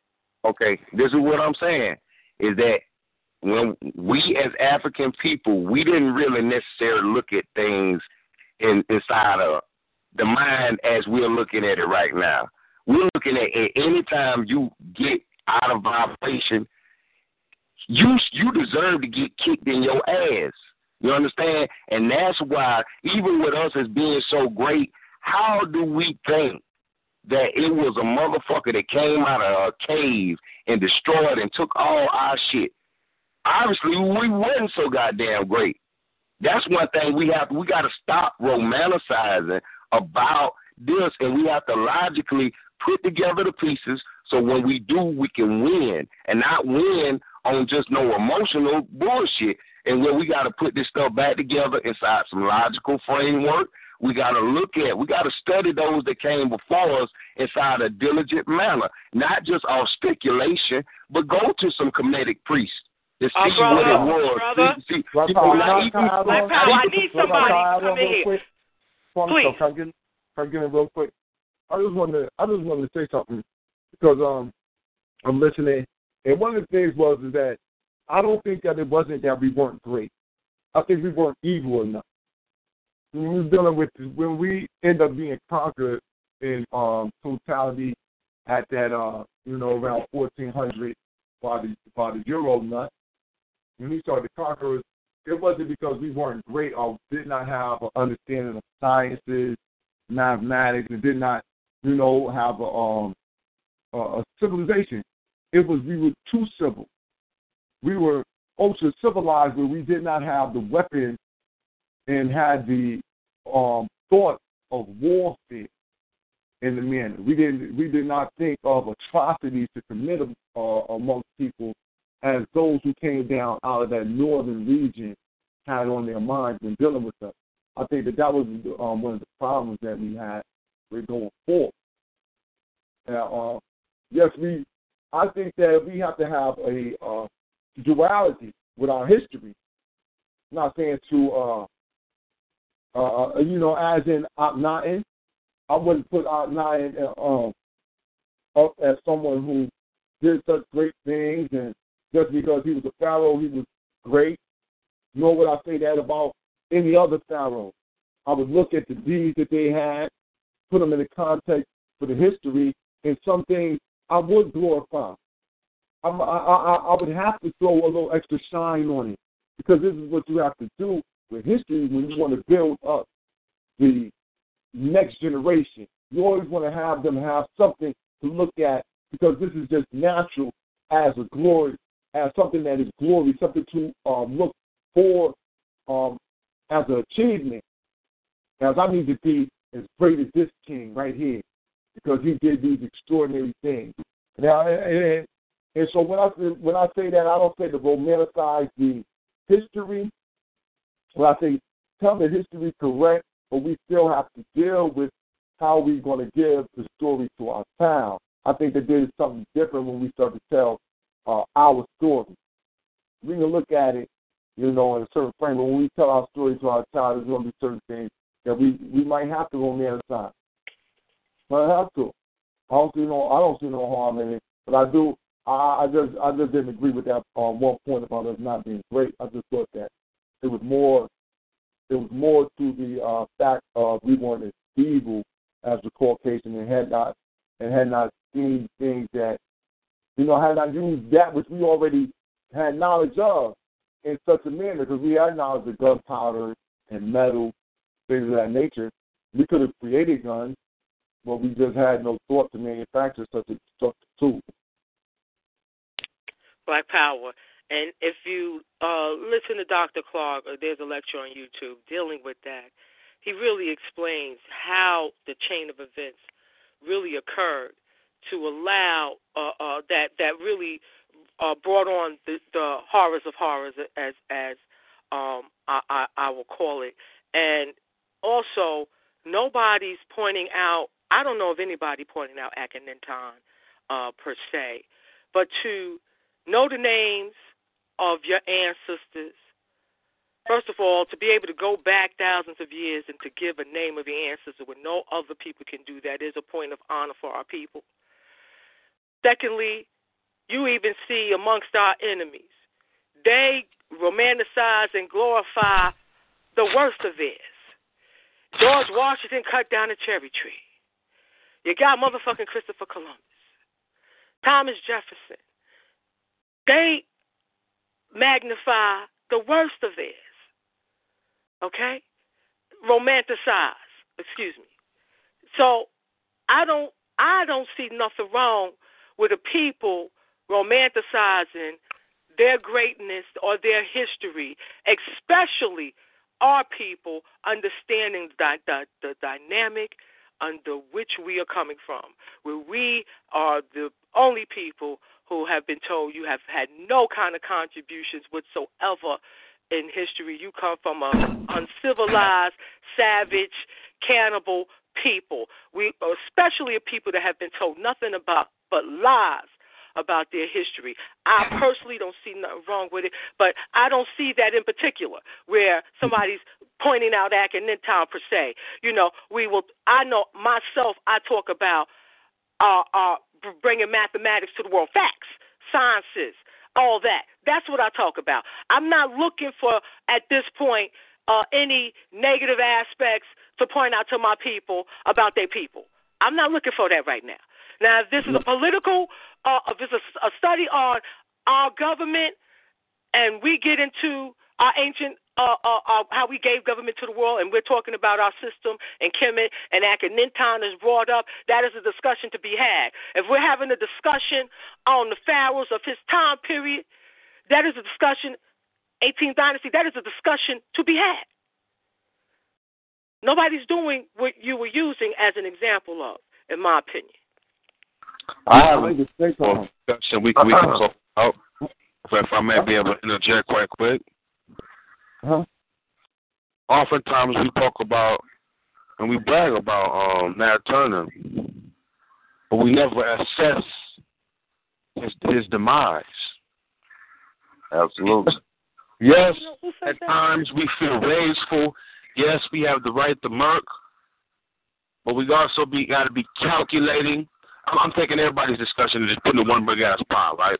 Okay, this is what I'm saying is that when we as African people, we didn't really necessarily look at things in inside of the mind as we're looking at it right now. We're looking at it anytime you get out of vibration, you you deserve to get kicked in your ass. You understand? And that's why even with us as being so great, how do we think that it was a motherfucker that came out of a cave and destroyed and took all our shit. Obviously, we wasn't so goddamn great. That's one thing we have. We got to stop romanticizing about this, and we have to logically put together the pieces so when we do, we can win and not win on just no emotional bullshit. And where we got to put this stuff back together inside some logical framework. We got to look at, we got to study those that came before us inside a diligent manner, not just off speculation, but go to some Kemetic priests to see uh, brother, what it was. Brother, see, see, Brother, you know, can I- not can I even- on- Black Power, I need somebody can I add to come on in real here. quick? Please. second, Can I get, can I get in real quick? I just wanted to, I just wanted to say something because um I'm listening, and one of the things was is that I don't think that it wasn't that we weren't great. I think we weren't evil enough. When we was dealing with when we end up being conquered in um totality at that uh you know around 1400 by the by the Euro nut, when we started to conquer it wasn't because we weren't great or did not have an understanding of sciences, mathematics, and did not, you know, have a um a, a civilization. It was we were too civil. We were ultra civilized, where we did not have the weapons and had the um thought of warfare in the manner. We didn't. We did not think of atrocities to commit uh, amongst people as those who came down out of that northern region had on their minds when dealing with us. I think that that was um, one of the problems that we had with going forward. Now, uh, yes, we. I think that we have to have a uh, duality with our history. not saying to, uh, uh, you know, as in Akhenaten. I wouldn't put Akhenaten uh, um, up as someone who did such great things, and just because he was a pharaoh, he was great. Nor would I say that about any other pharaoh. I would look at the deeds that they had, put them in the context for the history, and some things I would glorify. I, I, I would have to throw a little extra shine on it because this is what you have to do with history when you want to build up the next generation. You always want to have them have something to look at because this is just natural as a glory, as something that is glory, something to um, look for um, as an achievement. As I need to be as great as this king right here because he did these extraordinary things. Now, and, and so when I when I say that, I don't say to romanticize the history. When I say tell the history correct, but we still have to deal with how we're going to give the story to our town. I think that there's something different when we start to tell uh, our story. We can look at it, you know, in a certain frame, but when we tell our story to our child, there's going to be certain things that we, we might have to romanticize. Might have to. I don't see no I don't see no harm in it, but I do. I, I just I just didn't agree with that um, one point about us not being great. I just thought that it was more it was more to the uh, fact of we weren't as evil as the Caucasian and had not and had not seen things that you know had not used that which we already had knowledge of in such a manner because we had knowledge of gunpowder and metal things of that nature. We could have created guns, but we just had no thought to manufacture such a such tool. Black Power. And if you uh, listen to Dr. Clarke, or there's a lecture on YouTube dealing with that, he really explains how the chain of events really occurred to allow uh, uh, that that really uh, brought on the, the horrors of horrors, as as um, I, I, I will call it, and also nobody's pointing out. I don't know of anybody pointing out Akhenaten uh, per se, but to know the names of your ancestors. First of all, to be able to go back thousands of years and to give a name of your ancestor when no other people can do that is a point of honor for our people. Secondly, you even see amongst our enemies, they romanticize and glorify the worst of theirs. George Washington cut down a cherry tree. You got motherfucking Christopher Columbus, Thomas Jefferson. They magnify the worst of theirs. Okay? Romanticize, excuse me. So I don't I don't see nothing wrong with the people romanticizing their greatness or their history, especially our people understanding the, the, the dynamic under which we are coming from, where we are the only people who have been told you have had no kind of contributions whatsoever in history. You come from a uncivilized, savage, cannibal people. We especially a people that have been told nothing about but lies about their history. I personally don't see nothing wrong with it, but I don't see that in particular where somebody's pointing out Akhenaten per se. You know, we will. I know myself. I talk about uh, uh, bringing mathematics to the world, facts, sciences, all that. That's what I talk about. I'm not looking for at this point uh, any negative aspects to point out to my people about their people. I'm not looking for that right now. Now, if this is a political, uh, if it's a, a study on our government, and we get into our ancient uh, uh, uh, how we gave government to the world, and we're talking about our system, and Kemet and Akhenaten is brought up. That is a discussion to be had. If we're having a discussion on the pharaohs of his time period, that is a discussion. 18th dynasty. That is a discussion to be had. Nobody's doing what you were using as an example of, in my opinion. I have a discussion we, we can talk about. But if I may be able to interject quite quick. Huh? Oftentimes we talk about and we brag about um, Nat Turner, but we never assess his, his demise. Absolutely. yes, at times we feel rageful. Yes, we have the right to murk, but we also be got to be calculating. I'm, I'm taking everybody's discussion and just putting it one big ass pile, right?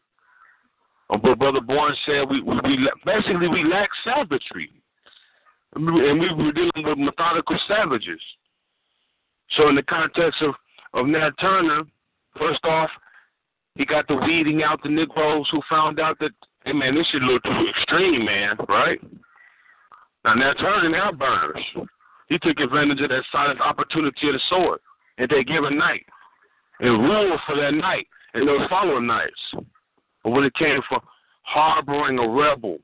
Um, but Brother Born said we, we, we basically we lack savagery, and we were dealing with methodical savages. So in the context of of Nat Turner, first off, he got the weeding out the Negroes who found out that hey man, this shit a little too extreme, man, right? Now Nat Turner now burners. He took advantage of that silent opportunity of the sword and they given night and ruled for that night and those following nights. But when it came for harboring a rebel,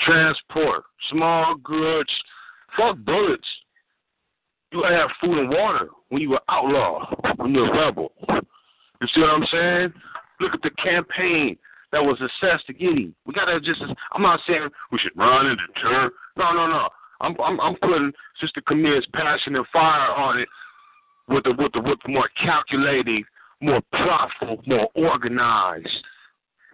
transport, small goods, fuck bullets. You have food and water when you were outlaw, when you're a rebel. You see what I'm saying? Look at the campaign that was assessed to get him. We gotta just. I'm not saying we should run and deter. No, no, no. I'm I'm, I'm putting Sister Camille's passion and fire on it with the with the with more calculating more profitable, more organized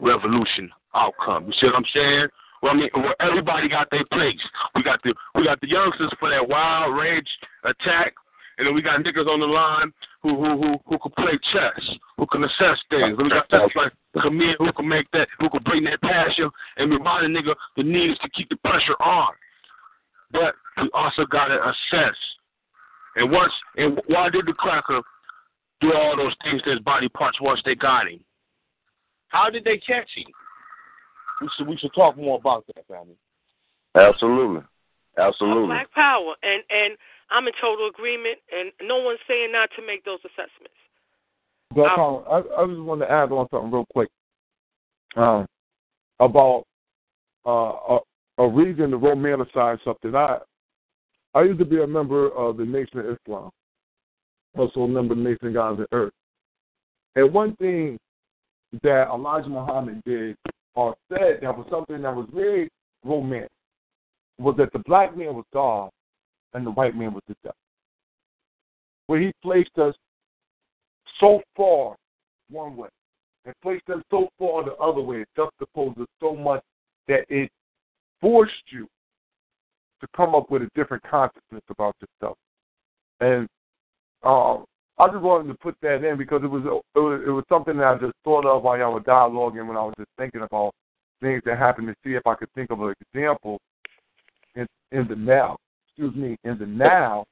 revolution outcome. You see what I'm saying? Well, I mean, well, everybody got their place. We got the we got the youngsters for that wild rage attack, and then we got niggas on the line who who who who can play chess, who can assess things. We got stuff like Camille who can make that, who can bring that passion and remind a nigga the need is to keep the pressure on. But we also gotta assess. And once and why did the cracker do all those things to his body parts once they got him. How did they catch him? We should we should talk more about that, family. Absolutely, absolutely. Black power, and and I'm in total agreement, and no one's saying not to make those assessments. But um, I, I just want to add on something real quick um, about uh, a, a reason to romanticize something. I I used to be a member of the Nation of Islam, also a member of the Nation of of Earth. And one thing that Elijah Muhammad did or said that was something that was very romantic was that the black man was God and the white man was the devil. Where he placed us so far one way and placed us so far the other way, it juxtaposed us so much that it forced you to come up with a different consciousness about yourself. And um, I just wanted to put that in because it was, it was it was something that I just thought of while y'all were dialoguing when I was just thinking about things that happened to see if I could think of an example in in the now. Excuse me, in the now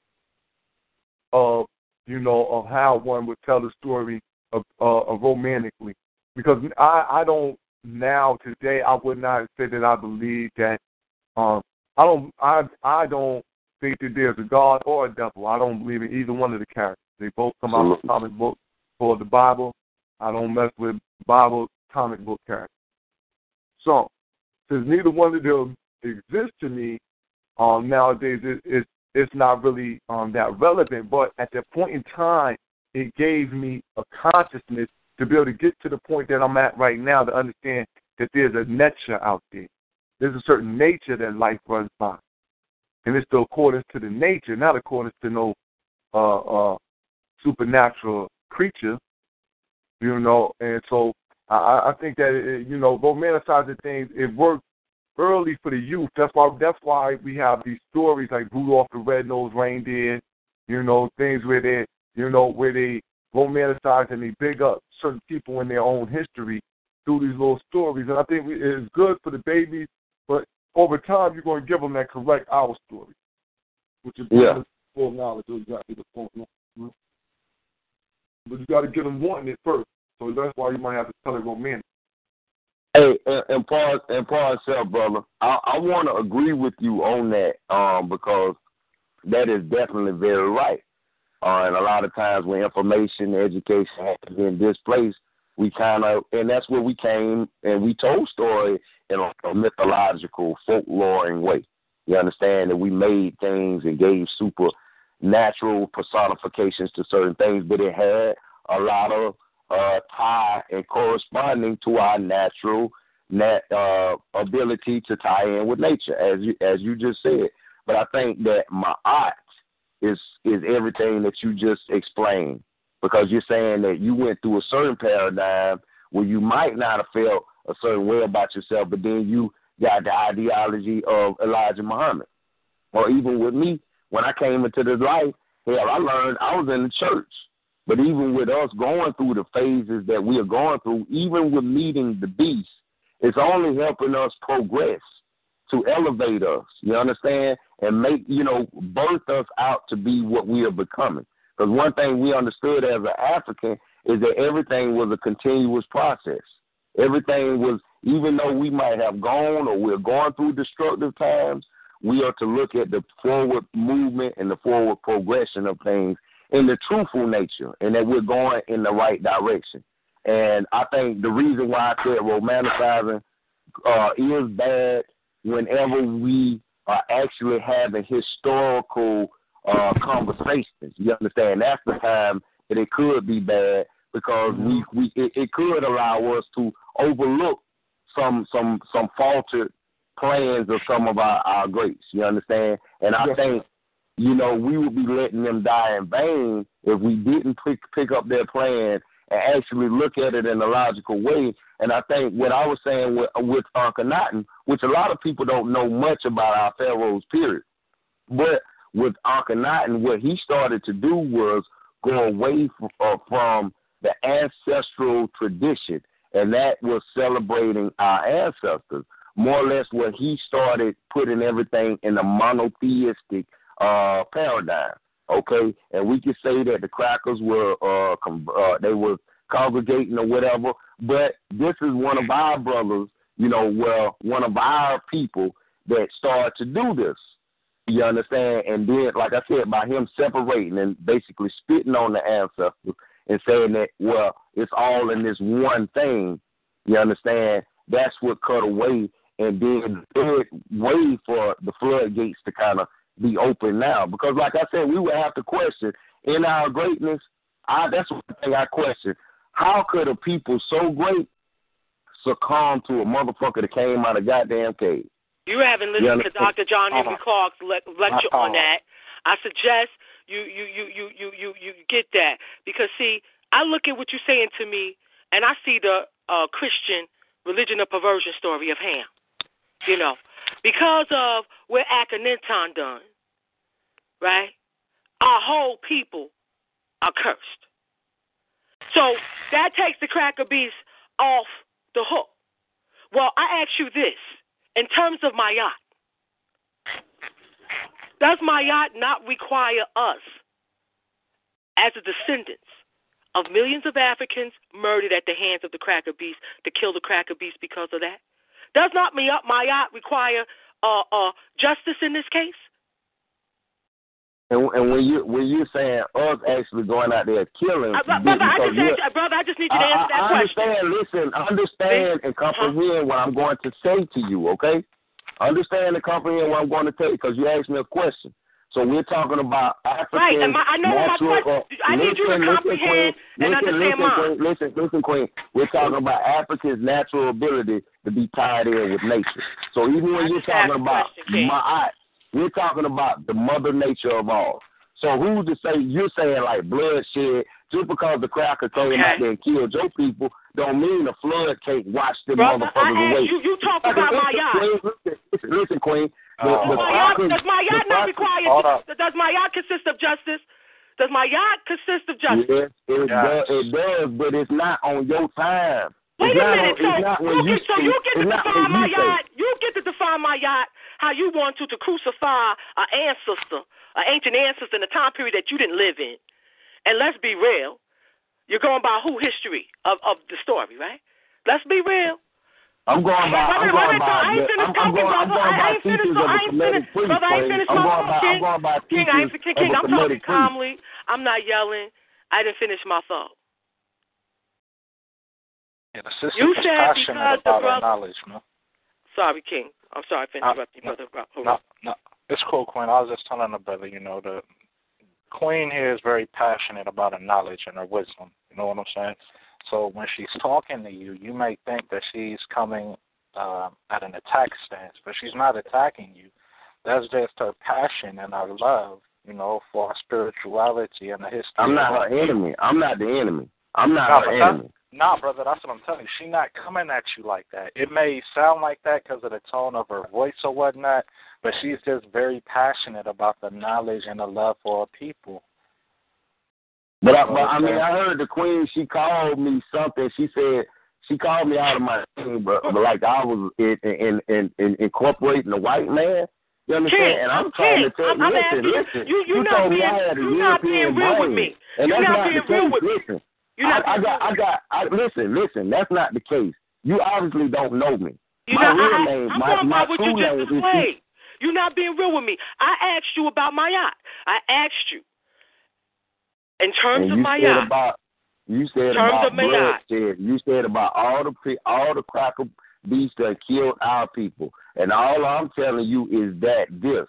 of you know of how one would tell the story of, uh, of romantically, because I I don't now today I would not say that I believe that um I don't I I don't think that there's a God or a devil. I don't believe in either one of the characters. They both come out of comic book for the Bible. I don't mess with Bible comic book characters. So, since neither one of them exist to me, um, nowadays it, it it's not really um, that relevant. But at that point in time, it gave me a consciousness to be able to get to the point that I'm at right now to understand that there's a nature out there. There's a certain nature that life runs by. And it's the accordance to the nature, not according to no uh, uh, supernatural creature. You know, and so I, I think that it, you know, romanticizing things it works early for the youth. That's why that's why we have these stories like Rudolph the Red-Nosed Reindeer. You know, things where they you know where they romanticize and they big up certain people in their own history through these little stories. And I think it's good for the babies, but over time you're going to give them that correct our story, which is yeah. full knowledge of exactly the point. But you got to get them wanting it first. So that's why you might have to tell it romantic. Hey, and, and Paul and Paul said, brother, I, I want to agree with you on that um, because that is definitely very right. Uh, and a lot of times when information, education happens in this place, we kind of, and that's where we came and we told story in a, a mythological, folkloring way. You understand that we made things and gave supernatural personifications to certain things, but it had a lot of uh, tie and corresponding to our natural nat, uh, ability to tie in with nature, as you as you just said. But I think that my art is is everything that you just explained, because you're saying that you went through a certain paradigm where you might not have felt a certain way about yourself, but then you got the ideology of Elijah Muhammad. Or even with me, when I came into this life, hell, I learned I was in the church. But even with us going through the phases that we are going through, even with meeting the beast, it's only helping us progress to elevate us. You understand? And make, you know, birth us out to be what we are becoming. Because one thing we understood as an African is that everything was a continuous process. Everything was, even though we might have gone or we're going through destructive times, we are to look at the forward movement and the forward progression of things in the truthful nature and that we're going in the right direction. And I think the reason why I said romanticizing uh, is bad whenever we are actually having historical uh, conversations. You understand? That's the time that it could be bad because we we it, it could allow us to overlook some some some faltered plans of some of our, our greats. You understand? And I yes. think you know, we would be letting them die in vain if we didn't pick, pick up their plan and actually look at it in a logical way. And I think what I was saying with, with Akhenaten, which a lot of people don't know much about our pharaohs, period. But with Akhenaten, what he started to do was go away from, uh, from the ancestral tradition, and that was celebrating our ancestors. More or less, what he started putting everything in a monotheistic uh, paradigm. Okay, and we could say that the crackers were uh, com- uh, they were congregating or whatever, but this is one of our brothers, you know, well, one of our people that started to do this. You understand? And then, like I said, by him separating and basically spitting on the ancestors and saying that, well, it's all in this one thing. You understand? That's what cut away and then way for the floodgates to kind of be open now. Because, like I said, we would have to question in our greatness. I, that's one thing I question. How could a people so great succumb to a motherfucker that came out of goddamn cave? You haven't listened to Dr. John Henrik uh-huh. Clarke's le- lecture uh-huh. on that. I suggest you you you you you you get that because see, I look at what you're saying to me, and I see the uh, Christian religion of perversion story of Ham. You know, because of what Akhenaten done, right? Our whole people are cursed. So that takes the cracker beast off the hook. Well, I ask you this in terms of Ma'at, does my Ma'at not require us, as the descendants of millions of Africans murdered at the hands of the cracker beast, to kill the cracker beast because of that? Does not Ma'at require uh, uh, justice in this case? And, and when you when you're saying us actually going out there killing, uh, brother, I just brother, I just need you to answer I, that I question. understand. Listen, understand and comprehend huh? what I'm going to say to you. Okay, understand the company and comprehend what I'm going to tell you because you asked me a question. So we're talking about African Right, and my, I know what my natural. question. uh, I need you to listen, listen, comprehend Queen, and listen, understand listen, mine. Queen, listen, listen, Queen. We're talking about Africa's natural ability to be tied in with nature. So even when I you're talking about question, my, we're talking about the mother nature of all. So who's to say you're saying like bloodshed just because the cracker came Okay. out there and killed your people don't mean the flood can't wash them Brother, I motherfuckers away. asked you, you talk about my listen, yacht. Queen, Listen, listen, listen, Queen. The, Oh. the Does my yacht, does my yacht not require, Hold does my yacht consist of justice? Does my yacht consist of justice? Yes, it, Yes. Does, it does, but it's not on your time. Wait it's a minute, on, it's not so when you you get, so you get to it's not define when my you say. yacht. You get to define my yacht how you want to to crucify an ancestor, an ancient ancestor in a time period that you didn't live in. And let's be real, you're going by who history of of the story, right? Let's be real. I'm going by. Wait, I'm wait, going wait, by. I ain't finished I'm, I'm talking, going. I'm brother. I ain't finished. teachings so of ain't finished. Brother, I ain't finished I'm my thought, by. King. I'm King, I ain't teachings King. King, of a I'm talking priest. calmly. I'm not yelling. I didn't finish my thought. Yeah, the sister You said because the brother- knowledge, man. Sorry, King. I'm sorry for interrupting you, no, brother. Ro- No, no, it's cool, Queen. I was just telling the brother, you know, the Queen here is very passionate about her knowledge and her wisdom. You know what I'm saying? So when she's talking to you, you may think that she's coming uh, at an attack stance, but she's not attacking you. That's just her passion and her love, you know, for our spirituality and the history. I'm not her enemy. I'm not the enemy. I'm not No, her enemy. Nah, brother, that's what I'm telling you. She's not coming at you like that. It may sound like that because of the tone of her voice or whatnot, but she's just very passionate about the knowledge and the love for her people. But I, Well, but I mean. I heard the queen. She called me something. She said she called me out of my name, but, but like I was in, in in in incorporating the white man. You understand? King, and I'm I'm trying to tell I'm- I'm listen, asking you- listen. you- you not told me being- I had a you not European being real with me. and You that's not not being the real case. with me. Listen, You're not I, I got, I got, I listen, listen. That's not the case. You obviously don't know me. You my know, real I, name, I'm my talking my true name is displayed. You're not being real with me. I asked you about my yacht. I asked you. In terms of my yacht, about you said Terms about of my yacht. bloodshed. You said about all the pe- all the cracker beasts that killed our people, and all I'm telling you is that this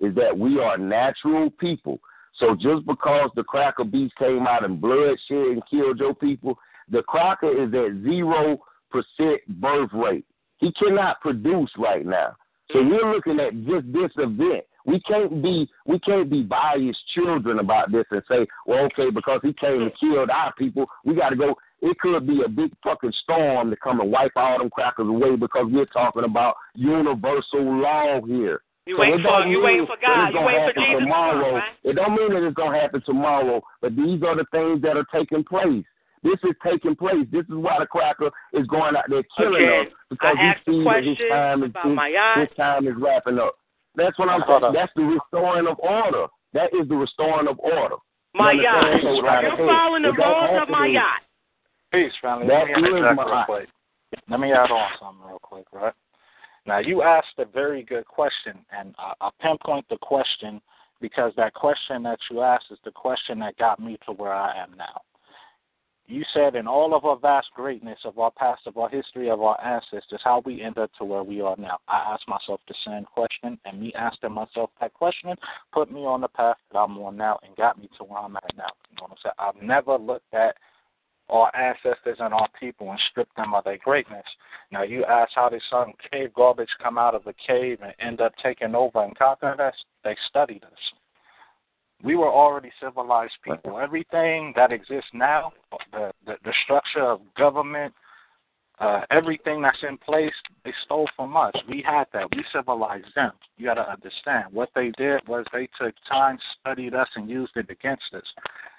is that we are natural people. So just because the cracker beast came out and bloodshed and killed your people, the cracker is at zero percent birth rate. He cannot produce right now. So we're looking at just this event. We can't be we can't be biased children about this and say, well, okay, because he came and killed our people, we got to go. It could be a big fucking storm to come and wipe all them crackers away because we're talking about universal law here. you So waiting it for you waiting for God. You waiting for Jesus to tomorrow. right? It don't mean that it's gonna happen tomorrow, but these are the things that are taking place. This is taking place. This is why the cracker is going out there killing Again, us because I asked he sees that his time is about his, his time is wrapping up. That's what I'm Hold saying. up. That's the restoring of order. That is the restoring of order. My You yacht. So, You're said, following the it rules of my be- yacht. Peace, family. That Let me is my- quick. Let me add on something real quick, right? Now, you asked a very good question, and I, I pinpoint the question because that question that you asked is the question that got me to where I am now. You said, in all of our vast greatness of our past, of our history, of our ancestors, how we end up to where we are now. I asked myself the same question, and me asking myself that question put me on the path that I'm on now and got me to where I'm at now. You know what I'm saying? I've never looked at our ancestors and our people and strip them of their greatness. Now, you ask how did some cave garbage come out of a cave and end up taking over and conquering us? They studied us. We were already civilized people. Everything that exists now, the, the, the structure of government, uh, everything that's in place, they stole from us. We had that. We civilized them. You got to understand. What they did was they took time, studied us, and used it against us.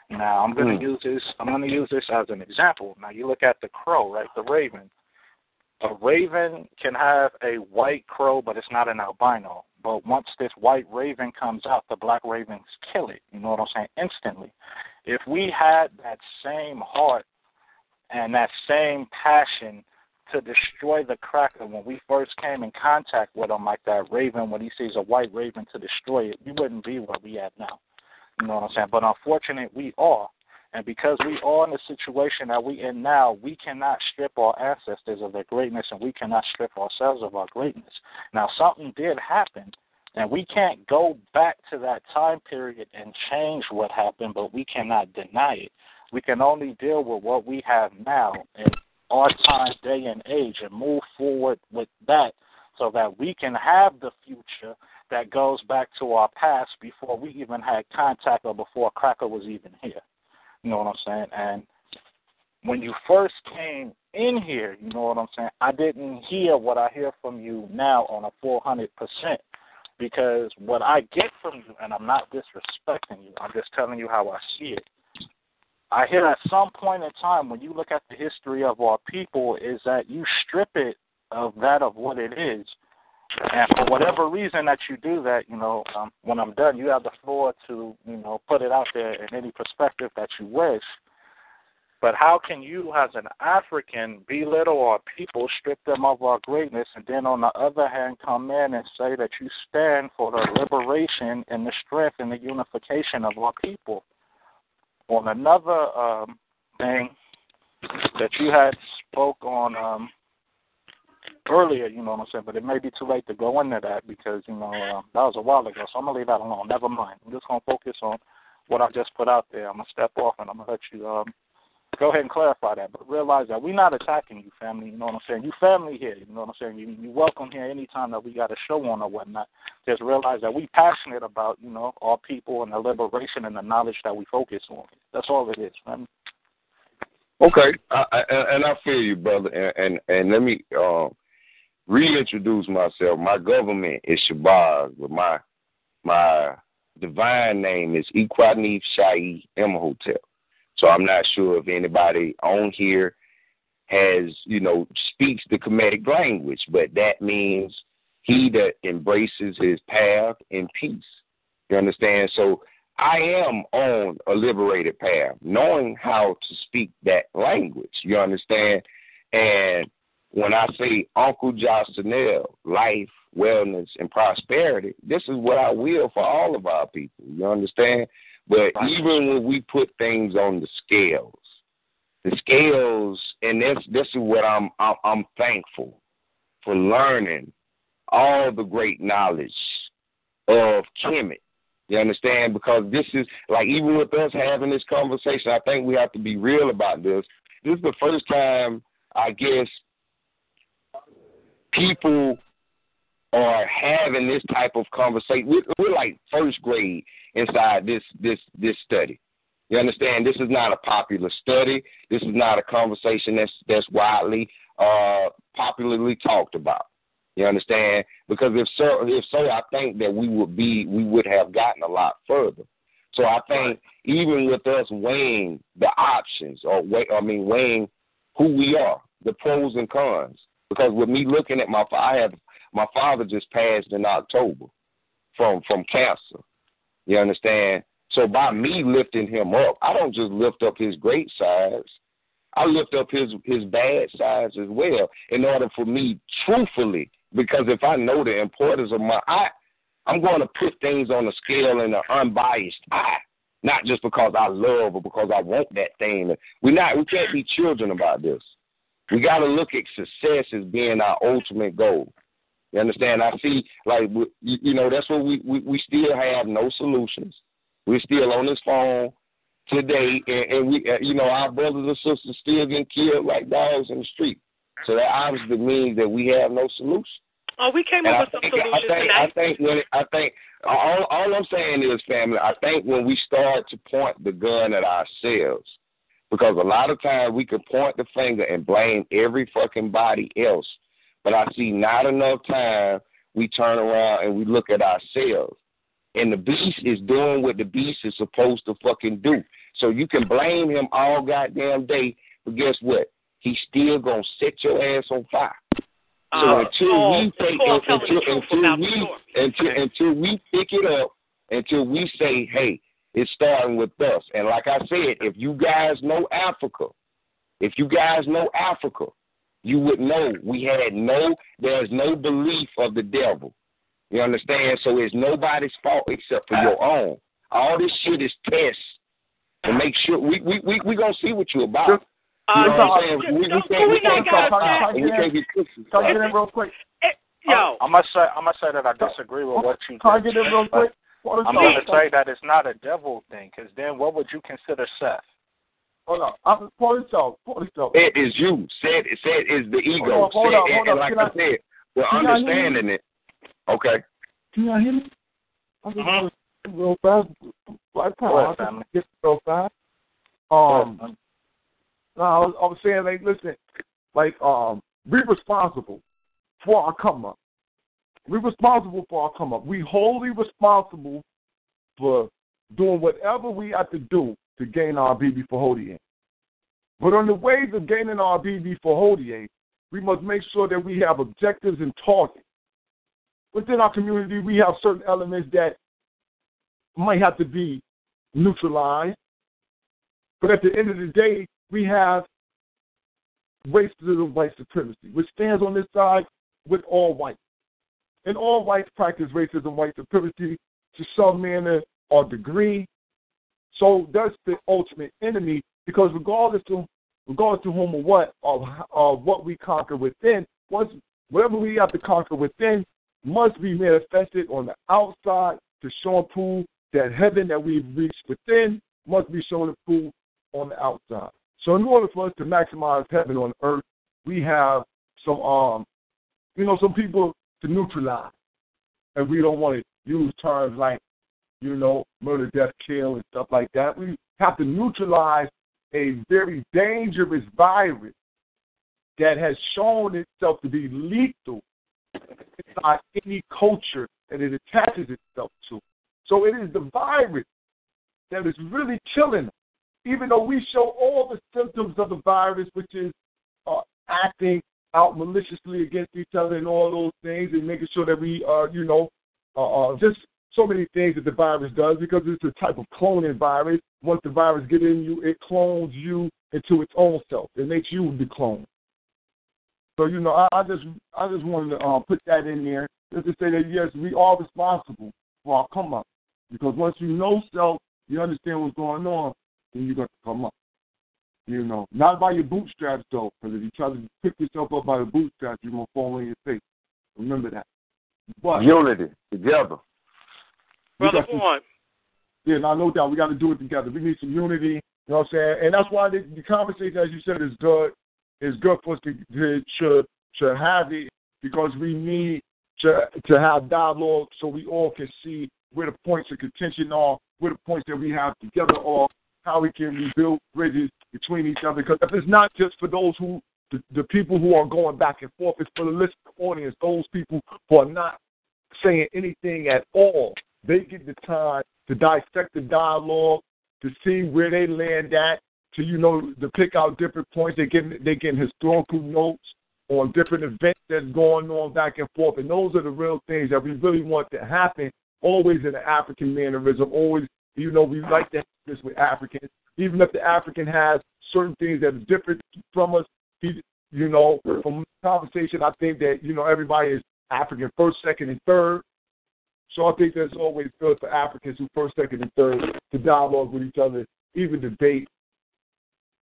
Now I'm going to Hmm. use this. I'm going to use this as an example. Now you look at the crow, right? The raven. A raven can have a white crow, but it's not an albino. But once this white raven comes out, the black ravens kill it. You know what I'm saying? Instantly. If we had that same heart and that same passion to destroy the cracker when we first came in contact with him, like that raven, when he sees a white raven to destroy it, we wouldn't be where we at now. You know what I'm saying? But unfortunate we are. And because we are in the situation that we in now, we cannot strip our ancestors of their greatness and we cannot strip ourselves of our greatness. Now something did happen And we can't go back to that time period and change what happened, but we cannot deny it. We can only deal with what we have now in our time, day, and age and move forward with that so that we can have the future that goes back to our past before we even had contact or before Cracker was even here. You know what I'm saying? And when you first came in here, you know what I'm saying? I didn't hear what I hear from you now on a 400% because what I get from you, and I'm not disrespecting you, I'm just telling you how I see it. I hear at some point in time when you look at the history of our people is that you strip it of that of what it is. And for whatever reason that you do that, you know, um, when I'm done, you have the floor to, you know, put it out there in any perspective that you wish. But how can you, as an African, belittle our people, strip them of our greatness, and then on the other hand come in and say that you stand for the liberation and the strength and the unification of our people? On another um, thing that you had spoke on um, earlier, you know what I'm saying, but it may be too late to go into that because, you know, uh, that was a while ago. So I'm going to leave that alone. Never mind. I'm just going to focus on what I just put out there. I'm going to step off and I'm going to let you um, go ahead and clarify that. But realize that we're not attacking you, family. You know what I'm saying? You family here. You know what I'm saying? You you welcome here anytime that we got a show on or whatnot. Just realize that we passionate about, you know, our people and the liberation and the knowledge that we focus on. That's all it is, family. Okay, I, I, and I feel you, brother. And and, and let me uh, reintroduce myself. My government is Shabazz, but my my divine name is Equanif Shai Imhotep. So I'm not sure if anybody on here has, you know, speaks the Kemetic language, but that means he that embraces his path in peace. You understand? So I am on a liberated path, knowing how to speak that language. You understand? And when I say Uncle Jocelyn, life, wellness, and prosperity, this is what I will for all of our people. You understand? But even when we put things on the scales, the scales, and this this is what I'm I'm, I'm thankful for learning all the great knowledge of Kemet. You understand? Because this is like even with us having this conversation, I think we have to be real about this. This is the first time I guess people are having this type of conversation. We're, we're like first grade inside this this this study. You understand? This is not a popular study. This is not a conversation that's that's widely uh, popularly talked about. You understand? Because if so, if so, I think that we would be we would have gotten a lot further. So I think even with us weighing the options, or weigh, I mean weighing who we are, the pros and cons. Because with me looking at my, I had my father just passed in October from from cancer. You understand? So by me lifting him up, I don't just lift up his great sides. I lift up his his bad sides as well in order for me truthfully because if I know the importance of my I I'm going to put things on the scale in an unbiased eye. Not just because I love or because I want that thing. We not we can't be children about this. We got to look at success as being our ultimate goal. You understand? I see, like, you know, that's what we, we, we still have no solutions. We're still on this phone today, and, and we, uh, you know, our brothers and sisters still getting killed like dogs in the street. So that obviously means that we have no solution. Oh, we came and up I with some think, solutions I think, tonight. I think when it, I think all all I'm saying is, family. I think when we start to point the gun at ourselves, because a lot of times we can point the finger and blame every fucking body else but I see not enough time we turn around and we look at ourselves. And the beast is doing what the beast is supposed to fucking do. So you can blame him all goddamn day, but guess what? He's still gonna set your ass on fire. So Uh, until Paul- we take Paul until until we until until we pick it up, until we say, hey, it's starting with us. And like I said, if you guys know Africa, if you guys know Africa, you would know we had no, there's no belief of the devil. You understand? So it's nobody's fault except for your own. All this shit is tests to make sure we we we we gonna see what you about. Uh, you know what I'm just- saying? We, we don't- can't we we can't gotta come out and we can't be cookies. Come get in real quick. It, Yo. I must say, I must say that I disagree with what you. Can I just get it real quick? But Hold I'm on. going to say that it's not a devil thing, because then what would you consider Seth? Hold on. I'm pull this out. Pull this out. Said is you. Said said is the ego. Hold on, hold said, on, and, hold and like Can I, I- said, we're y'all hear me? understanding it. Okay. Can y'all hear me? I just want to real fast. Like, Go ahead, I just family. get real fast. Um, no, I was, I was saying, like, listen, like, um, be responsible for our come up. We're responsible for our come up. We wholly responsible for doing whatever we have to do to gain our BB for Hodier. But on the ways of gaining our BB for Hodier, we must make sure that we have objectives and targets. Within our community, we have certain elements that might have to be neutralized. But at the end of the day, we have racism, white supremacy, which stands on this side with all whites. And all whites practice racism, white supremacy to some manner or degree. So that's the ultimate enemy because regardless to regardless to whom or what of, of what we conquer within, whatever we have to conquer within must be manifested on the outside to show and prove that heaven that we've reached within must be shown and proved on the outside. So in order for us to maximize heaven on earth, we have some um you know, some people to neutralize. And we don't want to use terms like, you know, murder, death, kill and stuff like that. We have to neutralize a very dangerous virus that has shown itself to be lethal inside any culture that it attaches itself to. So it is the virus that is really killing us. Even though we show all the symptoms of the virus, which is uh, acting out maliciously against each other and all those things, and making sure that we are, you know, uh, uh, just so many things that the virus does because it's a type of cloning virus. Once the virus gets in you, it clones you into its own self. It makes you the clone. So you know, I, I just I just wanted to uh, put that in there just to say that yes, we are responsible for our come up because once you know self, you understand what's going on, then you're going to come up. You know, not by your bootstraps though, because if you try to pick yourself up by the bootstraps, you're gonna fall on your face. Remember that. But Unity together. we Brother got to- Vaughn. Yeah, no, no doubt. We got to do it together. We need some unity. You know what I'm saying? And that's why the, the conversation, as you said, is good. It's good for us to to, to, to have it because we need to to have dialogue so we all can see where the points of contention are, where the points that we have together are, how we can rebuild bridges between each other. Because if it's not just for those who the, the people who are going back and forth, it's for the listening audience, those people who are not saying anything at all. They get the time to dissect the dialogue, to see where they land at, to you know to pick out different points. They get they getting historical notes on different events that's going on back and forth, and those are the real things that we really want to happen. Always in the African mannerism. Always, you know, we like to have this with Africans, even if the African has certain things that are different from us. he- You know, from conversation, I think that you know everybody is African first, second, and third. So I think that's always good for Africans who first, second, and third to dialogue with each other, even debate.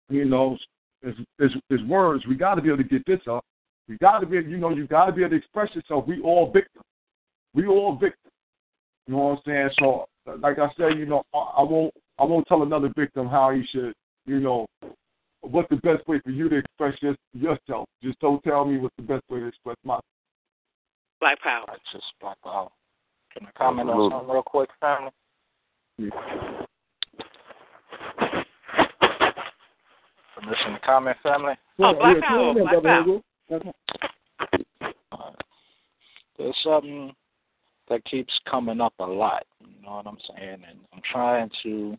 You know, is is is words. We got to be able to get this up. We got to be, you know, you got to be able to express yourself. We all victims. We all victims. You know what I'm saying? So, like I said, you know, I, I won't I won't tell another victim how he should, you know, what's the best way for you to express your, yourself. Just don't tell me what's the best way to express myself. Black Power. That's just black power. Can I comment on something real quick, family? Permission to comment, family? Oh, Black Yeah, Power, Black Power. Hugo. Uh, there's something that keeps coming up a lot. You know what I'm saying? And I'm trying to,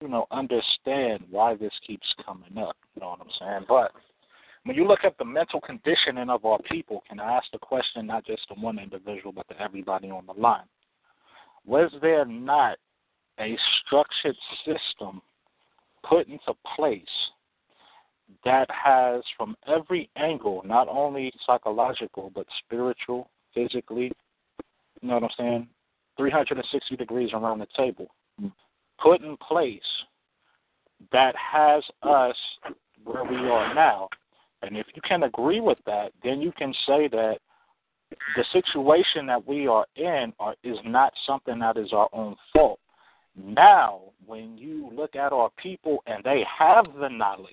you know, understand why this keeps coming up. You know what I'm saying? But when you look at the mental conditioning of our people, can I ask the question not just to one individual, but to everybody on the line? Was there not a structured system put into place that has from every angle, not only psychological but spiritual, physically, you know what I'm saying? 360 degrees around the table, put in place that has us where we are now. And if you can agree with that, then you can say that the situation that we are in are, is not something that is our own fault. Now, when you look at our people and they have the knowledge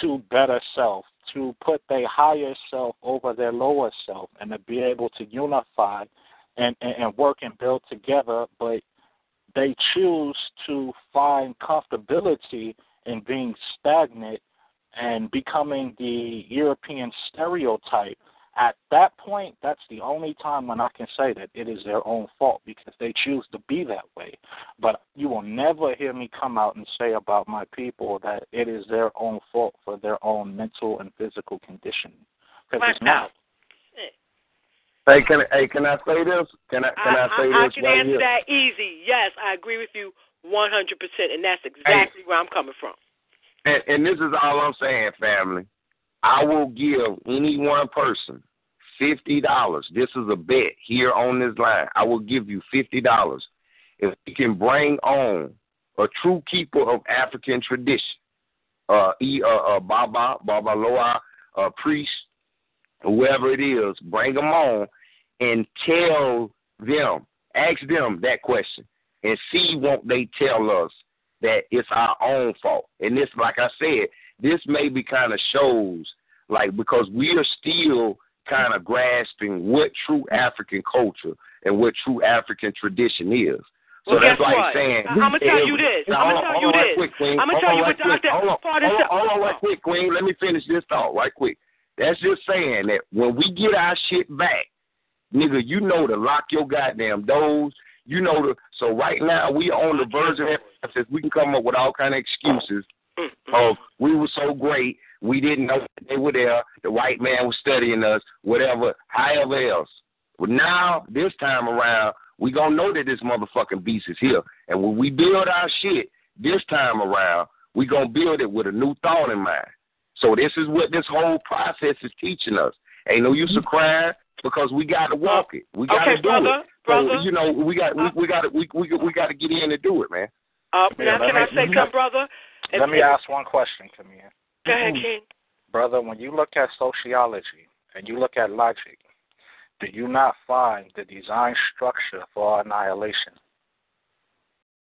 to better self, to put their higher self over their lower self, and to be able to unify and, and, and work and build together, but they choose to find comfortability in being stagnant and becoming the European stereotype at that point, that's the only time when I can say that it is their own fault because they choose to be that way. But you will never hear me come out and say about my people that it is their own fault for their own mental and physical condition. Because it's not. Hey, can hey can I say this? Can I can I, I say I, this I can right answer here? that easy. Yes, I agree with you 100%, and that's exactly where I'm coming from. And, and this is all I'm saying, family. I will give any one person fifty dollars. This is a bet here on this line. I will give you fifty dollars if you can bring on a true keeper of African tradition, uh, e, uh, uh Baba, Babalawo, uh, priest, whoever it is, bring them on and tell them, ask them that question, and see won't they tell us that it's our own fault. And this, like I said, this maybe kind of shows, like, because we are still kind of grasping what true African culture and what true African tradition is. So Well, that's like what? saying. I- I'ma tell you this. Now, I'ma tell you this. quick, Queen. I'ma tell you what. Dr. Hold on, hold on, hold on right quick, Queen. Let me finish this thought right quick. That's just saying that when we get our shit back, nigga, you know to lock your goddamn doors. You know to. So right now we on the verge of that. We can come up with all kind of excuses mm-hmm. of we were so great, we didn't know they were there. The white man was studying us, whatever, however else. But now this time around, we gonna know that this motherfucking beast is here. And when we build our shit this time around, we gonna build it with a new thought in mind. So this is what this whole process is teaching us. Ain't no use of crying because we got to walk it. We got to Okay, do brother, it. So brother. you know we got we, we got to we we we got to get in and do it, man. Uh, Yeah, now, let can I me- say something, brother? Let me ask one question, Camille. Go ahead, King. Brother, when you look at sociology and you look at logic, do you not find the design structure for our annihilation?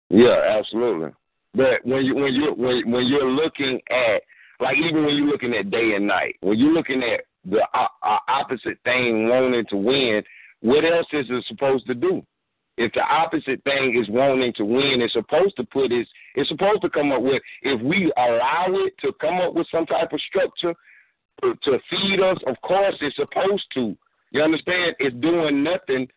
Yeah, absolutely. But when you when you when when you're looking at like even when you're looking at day and night, when you're looking at the uh, opposite thing wanting to win, what else is it supposed to do? If the opposite thing is wanting to win, it's supposed to put its it's supposed to come up with if we allow it to come up with some type of structure to, to feed us, of course it's supposed to. You understand? It's doing nothing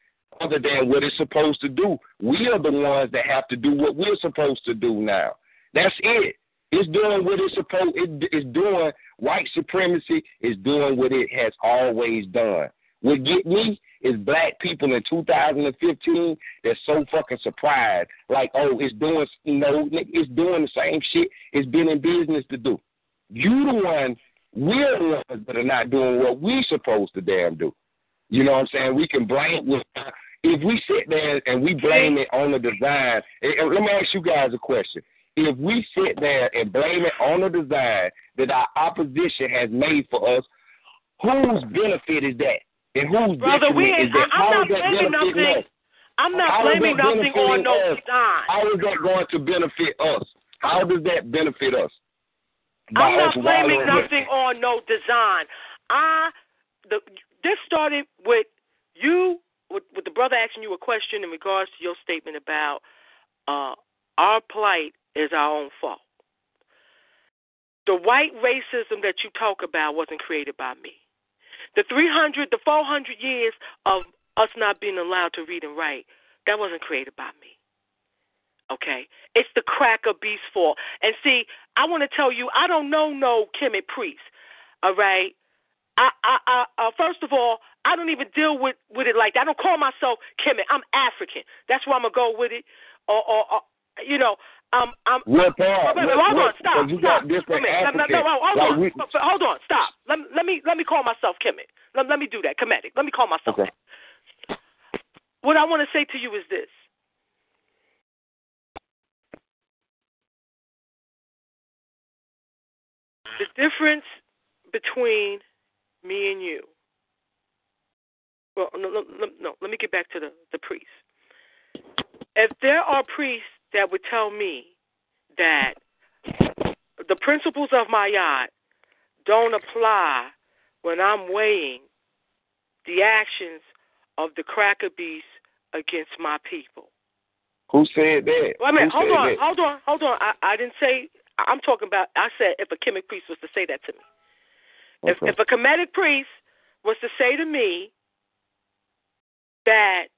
other than what it's supposed to do. We are the ones that have to do what we're supposed to do now. That's it. It's doing what it's supposed. It, it's doing white supremacy. Is doing what it has always done. What get me is black people in 2015 that's so fucking surprised. Like, oh, it's doing no, it's doing the same shit it's been in business to do. You the one, we're the ones that are not doing what we supposed to damn do. You know what I'm saying? We can blame if we sit there and we blame it on the design. Let me ask you guys a question. If we sit there and blame it on the design that our opposition has made for us, whose benefit is that? And whose Brother, we is that? I, I'm How not blaming nothing. us? I'm not How blaming nothing on no design. How is that going to benefit us? How does that benefit us? I'm not us blaming nothing on no design. I the this started with you with, with the brother asking you a question in regards to your statement about uh, our plight is our own fault. The white racism that you talk about wasn't created by me. The 300, the 400 years of us not being allowed to read and write, that wasn't created by me. Okay? It's the cracker beast fault. And see, I want to tell you, I don't know no Kemet priest. All right? I, I, I, uh, first of all, I don't even deal with, with it like that. I don't call myself Kemet. I'm African. That's where I'm going to go with it. Or, or, or you know, um, I'm. What part? Wait, wait, hold what- on, stop, stop. Wait a minute, African- no, no, hold like on, we- hold on, stop. Let let me, let me call myself Kemet. Let, let me do that, Kemetic. Let me call myself. Okay. that. What I want to say to you is this. The difference between me and you well, no, no, no, no, let me get back to the, the priest. If there are priests that would tell me that the principles of Ma'at don't apply when I'm weighing the actions of the cracker beast against my people. Who said that? Wait a minute, Who hold on, that? hold on, hold on. I, I didn't say. I'm talking about. I said if a Kemetic priest was to say that to me. If Okay. if a Kemetic priest was to say to me that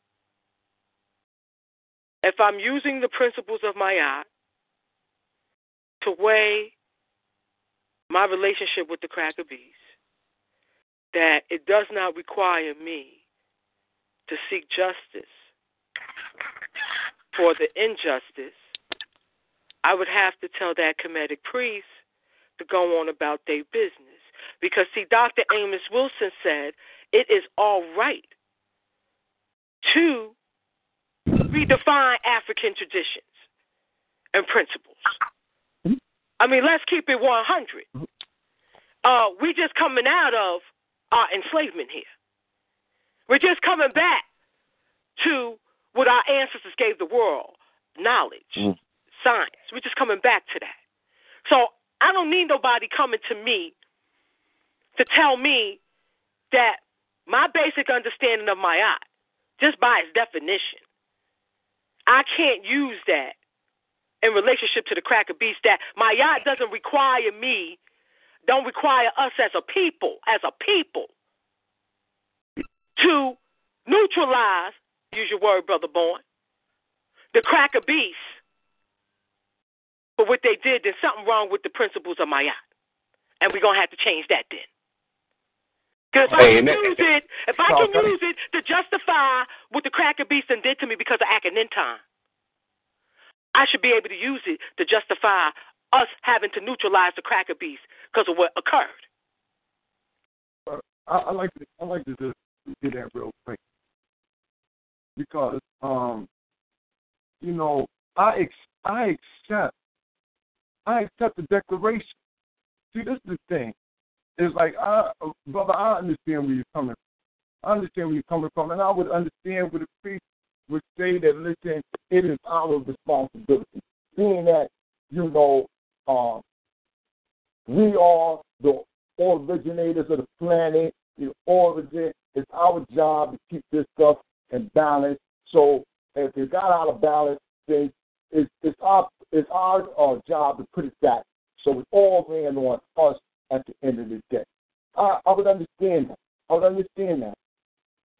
if I'm using the principles of Ma'at to weigh my relationship with the cracker beast, that it does not require me to seek justice for the injustice, I would have to tell that Kemetic priest to go on about their business. Because, see, Dr. Amos Wilson said it is all right to redefine African traditions and principles. I mean, let's keep it 100. Uh, we just coming out of our enslavement here. We're just coming back to what our ancestors gave the world knowledge, Mm. science. We're just coming back to that. So I don't need nobody coming to me to tell me that my basic understanding of Ma'at, just by its definition, I can't use that in relationship to the cracker beast. That Ma'at doesn't require me, don't require us as a people, as a people, to neutralize, use your word, Brother Born, the cracker beast for what they did. There's something wrong with the principles of Ma'at. And we're going to have to change that then. Because if I can and use it, if I can Talk- use it to justify what the cracker beast did to me because of Akhenaten, I should be able to use it to justify us having to neutralize the cracker beast because of what occurred. I, I like to I like to just do that real quick because um you know I ex, I accept I accept the declaration. See, this is the thing. It's like I brother, I understand where you're coming. from. I understand where you're coming from, and I would understand where the priest would say that listen, it is our responsibility, being that you know um, we are the originators of the planet, the origin. It's our job to keep this stuff in balance. So if it got out of balance, then it's, it's our it's our uh, job to put it back. So it's all ran on us at the end of the day. I, I would understand that. I would understand that.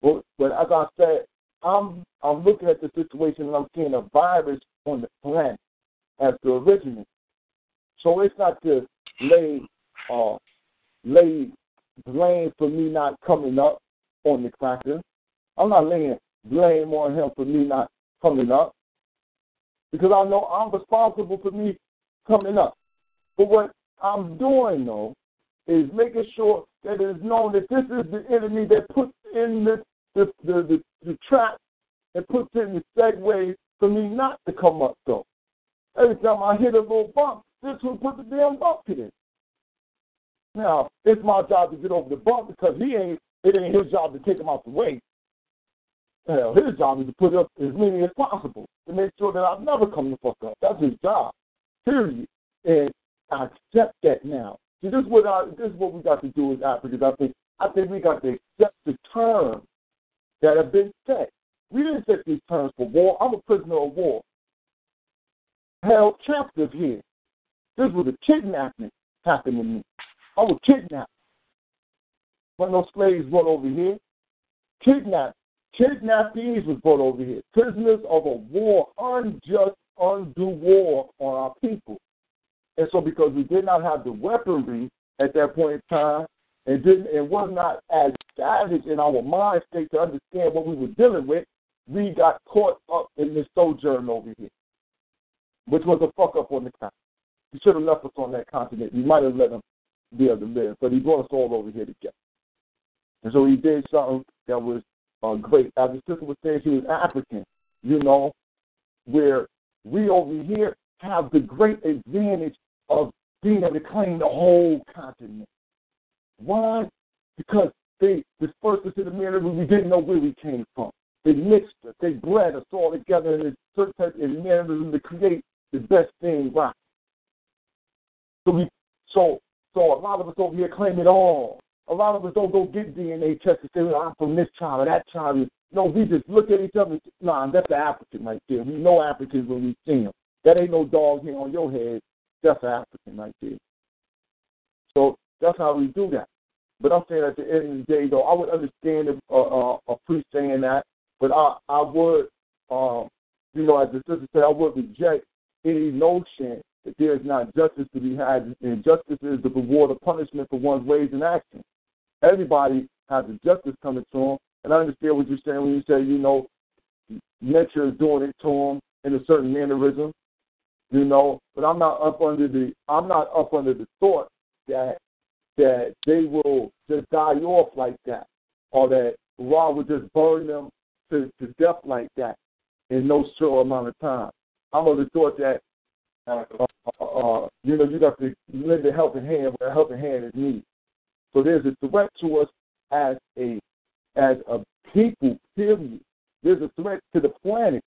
But, but as I said, I'm I'm looking at the situation and I'm seeing a virus on the planet as the originator. So it's not to lay uh, lay blame for me not coming up on the cracker. I'm not laying blame on him for me not coming up because I know I'm responsible for me coming up. But what I'm doing though is making sure that it is known that this is the enemy that puts in the the the, the, the trap and puts in the segue for me not to come up though. Every time I hit a little bump, this will put the damn bump in. It. Now, it's my job to get over the bump because he ain't it ain't his job to take him out the way. Hell, his job is to put up as many as possible to make sure that I never come the fuck up. That's his job. Period. And I accept that now. See, this is what I, this is what we got to do as Africans. I think I think we got to accept the terms that have been set. We didn't set these terms for war. I'm a prisoner of war. Held captive here. This was a kidnapping happened to me. I was kidnapped. When those slaves brought over here, kidnapped. Kidnappees was brought over here. Prisoners of a war, unjust, undue war on our people. And so because we did not have the weaponry at that point in time and didn't and was not as savage in our mind state to understand what we were dealing with, we got caught up in this sojourn over here. Which was a fuck up on the continent. He should have left us on that continent. We might have let him be able to live, but he brought us all over here together. And so he did something that was uh, great. As the sister was saying, she was African, you know, where we over here have the great advantage of being able to claim the whole continent. Why? Because they dispersed us in the mannerism we didn't know where we came from. They mixed us. They bred us all together in a certain type of mannerism to create the best thing right. So we so so a lot of us over here claim it all. A lot of us don't go get DNA tests and say, well, I'm from this tribe or that tribe. No, we just look at each other and say, nah, that's an African right there. We know Africans when we see them. That ain't no dog here on your head. That's an African right there. So that's how we do that. But I'm saying at the end of the day, though, I would understand a, a, a priest saying that, but I, I would, um, you know, as the sister said, I would reject any notion that there is not justice to be had, and justice is the reward of punishment for one's ways and actions. Everybody has a justice coming to them, and I understand what you're saying when you say, you know, nature is doing it to them in a certain mannerism, you know. But I'm not up under the I'm not up under the thought that that they will just die off like that, or that Ra would just burn them to, to death like that in no short amount of time. I'm of the thought that uh, uh, uh, you know you got to lend a helping hand where a helping hand is needed. So there's a threat to us as a as a people. Period. There's a threat to the planet.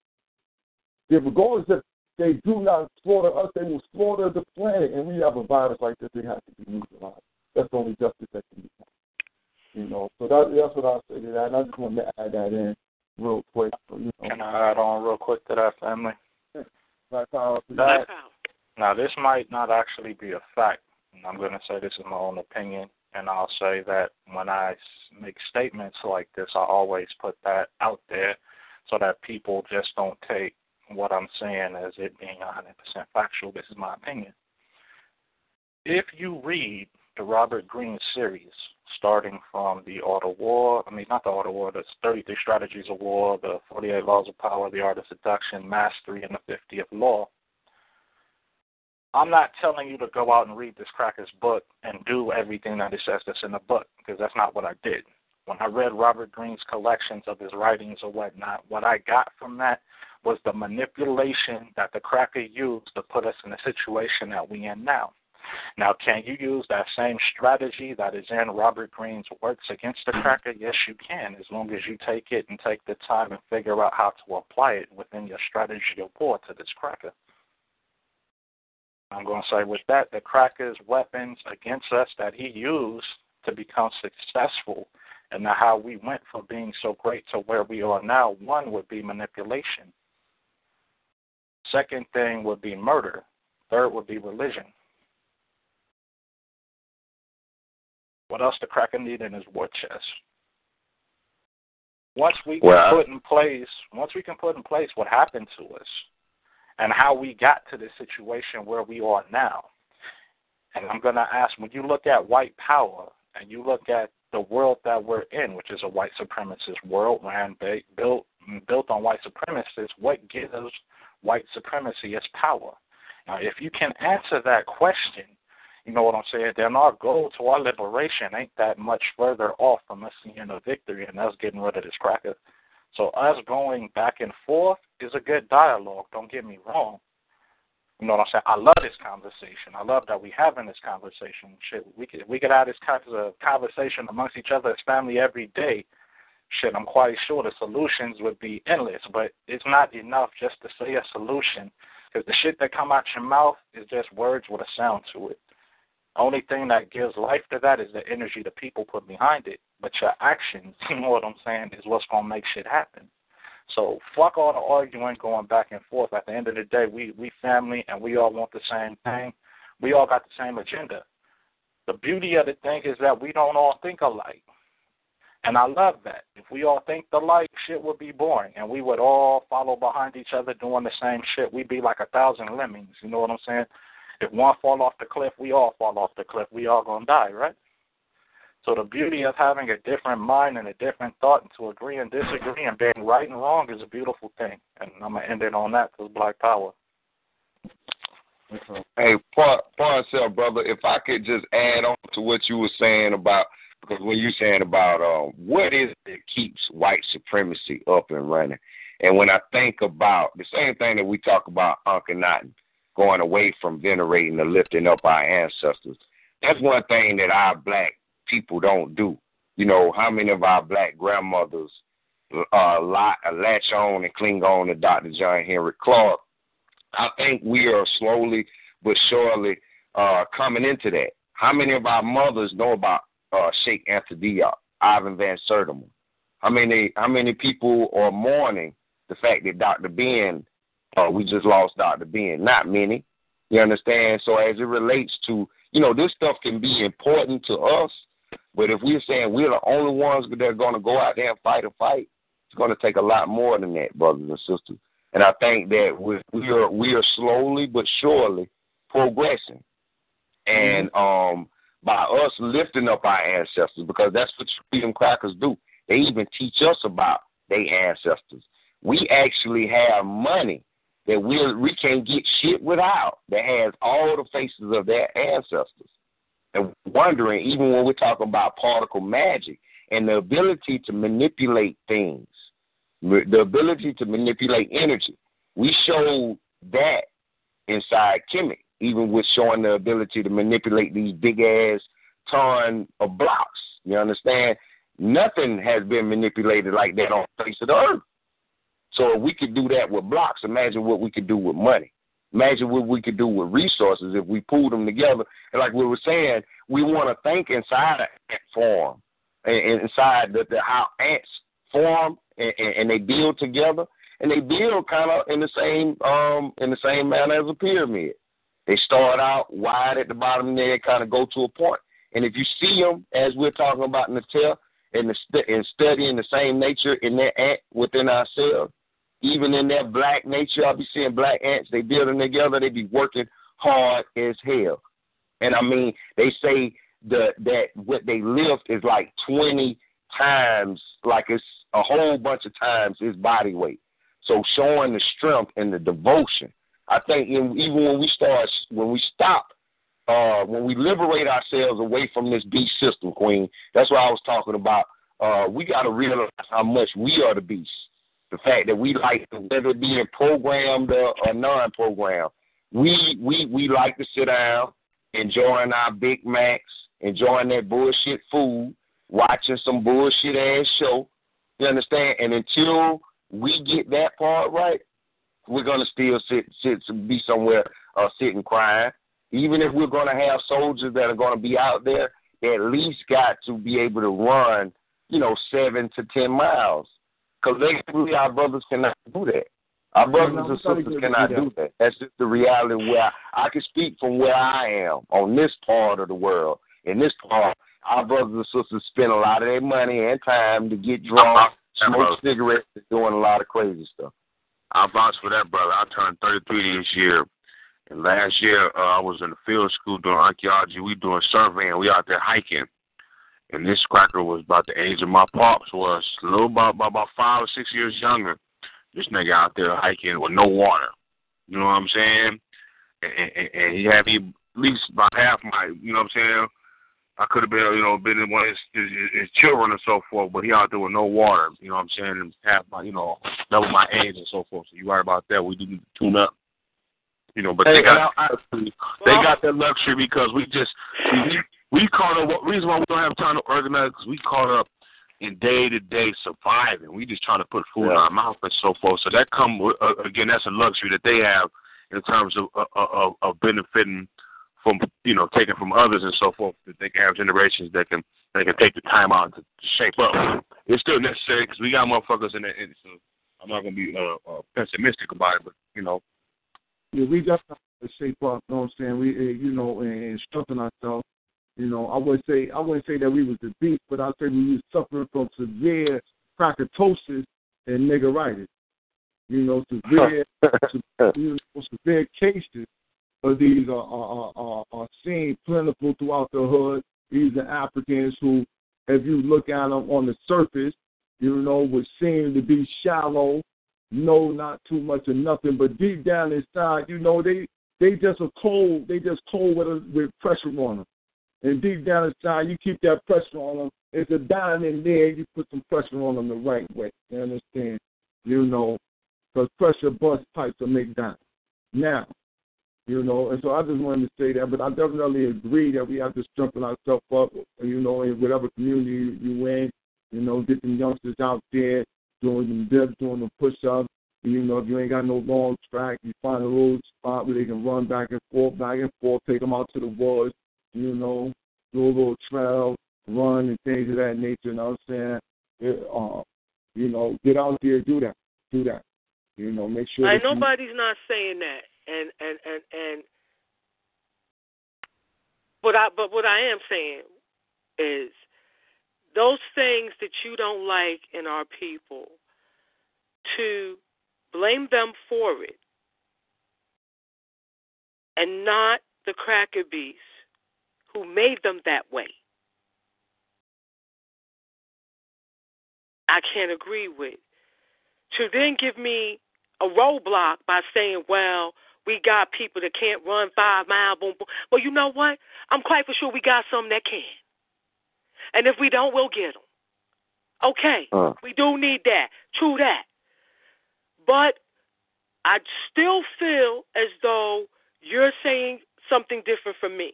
If regardless if they do not slaughter us, they will slaughter the planet, and we have a virus like this. They have to be neutralized. That's the only justice that can be done. You know, so that, that's what I say to that. And I just wanted to add that in real quick. So, you know. Can I add on real quick to that, family? Black power. That, now, this might not actually be a fact. And I'm going to say this is my own opinion, and I'll say that when I make statements like this, I always put that out there so that people just don't take what I'm saying as it being 100% factual. This is my opinion. If you read the Robert Greene series, starting from the Art of War, I mean, not the Art of War, the 33 Strategies of War, the 48 Laws of Power, the Art of Seduction, Mastery, and the 50th Law, I'm not telling you to go out and read this cracker's book and do everything that it says that's in the book, because that's not what I did. When I read Robert Greene's collections of his writings or whatnot, what I got from that was the manipulation that the cracker used to put us in the situation that we in now. Now, can you use that same strategy that is in Robert Greene's works against the cracker? Yes, you can, as long as you take it and take the time and figure out how to apply it within your strategy of war to this cracker. I'm going to say with that, the cracker's weapons against us that he used to become successful and how we went from being so great to where we are now, one would be manipulation. Second thing would be murder. Third would be religion. What else the cracker need in his war chest? Once we can put in place, once we can put in place what happened to us, and how we got to this situation where we are now. And I'm going to ask when you look at white power and you look at the world that we're in, which is a white supremacist world ran built built on white supremacists, what gives white supremacy its power? Now, if you can answer that question, you know what I'm saying, then our goal to our liberation ain't that much further off from us seeing a victory and us getting rid of this cracker. So us going back and forth is a good dialogue. Don't get me wrong. You know what I'm saying? I love this conversation. I love that we having this conversation. Shit, we could we could have this kind of conversation amongst each other as family every day. Shit, I'm quite sure the solutions would be endless, but it's not enough just to say a solution because the shit that come out your mouth is just words with a sound to it. Only thing that gives life to that is the energy the people put behind it. But your actions, you know what I'm saying, is what's gonna make shit happen. So fuck all the arguing going back and forth. At the end of the day, we we family and we all want the same thing. We all got the same agenda. The beauty of the thing is that we don't all think alike. And I love that. If we all think the alike, shit would be boring and we would all follow behind each other doing the same shit. We'd be like a thousand lemmings, you know what I'm saying? If one fall off the cliff, we all fall off the cliff. We all gonna die, right? So the beauty of having a different mind and a different thought and to agree and disagree and being right and wrong is a beautiful thing. And I'm gonna end it on that because Black Power. Hey, Par- Parcel, brother, if I could just add on to what you were saying about because when you're saying about uh, what is it that keeps white supremacy up and running, and when I think about the same thing that we talk about Akhenaten, going away from venerating and lifting up our ancestors, that's one thing that our black people don't do. You know, how many of our black grandmothers uh, latch on and cling on to Dr. John Henrik Clarke? I think we are slowly but surely uh, coming into that. How many of our mothers know about uh, Cheikh Anta Diop, Ivan Van Sertima? How many how many people are mourning the fact that Dr. Ben, uh, we just lost Dr. Ben? Not many. You understand? So as it relates to, you know, this stuff can be important to us, but if we're saying we're the only ones that are going to go out there and fight a fight, it's going to take a lot more than that, brothers and sisters. And I think that we, we are we are slowly but surely progressing, and um, by us lifting up our ancestors, because that's what freedom crackers do. They even teach us about their ancestors. We actually have money that we we can't get shit without that has all the faces of their ancestors. And wondering, even when we're talking about particle magic and the ability to manipulate things, the ability to manipulate energy, we showed that inside Kemet, even with showing the ability to manipulate these big ass ton of blocks. You understand? Nothing has been manipulated like that on the face of the earth. So if we could do that with blocks, imagine what we could do with money. Imagine what we could do with resources if we pulled them together. And like we were saying, we want to think inside an ant form, inside the, the how ants form and, and they build together, and they build kind of in the same um in the same manner as a pyramid. They start out wide at the bottom, and they kind of go to a point. And if you see them, as we're talking about in the tell, and, and studying the same nature in their ant within ourselves, even in their black nature, I'll be seeing black ants, they building together, they be working hard as hell. And I mean, they say the that what they lift is like twenty times, like it's a whole bunch of times his body weight. So showing the strength and the devotion. I think in, even when we start, when we stop, uh, when we liberate ourselves away from this beast system, Queen. That's what I was talking about. Uh, we got to realize how much we are the beast the fact that we like whether it being programmed or, or non-programmed, we we we like to sit down, enjoying our Big Macs, enjoying that bullshit food, watching some bullshit ass show. You understand? And until we get that part right, we're gonna still sit sit be somewhere uh, sitting crying. Even if we're gonna have soldiers that are gonna be out there, they at least got to be able to run, you know, seven to ten miles collectively, our brothers cannot do that. Our brothers and sisters cannot do that. That's just the reality where I, I can speak from where I am on this part of the world. In this part, our brothers and sisters spend a lot of their money and time to get drunk, smoke cigarettes, and doing a lot of crazy stuff. I vouch for that, brother. I turned 33 this year. And last year, uh, I was in the field school doing archaeology. We doing surveying. We out there hiking and this cracker was about the age of my pops was a little about, about about five or six years younger. This nigga out there hiking with no water. You know what I'm saying? And, and, and he had me at least about half my. You know what I'm saying? I could have been, you know, been in one of his, his, his children and so forth, but he out there with no water. You know what I'm saying? And half my, you know, double my age and so forth. So you right about that. We do need to tune up. You know, but hey, they got I, they got that luxury because we just we, we caught up. Reason why we don't have time to organize because we caught up in day to day surviving. We just trying to put food yeah. in our mouth and so forth. So that come uh, again. That's a luxury that they have in terms of uh, uh, of, of benefiting from you know taking from others and so forth. That they can have generations that can they can take the time out to, to shape up. It's still necessary because we got motherfuckers in it. So I'm not gonna be uh, uh, pessimistic about it, but you know. Yeah, we definitely to shape up. You know what I'm saying? We, uh, you know, and strengthen ourselves you know, I wouldn't say I wouldn't say that we was the beast, but I'd say we was suffering from severe crackatosis and niggeritis. You know, severe you know, severe cases of these are, are, are, are seen plentiful throughout the hood. These are Africans who, if you look at them on the surface, you know, would seem to be shallow, no, not too much or nothing, but deep down inside, you know, they they just are cold. They just cold with a, with pressure on them. And deep down inside, you keep that pressure on them. It's a diamond in there. You put some pressure on them the right way. You understand? You know, because pressure bust pipes will make diamonds. Now, You know, and so I just wanted to say that, but I definitely agree that we have to strengthen ourselves up, you know, in whatever community you, in, you know, get them youngsters out there doing them dips, doing them push-ups. You know, if you ain't got no long track, you find a little spot where they can run back and forth, back and forth, take them out to the woods, you know, do a little trail, run and things of that nature. You know what I'm saying? It, uh, you know, get out there, do that, do that. You know, make sure. And nobody's you, not saying that, and and and and. But I but what I am saying is those things that you don't like in our people to blame them for it and not the cracker beasts who made them that way. I can't agree with. To then give me a roadblock by saying, well, we got people that can't run five miles, boom, boom. Well, you know what? I'm quite for sure we got some that can. And if we don't, we'll get them. Okay, uh. we do need that. True that. But I still feel as though you're saying something different from me.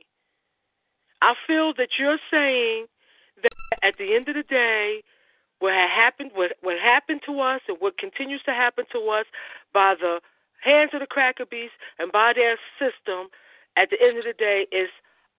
I feel that you're saying that at the end of the day, what happened, what, what happened to us, and what continues to happen to us by the hands of the cracker beast and by their system, at the end of the day, is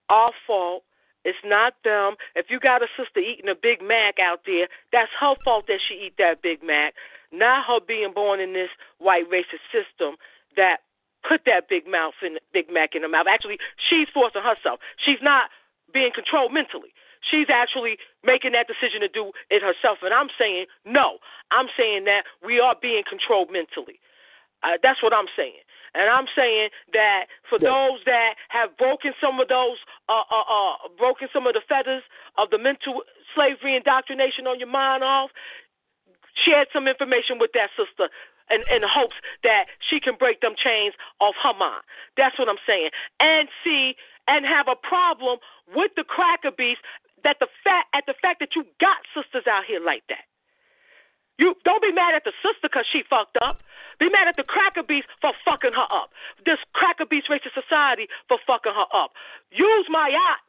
our fault. It's not them. If you got a sister eating a Big Mac out there, that's her fault that she eat that Big Mac, not her being born in this white racist system that put that big mouth in Big Mac in her mouth. Actually, she's forcing herself. She's not being controlled mentally. She's actually making that decision to do it herself. And I'm saying, no. I'm saying that we are being controlled mentally. Uh, that's what I'm saying. And I'm saying that for yes. those that have broken some of those, uh, uh, uh, broken some of the feathers of the mental slavery indoctrination on your mind off, shared some information with that sister in, in hopes that she can break them chains off her mind. That's what I'm saying. And see, and have a problem with the cracker beast that the fact at the fact that you got sisters out here like that. You don't be mad at the sister because she fucked up. Be mad at the cracker beast for fucking her up. This cracker beast racist society for fucking her up. Use Ma'at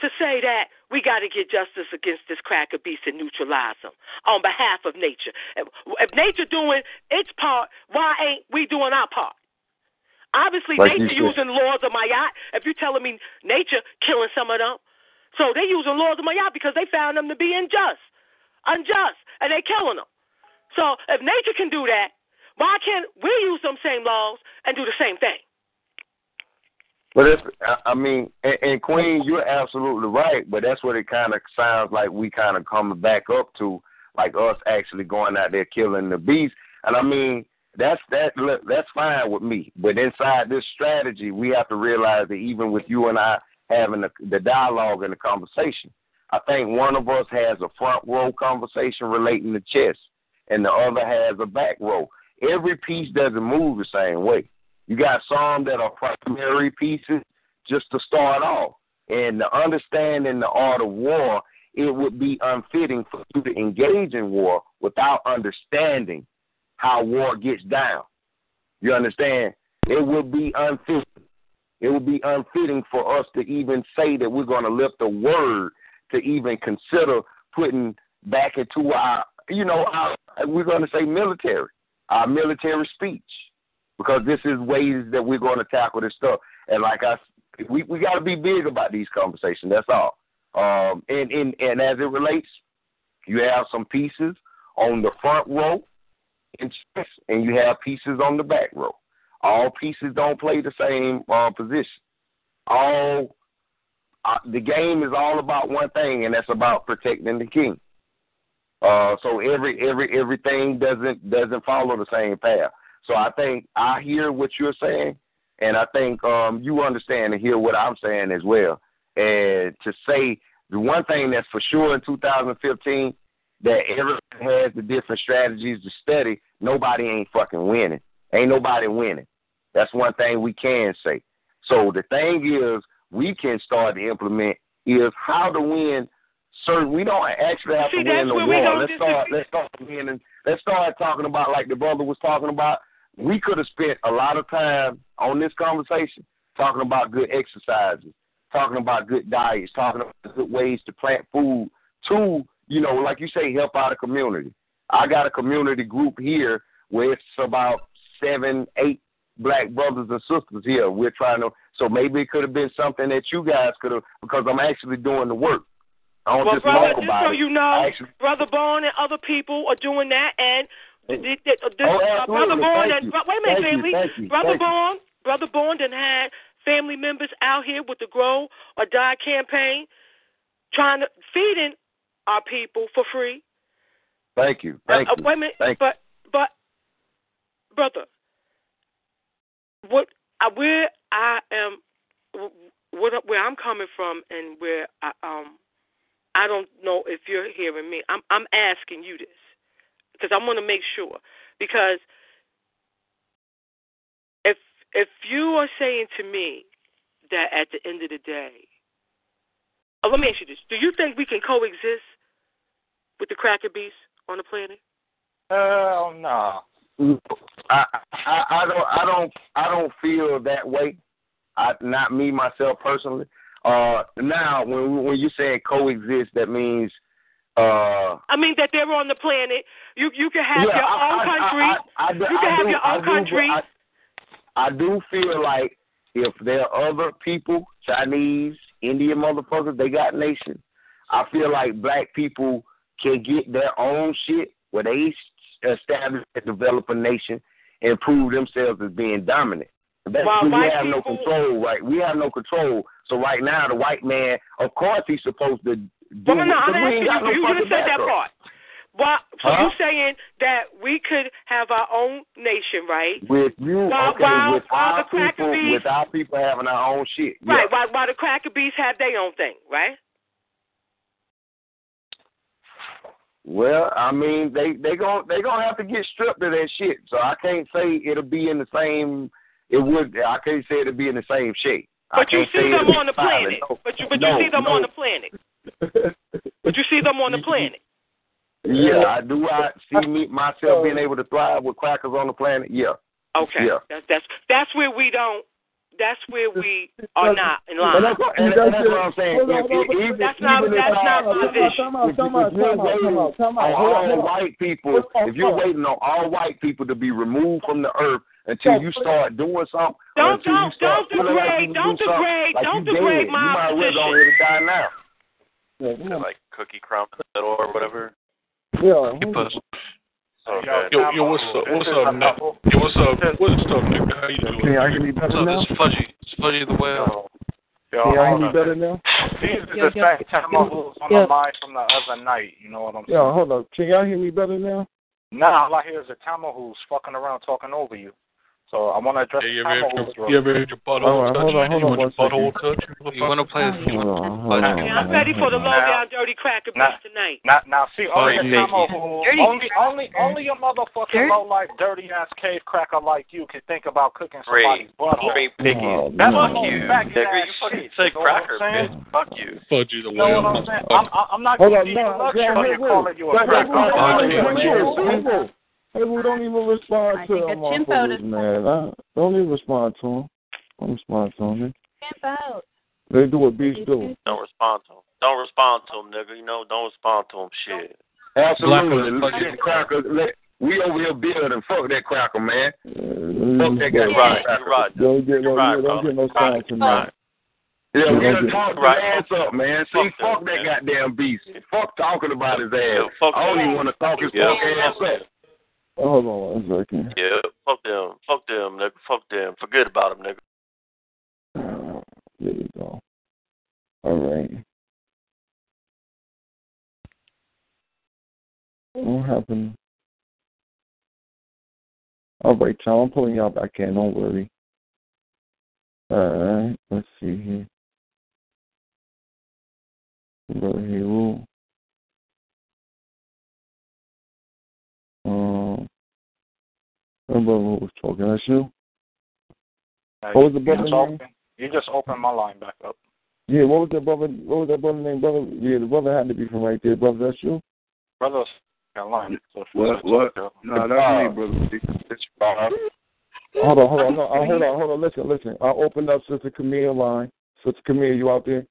to say that we got to get justice against this cracker beast and neutralize them on behalf of nature. If, nature doing its part, why ain't we doing our part? Obviously, like nature using laws of Ma'at. If you're telling me nature killing some of them, so they using laws of Ma'at because they found them to be unjust, unjust, and they killing them. So if nature can do that, why can't we use them same laws and do the same thing? But if I mean, and, and Queen, you're absolutely right. But that's what it kind of sounds like. We kind of coming back up to like us actually going out there killing the beast. And I mean, that's that. Look, That's fine with me. But inside this strategy, we have to realize that even with you and I having the, the dialogue and the conversation. I think one of us has a front row conversation relating to chess, and the other has a back row. Every piece doesn't move the same way. You got some that are primary pieces just to start off. And the understanding the art of war, it would be unfitting for you to engage in war without understanding how war gets down. You understand? It would be unfitting it would be unfitting for us to even say that we're going to lift a word to even consider putting back into our, you know, our, we're going to say military, our military speech, because this is ways that we're going to tackle this stuff. And like I, we we got to be big about these conversations. That's all. Um, and and and as it relates, you have some pieces on the front row, and and you have pieces on the back row. All pieces don't play the same uh, position. All uh, the game is all about one thing, and that's about protecting the king. Uh, so every every everything doesn't doesn't follow the same path. So I think I hear what you're saying, and I think um, you understand and hear what I'm saying as well. And to say the one thing that's for sure in 2015 that everyone has the different strategies to study. Nobody ain't fucking winning. Ain't nobody winning. That's one thing we can say. So the thing is, we can start to implement is how to win certain. We don't actually have See, to win the war. Let's start. Let's start winning. Let's start talking about like the brother was talking about. We could have spent a lot of time on this conversation talking about good exercises, talking about good diets, talking about good ways to plant food, to, you know, like you say, help out a community. I got a community group here where it's about seven, eight black brothers and sisters here. We're trying to, so maybe it could have been something that you guys could have, because I'm actually doing the work. I don't well, just brother, just so it. you know, actually, Brother Bond and other people are doing that, and Oh, uh, Brother. Bond and bro- wait a minute, Thank family. You. Brother you. Bond, Brother Bond, and had family members out here with the Grow or Die campaign, trying to feeding our people for free. thank you. Thank uh, you. Wait a minute, Thank but but brother, what I, where I am, what where I'm coming from, and where I um, I don't know if you're hearing me. I'm I'm asking you this because I want to make sure because if if you are saying to me that at the end of the day, oh, let me ask you this: Do you think we can coexist with the cracker beast on the planet? Hell no. I, I I don't I don't I don't feel that way. I not me myself personally. Uh, now when when you say coexist, that means uh. I mean that they're on the planet. You you can have yeah, your I, own I, country. I, I, I, do- you can have do, your own country. I, do feel like if there are other people, Chinese, Indian motherfuckers, they got nations. I feel like black people can get their own shit where they establish and develop a nation and prove themselves as being dominant. That's While we have no control, right? We have no control. So right now, the white man, of course, he's supposed to do. Well, no, it, I'm 'cause we ain't asking you. no you just said that part. Why, so Huh? you saying that we could have our own nation, right? With you, While- okay, while- with while our the cracker people, bees- with our people having our own shit. Right. Yeah. While, while the cracker beasts have their own thing, right? Well, I mean, they they gon' they gonna have to get stripped of that shit. So I can't say it'll be in the same. It would. I can't say it'll be in the same shape. But you see them on the planet. No. But you but No, you see them no. on the planet. But you see them on the planet. Yeah, I do. I see me myself being able to thrive with crackers on the planet. Yeah. Okay. Yeah. That's that's that's where we don't. That's where we are not in And line. that's, and, and that's what I'm saying. Hold on, If, hold on, if, even, That's not- that's not my vision. If- if you're time out, time out, time out. on all white people, if you're waiting on all white people to be removed from the earth until you start doing something, Don't- don't- don't degrade- don't degrade- like don't degrade dead. my You might as well go ahead and die now. Yeah, come on. like cookie crumb in the middle or whatever. Yeah, Hey, Buzz. Okay. Yo, yo, what's up? What's up, Nick? Yo, what's up? What's up, nigga? How you doing? Can y'all hear me What's better up? now? It's Fudgy. It's Fudgy the Whale. Yo, Can y'all hear hold me on. better now? These are Yo, the yo, same time yo, I was on yo. the line from the other night. You know what I'm saying? Yeah, hold up. Can y'all hear me better now? Nah, all I hear is a Tama who's fucking around talking over you. So I want to address Hey, you the ever, Tama your, you ever had your butthole All right, touched? hold on, hold you on want your one butthole second. touched? You want to play a few? Hold on, hold on. Yeah, I'm ready for the lowdown dirty cracker now- beast tonight. Now, now, see, only Fine, the Tama Nikki. who, Dirty. only, only, only a motherfucking Dirty. low life, dirty ass cave cracker like you can think about cooking Ray, somebody's butthole. Ray Pickett. Oh, That's man. what Fuck you, faggot nigga. ass You fucking shit, say you know what I'm cracker, bitch. Fuck you. Fudgy the You the Whale. what I'm saying? I'm, I'm not gonna on, give you no, luxury of calling you a Wait, cracker. We don't even respond I to think them a chimp motherfuckers, out man. I, don't even respond to them. Don't respond to them. Camp out. They do what beasts do. Don't respond to him. Don't respond to him, nigga. You know, don't respond to him. Shit. Absolutely. Black- Look at the cracker. We over here building. Fuck that cracker, man. Fuck that guy. You're right. You're right. Don't get no, You're right, don't get no brother. sign tonight. Yeah, we Yeah, done yeah. talked his Right. ass up, man. See, Fuck fuck that, that man. goddamn beast. Fuck talking about his ass. Yeah, fuck I don't that. even want to talk his Yeah. fuck ass up. Hold on one second. Yeah, fuck them. Fuck them, nigga. Fuck them. Forget about them, nigga. Uh, there you go. All right. What happened? All right, Tom. I'm pulling y'all back in. Don't worry. All right. Let's see here. Brother Hero. Um, that brother who was talking. That's you. Now, What was the you brother's just name? open- You just opened my line back up. Yeah, what was that brother? What was that brother name? Brother? Yeah, the brother had to be from right there, brother. That's you. Brother's got line. So What? What? No, that's me, brother. It's Bob. Hold on, hold on, no, uh, hold on, hold on. Listen, listen. I opened up Sister Camille line. Sister Camille, you out there?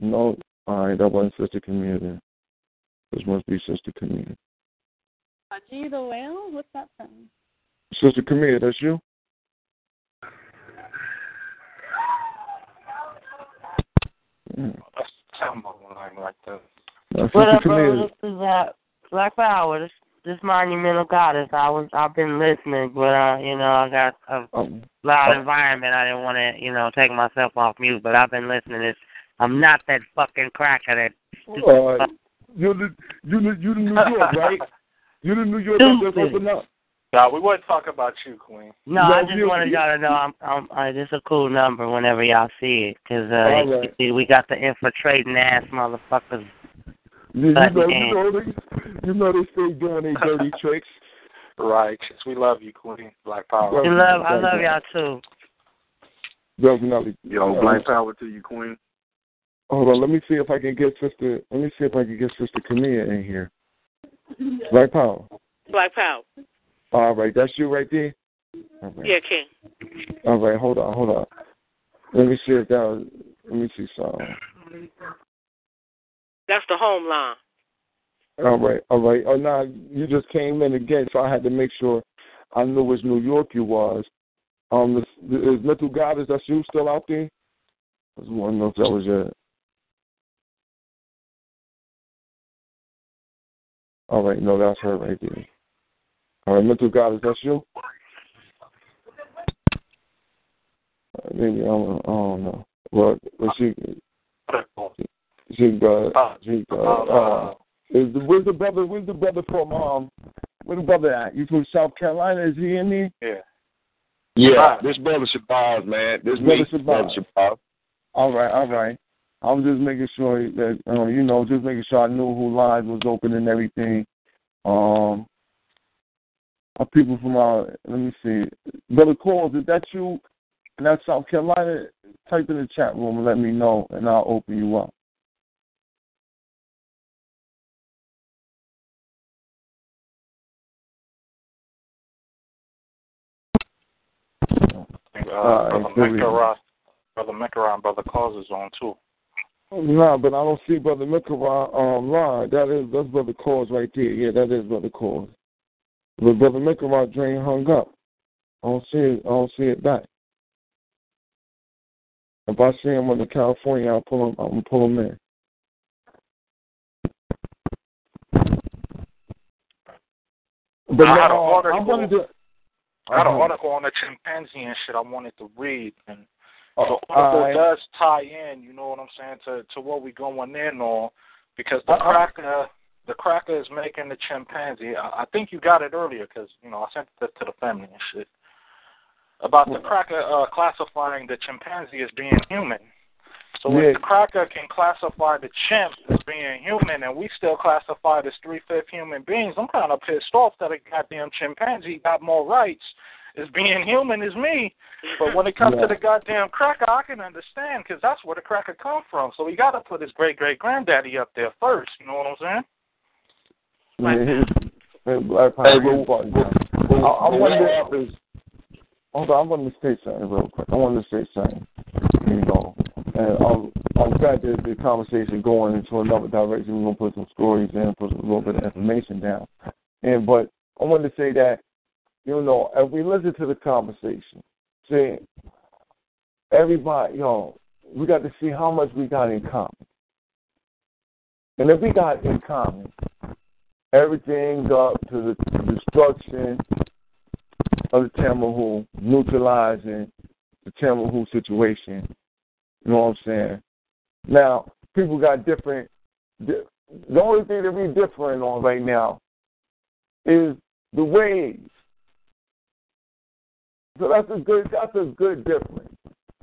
No. All right, that wasn't Sister Camille then. This must be Sister Camille. G the whale? What's that from? Sister Camille, that's you? Yeah. That's sound like that. That's What Sister up, bro? This is uh, Black Power. This this monumental goddess. I was I've been listening, but uh, you know, I got a Um, loud environment. I didn't want to, you know, take myself off mute, but I've been listening. It's, I'm not that fucking cracker that. uh, you're the you the you the New York, right? You the New York that just Stupid. opened up. Nah, we wouldn't talk about you, Queen. No, I just you- wanted you- y'all to know I'm, I'm uh, this a cool number whenever y'all see it, cause uh, All right. we- we got the infiltrating ass motherfuckers. You, you know, you know, they, you know they stay doing their dirty tricks. Right. We love you, Queen. Black Power. We love, I love y'all too. Definitely. Yo, black power to you, Queen. Hold on, let me see if I can get Sister. Let me see if I can get Sister Camilla in here. Black Power. Black Power. All right, that's you right there. Right. Yeah, King. All right, hold on, hold on. Let me see if that. Was, let me see something. That's the home line. All right, all right. Oh, now you just came in again, so I had to make sure I knew which New York you was. Um, is, is Mental Goddess that's you still out there? I just want to know if that was your. All right, no, that's her right there. All right, Mental Goddess, that's you. Uh, Maybe I don't, I don't know. Well, well she she got she got. Uh, is the, where's the brother? Where's the brother from? Um, where's the brother at? You from South Carolina? Is he in there? Yeah. Yeah, this brother Shabazz, man. This Brother me, Shabazz. brother Shabazz. All right, all right. I'm just making sure that um, you know, just making sure I knew who live was open and everything. Um, our people from our let me see, brother Calls, is that you? In that South Carolina, type in the chat room and let me know, and I'll open you up. Uh, All brother right, here we go. Mekara, brother Mekara, and brother Cause is on too. No, but I don't see Brother Mikawa um. That is that's Brother Cause right there. Yeah, that is Brother Cause. But Brother Mikawa drain hung up. I don't see it I don't see it back. If I see him in the California, I'll pull him I'm gonna pull him in. But I had an article. I'm gonna do I had an Uh-huh. article on the chimpanzee and shit I wanted to read, and Oh, the article does tie in. You know what I'm saying to to what we going in on, because the Uh-uh. cracker the cracker is making the chimpanzee. I, I think you got it earlier because you know I sent it to the family and shit about the cracker uh, classifying the chimpanzee as being human. So Yeah. if the cracker can classify the chimp as being human, and we still classify it as three fifth human beings, I'm kind of pissed off that a goddamn chimpanzee got more rights as being human as me. But when it comes Yeah. to the goddamn cracker, I can understand because that's where the cracker come from. So he got to put his great great granddaddy up there first. You know what I'm saying? Yeah, his, his Black Power Hey, is well, button well, down. well, I, I well, wonder is hold on, I want to say something real quick. I want to say something. You know, and I'm I'm glad that the conversation going into another direction. We're gonna put some stories in, put a little bit of information down. And but I wanted to say that, you know, if we listen to the conversation, see everybody, you know, we got to see how much we got in common. And if we got in common everything up to the destruction of the Tamahu, neutralizing the Tamahu situation. You know what I'm saying? Now, people got different. The only thing that we're different on right now is the ways. So that's a good. That's a good difference.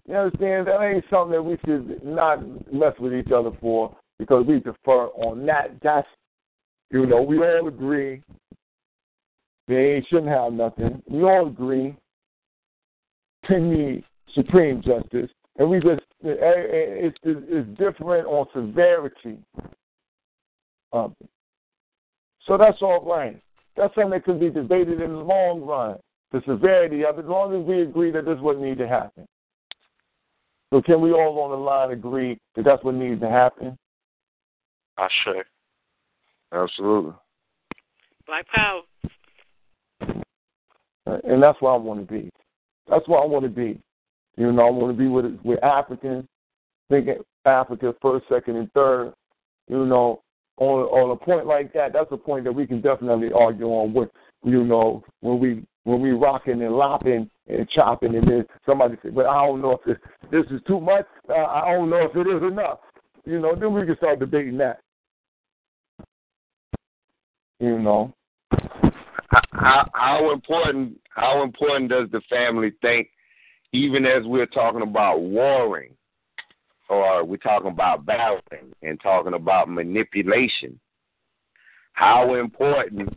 You understand? That ain't something that we should not mess with each other for because we defer on that. That's you know, we all agree they shouldn't have nothing. We all agree to need supreme justice, and we just eh, eh, it's it's different on severity of it. So that's all right. That's something that could be debated in the long run. The severity of it, as long as we agree that this is what needs to happen. So can we all on the line agree that that's what needs to happen? I sure. Absolutely. Black power. Uh, and that's where I want to be. That's where I want to be. You know, I want to be with with Africans, thinking Africa first, second, and third. You know, on on a point like that, that's a point that we can definitely argue on. With you know, when we when we rocking and lopping and chopping, and then somebody say, "But I don't know if this this is too much. Uh, I don't know if it is enough." You know, then we can start debating that. You know, how how important how important does the family think, even as we're talking about warring, or we're talking about battling and talking about manipulation? How important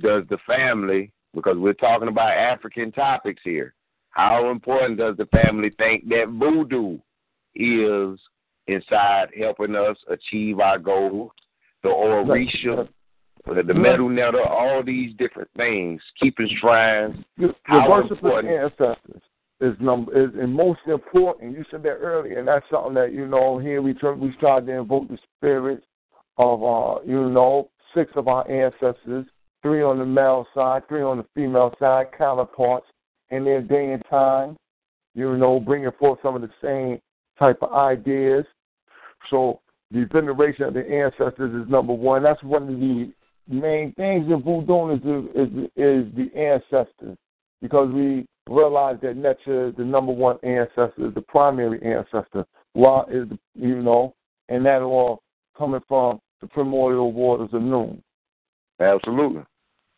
does the family, because we're talking about African topics here, how important does the family think that voodoo is inside helping us achieve our goals? The Orisha, the, the Medu Neter, all these different things, keeping shrines. The, the how worship of important? ancestors is number is most important. You said that earlier, and that's something that you know. Here we try, we tried to invoke the spirits of uh, you know six of our ancestors, three on the male side, three on the female side, counterparts in their day and time. You know, bringing forth some of the same type of ideas. So the veneration of the ancestors is number one. That's one of the main things in voodoo is the, is, is the ancestors because we realize that nature is the number one ancestor, the primary ancestor. Why is you know, and that all coming from the primordial waters of Nun. Absolutely.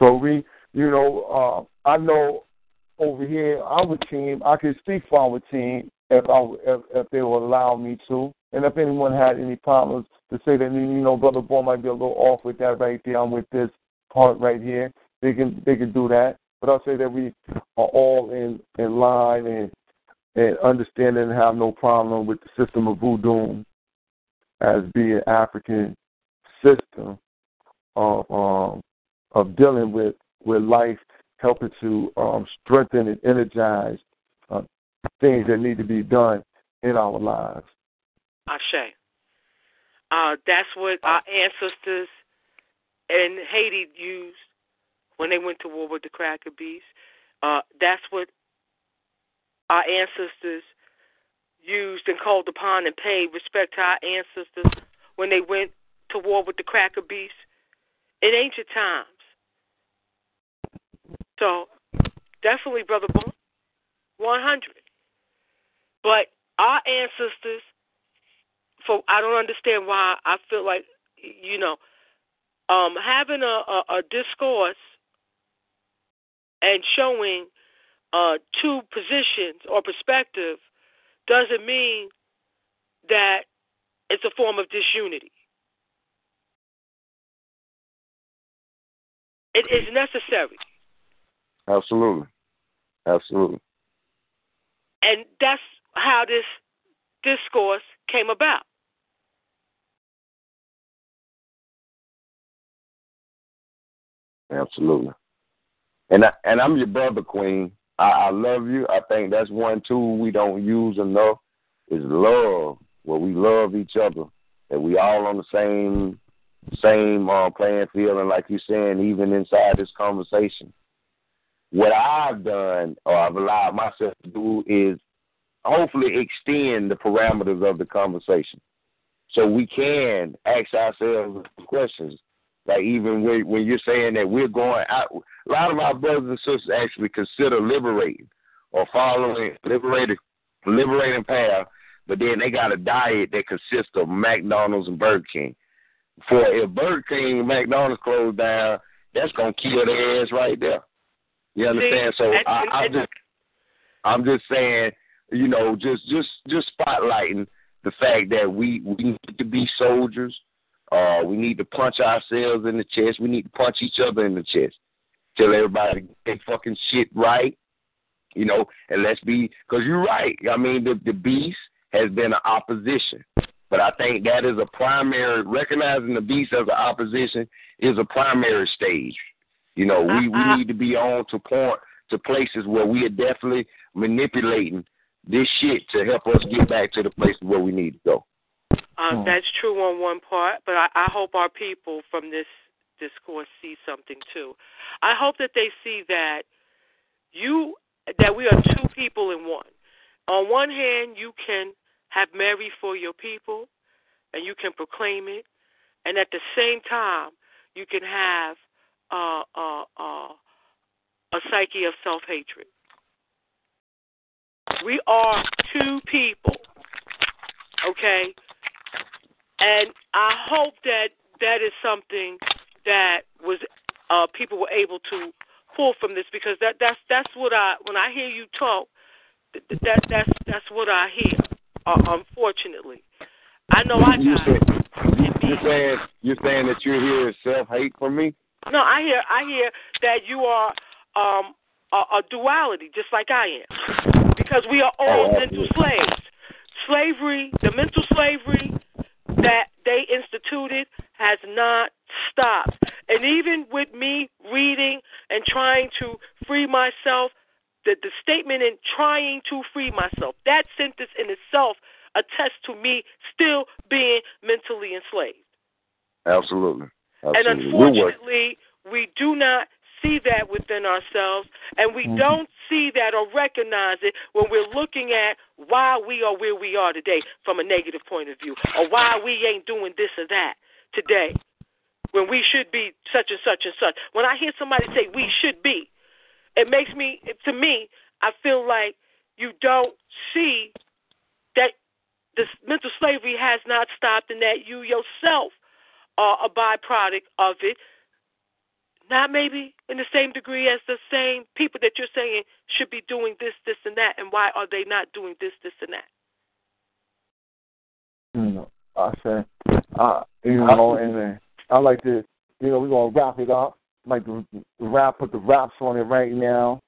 So we, you know, uh, I know over here our team, I can speak for our team if I if, if they will allow me to. And if anyone had any problems to say that you know Brother Boy might be a little off with that right there, I'm with this part right here. They can they can do that. But I'll say that we are all in in line and and understanding and have no problem with the system of voodoo as being African system of um, of dealing with with life, helping to um, strengthen and energize uh, things that need to be done in our lives. Ashe. Uh, that's what our ancestors in Haiti used when they went to war with the cracker. Uh, that's what our ancestors used and called upon and paid respect to our ancestors when they went to war with the cracker beasts in ancient times. So definitely, brother Boone, one hundred. But our ancestors, for I don't understand why I feel like you know, um, having a, a, a discourse and showing uh, two positions or perspective doesn't mean that it's a form of disunity. It is necessary. Absolutely. Absolutely. And that's how this discourse came about. Absolutely. And I, and I'm your brother, Queen. I, I love you. I think that's one tool we don't use enough is love, where we love each other, that we all on the same same uh, playing field, and like you're saying, even inside this conversation, what I've done or I've allowed myself to do is hopefully extend the parameters of the conversation, so we can ask ourselves questions. Like even when, when you're saying that we're going out, a lot of our brothers and sisters actually consider liberating or following liberating liberating path, but then they got a diet that consists of McDonald's and Burger King. For if Burger King and McDonald's close down, that's gonna kill their ass right there. You understand? So I, I'm just I'm just saying, you know, just just just spotlighting the fact that we we need to be soldiers. Uh, we need to punch ourselves in the chest. We need to punch each other in the chest. Tell everybody to get fucking shit right. You know, and let's be because you're right. I mean, the the beast has been an opposition, but I think that is a primary recognizing the beast as an opposition is a primary stage. You know, we we need to be on to point to places where we are definitely manipulating this shit to help us get back to the places where we need to go. Um, That's true on one part, but I, I hope our people from this discourse see something too. I hope that they see that you that we are two people in one. On one hand, you can have Mary for your people, and you can proclaim it, and at the same time, you can have uh, uh, uh, a psyche of self hatred. We are two people, okay? And I hope that that is something that was uh, people were able to pull from this because that that's that's what I when I hear you talk, th- th- that that's that's what I hear. Uh, unfortunately, I know I got. You're saying you're saying that you're hearing self hate for me? No, I hear I hear that you are um a, a duality, just like I am, because we are all Oh, mental slaves. Slavery, the mental slavery that they instituted, has not stopped. And even with me reading and trying to free myself, the the statement in trying to free myself, that sentence in itself attests to me still being mentally enslaved. Absolutely. And Absolutely. We're unfortunately, we do not see that within ourselves, and we Mhm. don't see that or recognize it when we're looking at why we are where we are today from a negative point of view, or why we ain't doing this or that today when we should be such and such and such. When I hear somebody say we should be, it makes me, to me, I feel like you don't see that this mental slavery has not stopped and that you yourself are a byproduct of it. Not maybe in the same degree as the same people that you're saying should be doing this, this, and that, and why are they not doing this, this, and that? You I say, uh, you know, and uh, I like to, you know, we're gonna wrap it up. Like to wrap, put the wraps on it right now.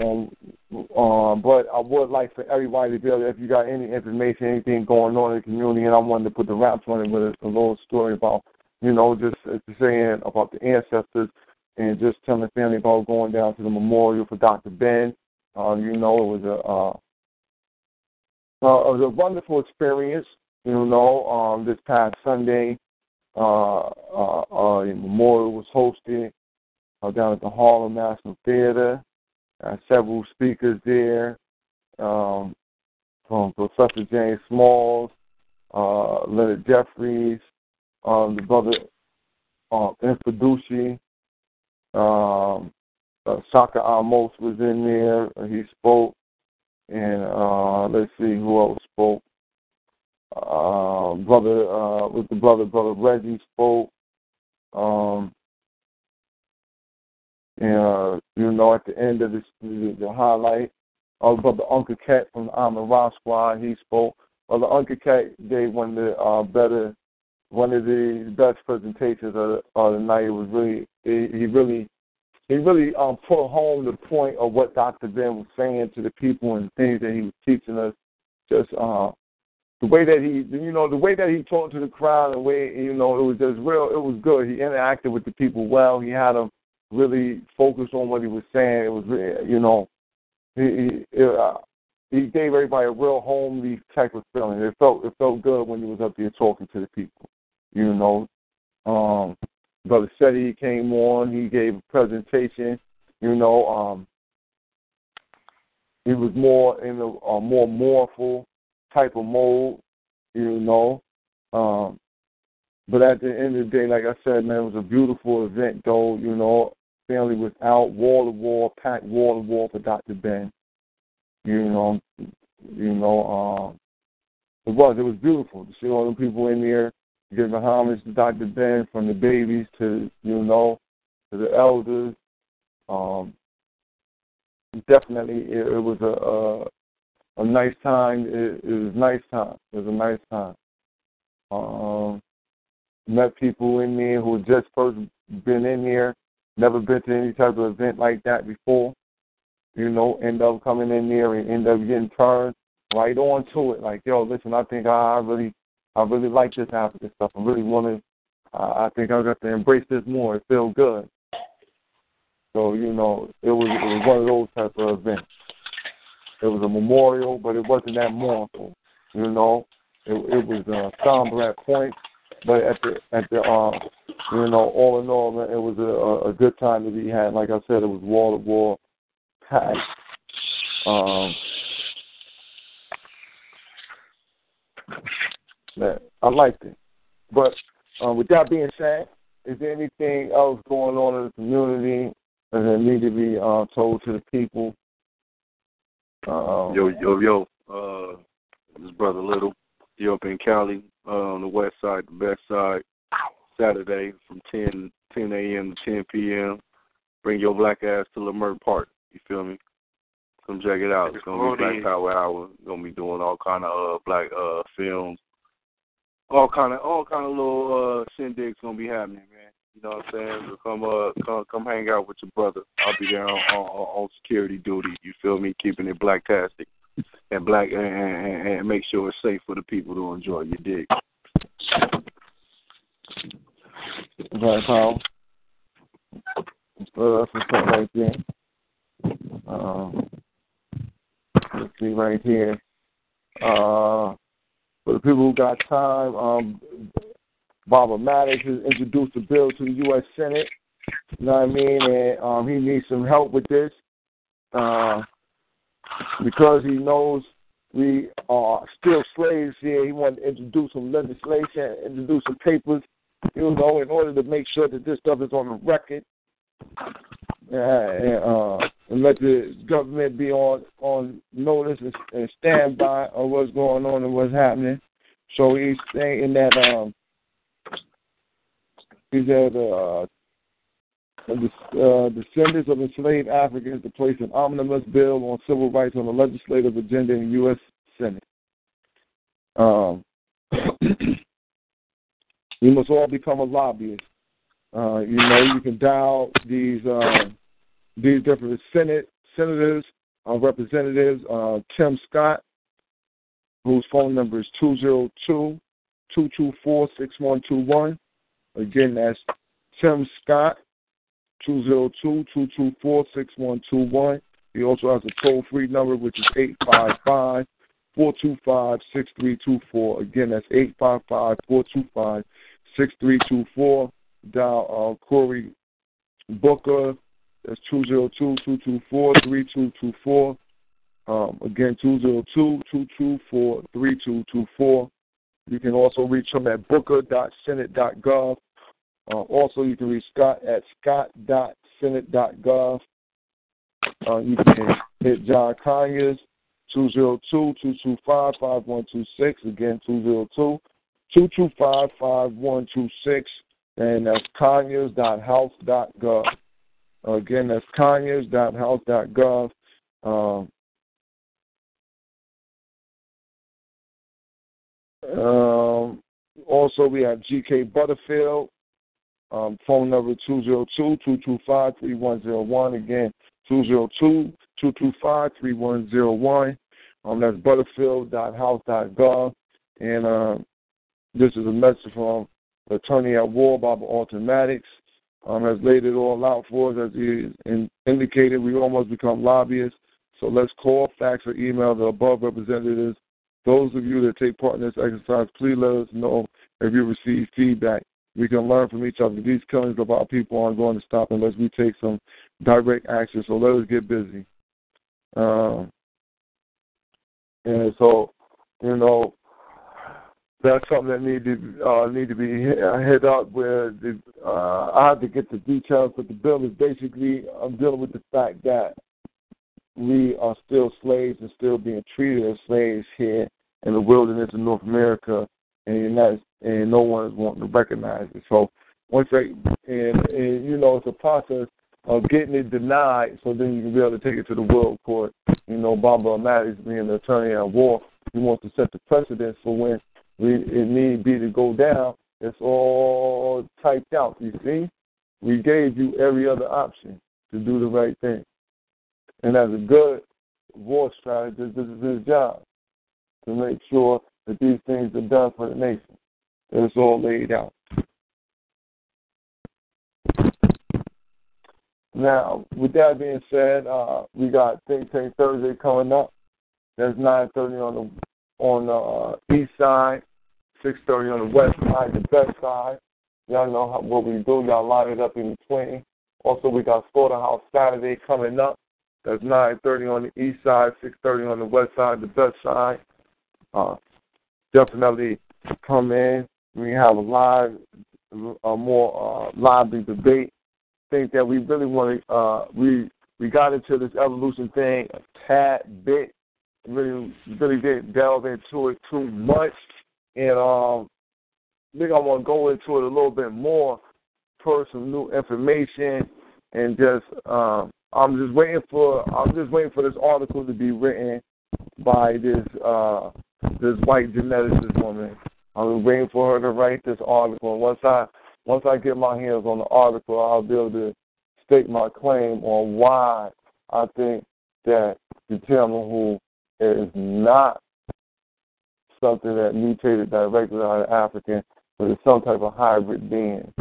Um, um, but I would like for everybody to be able, if you got any information, anything going on in the community, and I wanted to put the wraps on it with a, little story about, you know, just uh, saying about the ancestors and just telling the family about going down to the memorial for Dr. Ben. Um, you know, it was a uh, uh, it was a wonderful experience. You know, um, this past Sunday, uh, uh, uh, memorial was hosted uh, down at the Harlem National Theater. Uh, several speakers there, um, from Professor James Smalls, uh, Leonard Jeffries, um, the brother uh, Infaducci, um, uh, Amos was in there. Uh, he spoke, and uh, let's see who else spoke. Uh, brother uh, with the brother, brother Reggie spoke. Um, and uh, you know, at the end of this, the, the highlight, uh, brother Uncle Cat from the Alma Ra Squad, he spoke. Brother Uncle Cat gave one of the uh, better, one of the best presentations of the, of the night. It was really, he, he really, he really um, put home the point of what Dr. Ben was saying to the people and things that he was teaching us. Just uh, the way that he, you know, the way that he talked to the crowd, the way you know, it was just real. It was good. He interacted with the people well. He had them really focused on what he was saying. It was, you know, he he, uh, he gave everybody a real homely type of feeling. It felt it felt good when he was up there talking to the people. You know, um, Brother Seti came on. He gave a presentation. You know, um, he was more in a, a more mournful type of mode. You know, um, but at the end of the day, like I said, man, it was a beautiful event, though. You know, family was out, wall to wall, packed wall to wall for Dr. Ben. You know, you know, um, it was it was beautiful to see all the people in there giving homage to Dr. Ben, from the babies to you know, to the elders. Um, definitely, it, it was a, a a nice time. It, it was a nice time. It was a nice time. Um, met people in there who had just first been in there, never been to any type of event like that before. You know, end up coming in there and end up getting turned right on to it. Like, yo, listen, I think I really, I really like this African stuff. I really want to. Uh, I think I got to embrace this more. It feels good. So you know, it was it was one of those type of events. It was a memorial, but it wasn't that mournful. You know, it, it was uh, somber at points, but at the at the um, you know, all in all, it was a, a good time to be had. Like I said, it was wall to wall packed. Um, man, I liked it. But uh, with that being said, is there anything else going on in the community that need to be uh, told to the people? Um, yo, yo, yo. Uh, this brother Little, you up in Cali uh, on the west side, the best side. Saturday from 10 10 a.m. to 10 p.m. Bring your black ass to Leimert Park. You feel me? Come check it out. It's gonna be Black Power Hour. Gonna be doing all kind of uh, black uh, films. All kind of all kind of little uh, shindigs gonna be happening, man. You know what I'm saying? So come uh come come hang out with your brother. I'll be there on on, on security duty. You feel me? Keeping it blacktastic and black and, and, and make sure it's safe for the people to enjoy. You dig? Right, Paul. So that's what's up right there. Um, let's see right here. Uh, for the people who got time, um, Brother Maddox has introduced a bill to the U.S. Senate. You know what I mean? And um, he needs some help with this uh, because he knows we are still slaves here. He wanted to introduce some legislation, introduce some papers, you know, in order to make sure that this stuff is on the record. And, uh, and let the government be on on notice and, and stand by on what's going on and what's happening. So he's saying that um, he said uh, the uh, descendants of enslaved Africans to place an omnibus bill on civil rights on the legislative agenda in U.S. Senate. Um, we must all become a lobbyist. Uh, you know, you can dial these uh, these different Senate senators, uh, representatives. Uh, Tim Scott, whose phone number is 202-224-6121. Again, that's Tim Scott, 202-224-6121. He also has a toll-free number, which is 855 425 6324. Again, that's 855 425 6324. Dial uh, Cory Booker. That's 202-224-3224. Um, again, 202-224-3224. You can also reach him at booker.senate.gov. Uh, also, you can reach Scott at scott.senate.gov. Uh, you can hit John Conyers, 202-225-5126. Again, 202-225-5126. And that's conyers.house.gov. Again, that's conyers.house.gov. Um, um, also, we have GK Butterfield, um, phone number 202-225-3101. Again, 202-225-3101. Um, that's butterfield.house.gov. And uh, this is a message from attorney at war, Alton Maddox um, has laid it all out for us. As he in, indicated, we almost become lobbyists. So let's call, fax, or email the above representatives. Those of you that take part in this exercise, please let us know if you receive feedback. We can learn from each other. These killings of our people aren't going to stop unless we take some direct action. So let us get busy. Um, and so, you know, that's something that need to uh, need to be hit up. Where the, uh, I have to get the details, but the bill is basically I'm dealing with the fact that we are still slaves and still being treated as slaves here in the wilderness of North America, and that and no one is wanting to recognize it. So once they and, and you know it's a process of getting it denied, so then you can be able to take it to the world court. You know, Brother Maddox being the attorney at war, he wants to set the precedent for when we, it need be to go down. It's all typed out. You see, we gave you every other option to do the right thing, and as a good war strategist, this is his job to make sure that these things are done for the nation. It's all laid out. Now, with that being said, uh, we got Think Tank Thursday coming up. That's 9:30 on the on the uh, east side, 6:30 on the west side, the best side. Y'all know how, what we do. Y'all line it up in between. Also, we got Slaughterhouse Saturday coming up. That's 9:30 on the east side, 6:30 on the west side, the best side. Uh, definitely come in. We have a live, a more uh, lively debate. Think that we really want to. Uh, we we got into this evolution thing a tad bit. Really, really didn't delve into it too much, and um, I think I want to go into it a little bit more, per some new information, and just um, I'm just waiting for I'm just waiting for this article to be written by this uh, this white geneticist woman. I'm waiting for her to write this article. And once I once I get my hands on the article, I'll be able to state my claim on why I think that the Tamahu is not something that mutated directly out of African, but it's some type of hybrid being.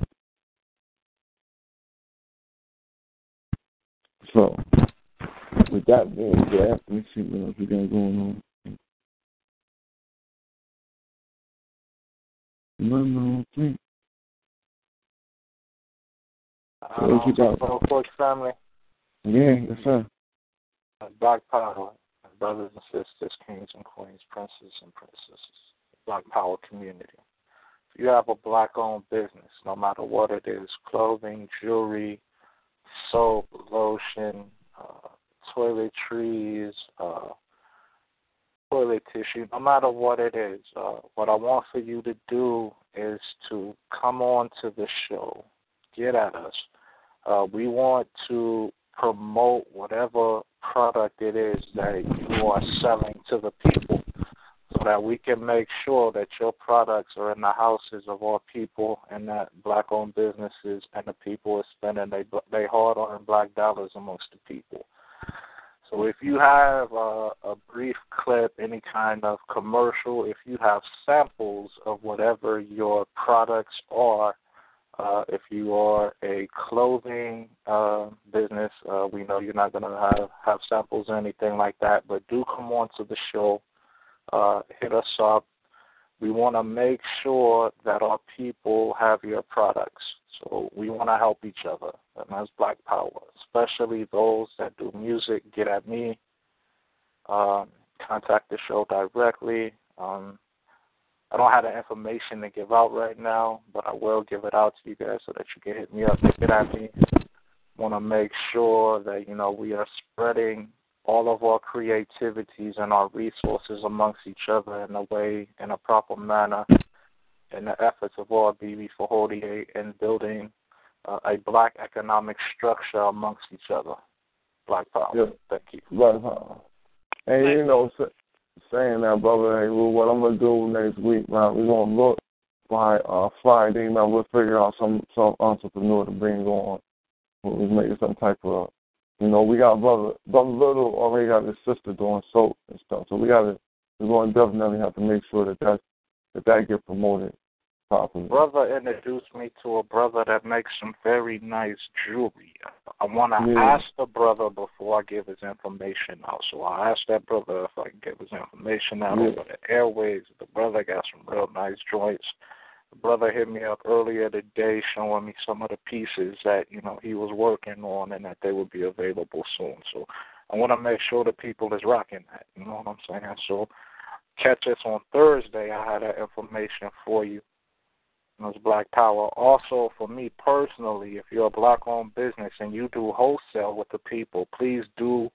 So, with that being said, let me see what else we got going on. No, no, Uh, what you got? For Coach family. Yeah, yes, sir. Black Power, brothers and sisters, kings and queens, princes and princesses, Black Power community. If you have a black owned business, no matter what it is clothing, jewelry, soap, lotion, uh, toiletries, uh, toilet tissue, no matter what it is, uh, what I want for you to do is to come on to the show, get at us. Uh, we want to promote whatever product it is that you are selling to the people so that we can make sure that your products are in the houses of our people and that black owned businesses and the people are spending their they hard earned black dollars amongst the people. So if you have a, a brief clip, any kind of commercial, if you have samples of whatever your products are, uh, if you are a clothing uh, business, uh, we know you're not going to have have samples or anything like that, but do come on to the show. Uh, hit us up. We want to make sure that our people have your products. So we want to help each other, and that's Black Power, especially those that do music. Get at me. Um, contact the show directly. Um, I don't have the information to give out right now, but I will give it out to you guys so that you can hit me up, and get at me. Want to make sure that you know we are spreading all of our creativities and our resources amongst each other in a way, in a proper manner, in the efforts of all BB for 48 and building uh, a black economic structure amongst each other. Black power. Yeah. Thank you. Black power. And you know, saying that, brother, hey, well, what I'm gonna do next week, man, we're gonna look by uh Friday, man, we'll figure out some some entrepreneur to bring on. We'll make some type of you know, we got brother brother little already got his sister doing soap and stuff. So we gotta we're gonna definitely have to make sure that that that, that get promoted Brother introduced me to a brother that makes some very nice jewelry. I want to Yeah. ask the brother before I give his information out. So I asked that brother if I can give his information out Yeah. over the airways. The brother got some real nice joints. The brother hit me up earlier today showing me some of the pieces that, you know, he was working on and that they would be available soon. So I want to make sure the people is rocking that. You know what I'm saying? So catch us on Thursday. I have that information for you. Black Power. Also, for me personally, if you're a black owned business and you do wholesale with the people, please do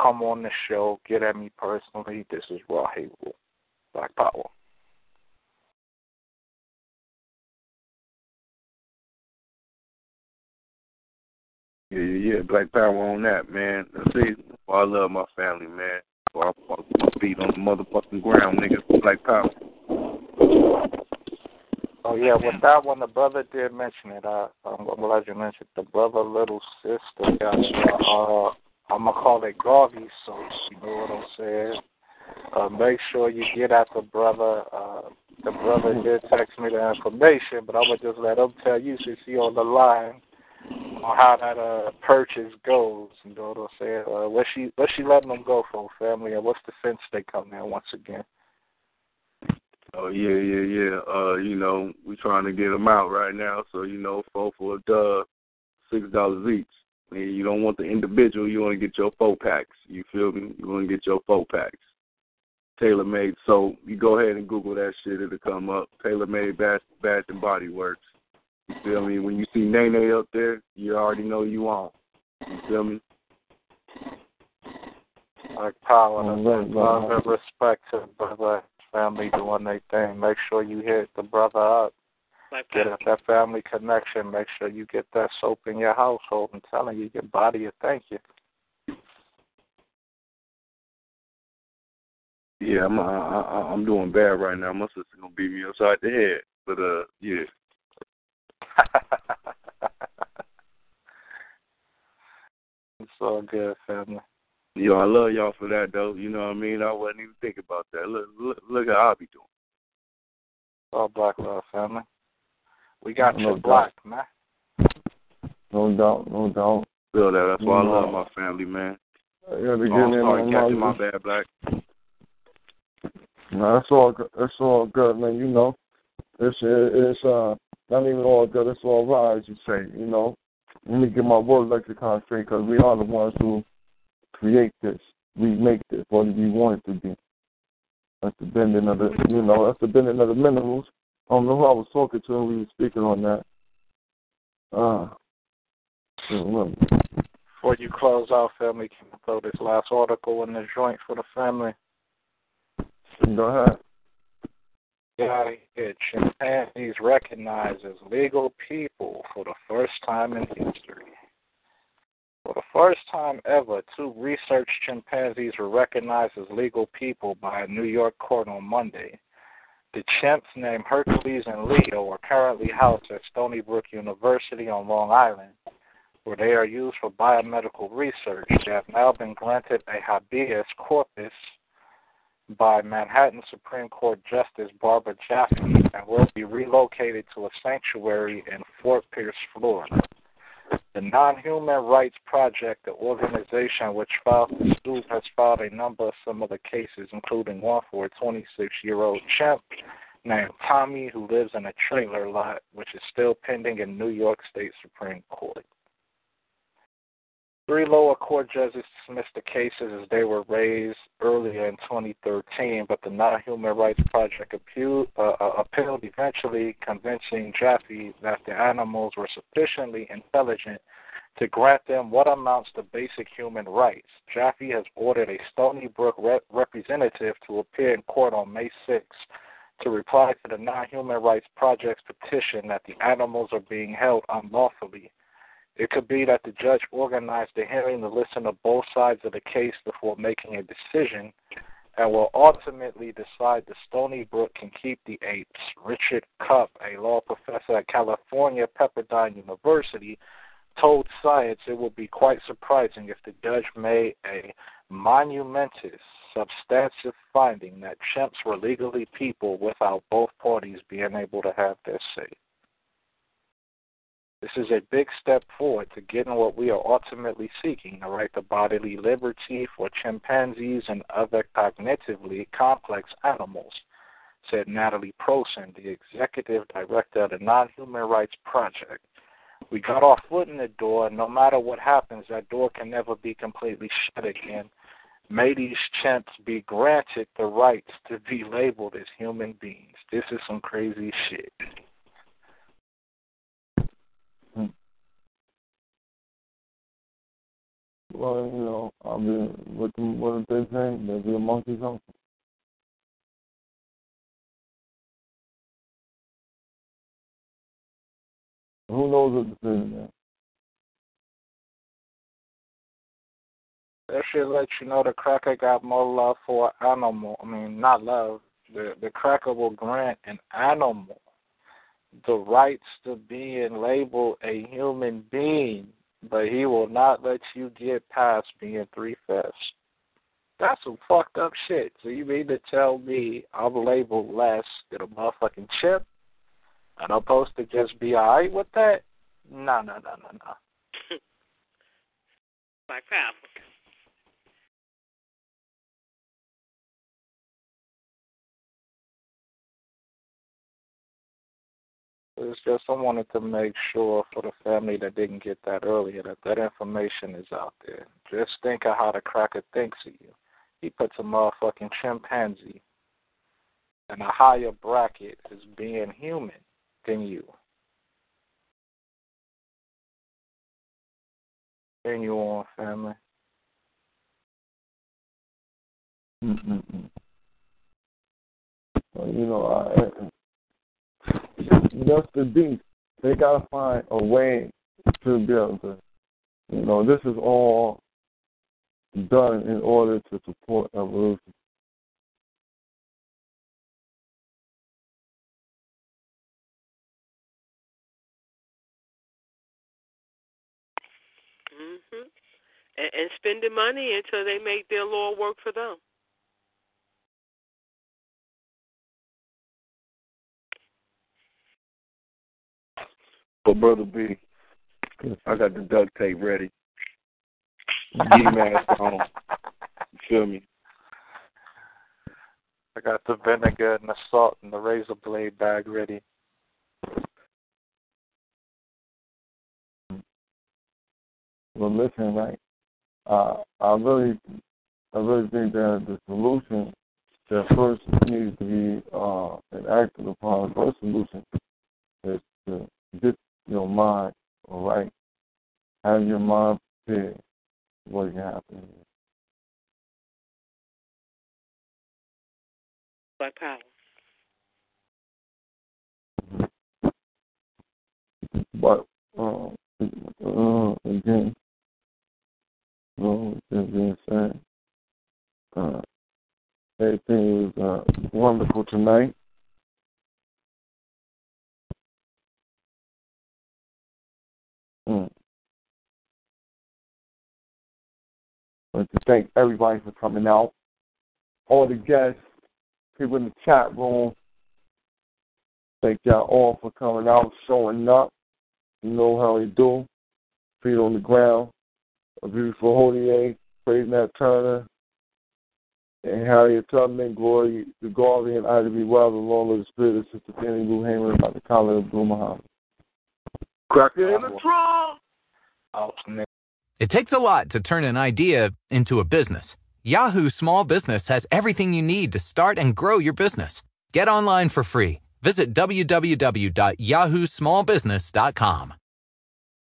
come on the show. Get at me personally. This is Raw Haywood. Black Power. Yeah, yeah, yeah. Black power on that, man. See, I love my family, man. So I put my feet on the motherfucking ground, nigga. Black power. Oh yeah, with that one, the brother did mention it. I, I'm glad you mentioned it. the brother little sister got uh, I'm gonna call it Garvey so You know what I'm saying? Uh, make sure you get at the brother. Uh, the brother did text me the information, but I'm gonna just let him tell you since he on the line. on how that uh purchase goes. You know what I'm saying? Uh, what she what she letting them go for, family, and what's the fence they come in once again? Oh yeah, yeah, yeah. Uh, you know, we're trying to get them out right now. So you know, four for a dub, six dollars each. And you don't want the individual. You want to get your four packs. You feel me? You want to get your four packs. Tailor made. So you go ahead and Google that shit. It'll come up. Tailor made bath, bath and body works. You feel me? When you see Nene up there, you already know you on. You feel me? Like power, love and respect to brother family doing their thing. Make sure you hit the brother up. Like Get at that family connection. Make sure you get that soap in your household. I'm telling you, your body will thank you. Yeah, I'm I, I, I'm doing bad right now. My sister gonna beat me upside the head, but uh, yeah. it's all good, family. Yo, I love y'all for that though. You know what I mean? I wasn't even thinking about that. Look, look, look at how I be doing. All black love, family. We got No you black, man. No doubt, no doubt. Feel that. That's why I love my family, man. I gotta Oh, I'm sorry, on catching my my bad, black. No, that's all. good. That's all good, man. You know, it's it's uh not even all good. It's all right, as you say. You know, let me get my word lexicon straight because we are the ones who create this. remake this what we want it to be. That's the bending of the, you know, that's the bending of the minerals. I don't know who I was talking to when we were speaking on that. Uh, Before you close out, family, can you throw this last article in the joint for the family? go ahead. It. Chimpanzees recognized as legal people for the first time in history. For the first time ever, two research chimpanzees were recognized as legal people by a New York court on Monday. The chimps named Hercules and Leo are currently housed at Stony Brook University on Long Island, where they are used for biomedical research. They have now been granted a habeas corpus by Manhattan Supreme Court Justice Barbara Jaffe and will be relocated to a sanctuary in Fort Pierce, Florida. The Non Human Rights Project, the organization which filed the suit, has filed a number of similar cases, including one for a 26 year old chimp named Tommy who lives in a trailer lot, which is still pending in New York State Supreme Court. Three lower court judges dismissed the cases as they were raised earlier in 2013, but the Non Human Rights Project appealed, uh, uh, appealed eventually, convincing Jaffe that the animals were sufficiently intelligent to grant them what amounts to basic human rights. Jaffe has ordered a Stony Brook rep- representative to appear in court on May 6 to reply to the Non Human Rights Project's petition that the animals are being held unlawfully. It could be that the judge organized the hearing to listen to both sides of the case before making a decision and will ultimately decide that Stony Brook can keep the apes. Richard Cupp, a law professor at California Pepperdine University, told Science it would be quite surprising if the judge made a monumentous, substantive finding that chimps were legally people without both parties being able to have their say. This is a big step forward to getting what we are ultimately seeking the right to bodily liberty for chimpanzees and other cognitively complex animals, said Natalie Prosin, the executive director of the Non Human Rights Project. We got our foot in the door, and no matter what happens, that door can never be completely shut again. May these chimps be granted the rights to be labeled as human beings. This is some crazy shit. Well, you know, I mean, what the, what they say? They'll be a monkey's uncle. Who knows what decision is? That should let you know the cracker got more love for animal. I mean, not love. The the cracker will grant an animal the rights to being labeled a human being, but he will not let you get past being three fifths. That's some fucked up shit. So you mean to tell me I'm labeled less than a motherfucking chip? And I'm supposed to just be alright with that? No, no, no, no, no. Black Power. It's just I wanted to make sure for the family that didn't get that earlier that that information is out there. Just think of how the cracker thinks of you. He puts a motherfucking chimpanzee in a higher bracket as being human than you. Continue on, family. Mm-mm-mm. Well, you know, I, just the beast. They gotta find a way to be able to. You know, this is all done in order to support evolution. Mhm. And, and spending money until they make their law work for them. But brother B, I got the duct tape ready. Ski mask on. You feel me? I got the vinegar and the salt and the razor blade bag ready. Well, listen, right? Uh, I really, I really think that the solution that first needs to be uh, enacted upon. The first solution is to get your mind all right. Have your mind prepared for what can happen. Black Power. But um, uh, again, well, with being said, uh, everything was uh, wonderful tonight. I'd to thank everybody for coming out. All the guests, people in the chat room. Thank y'all all for coming out, showing up. You know how we do. Feet on the ground. A beautiful Holier, praise Nat Turner, and Harriet Tubman, Glory, the Guardian, Ida B. Wells, along with the spirit of Sister Fannie Lou Hamer by the Khalid Abdul Muhammad. Cracker in the trunk. It takes a lot to turn an idea into a business. Yahoo Small Business has everything you need to start and grow your business. Get online for free. Visit www.yahoosmallbusiness.com.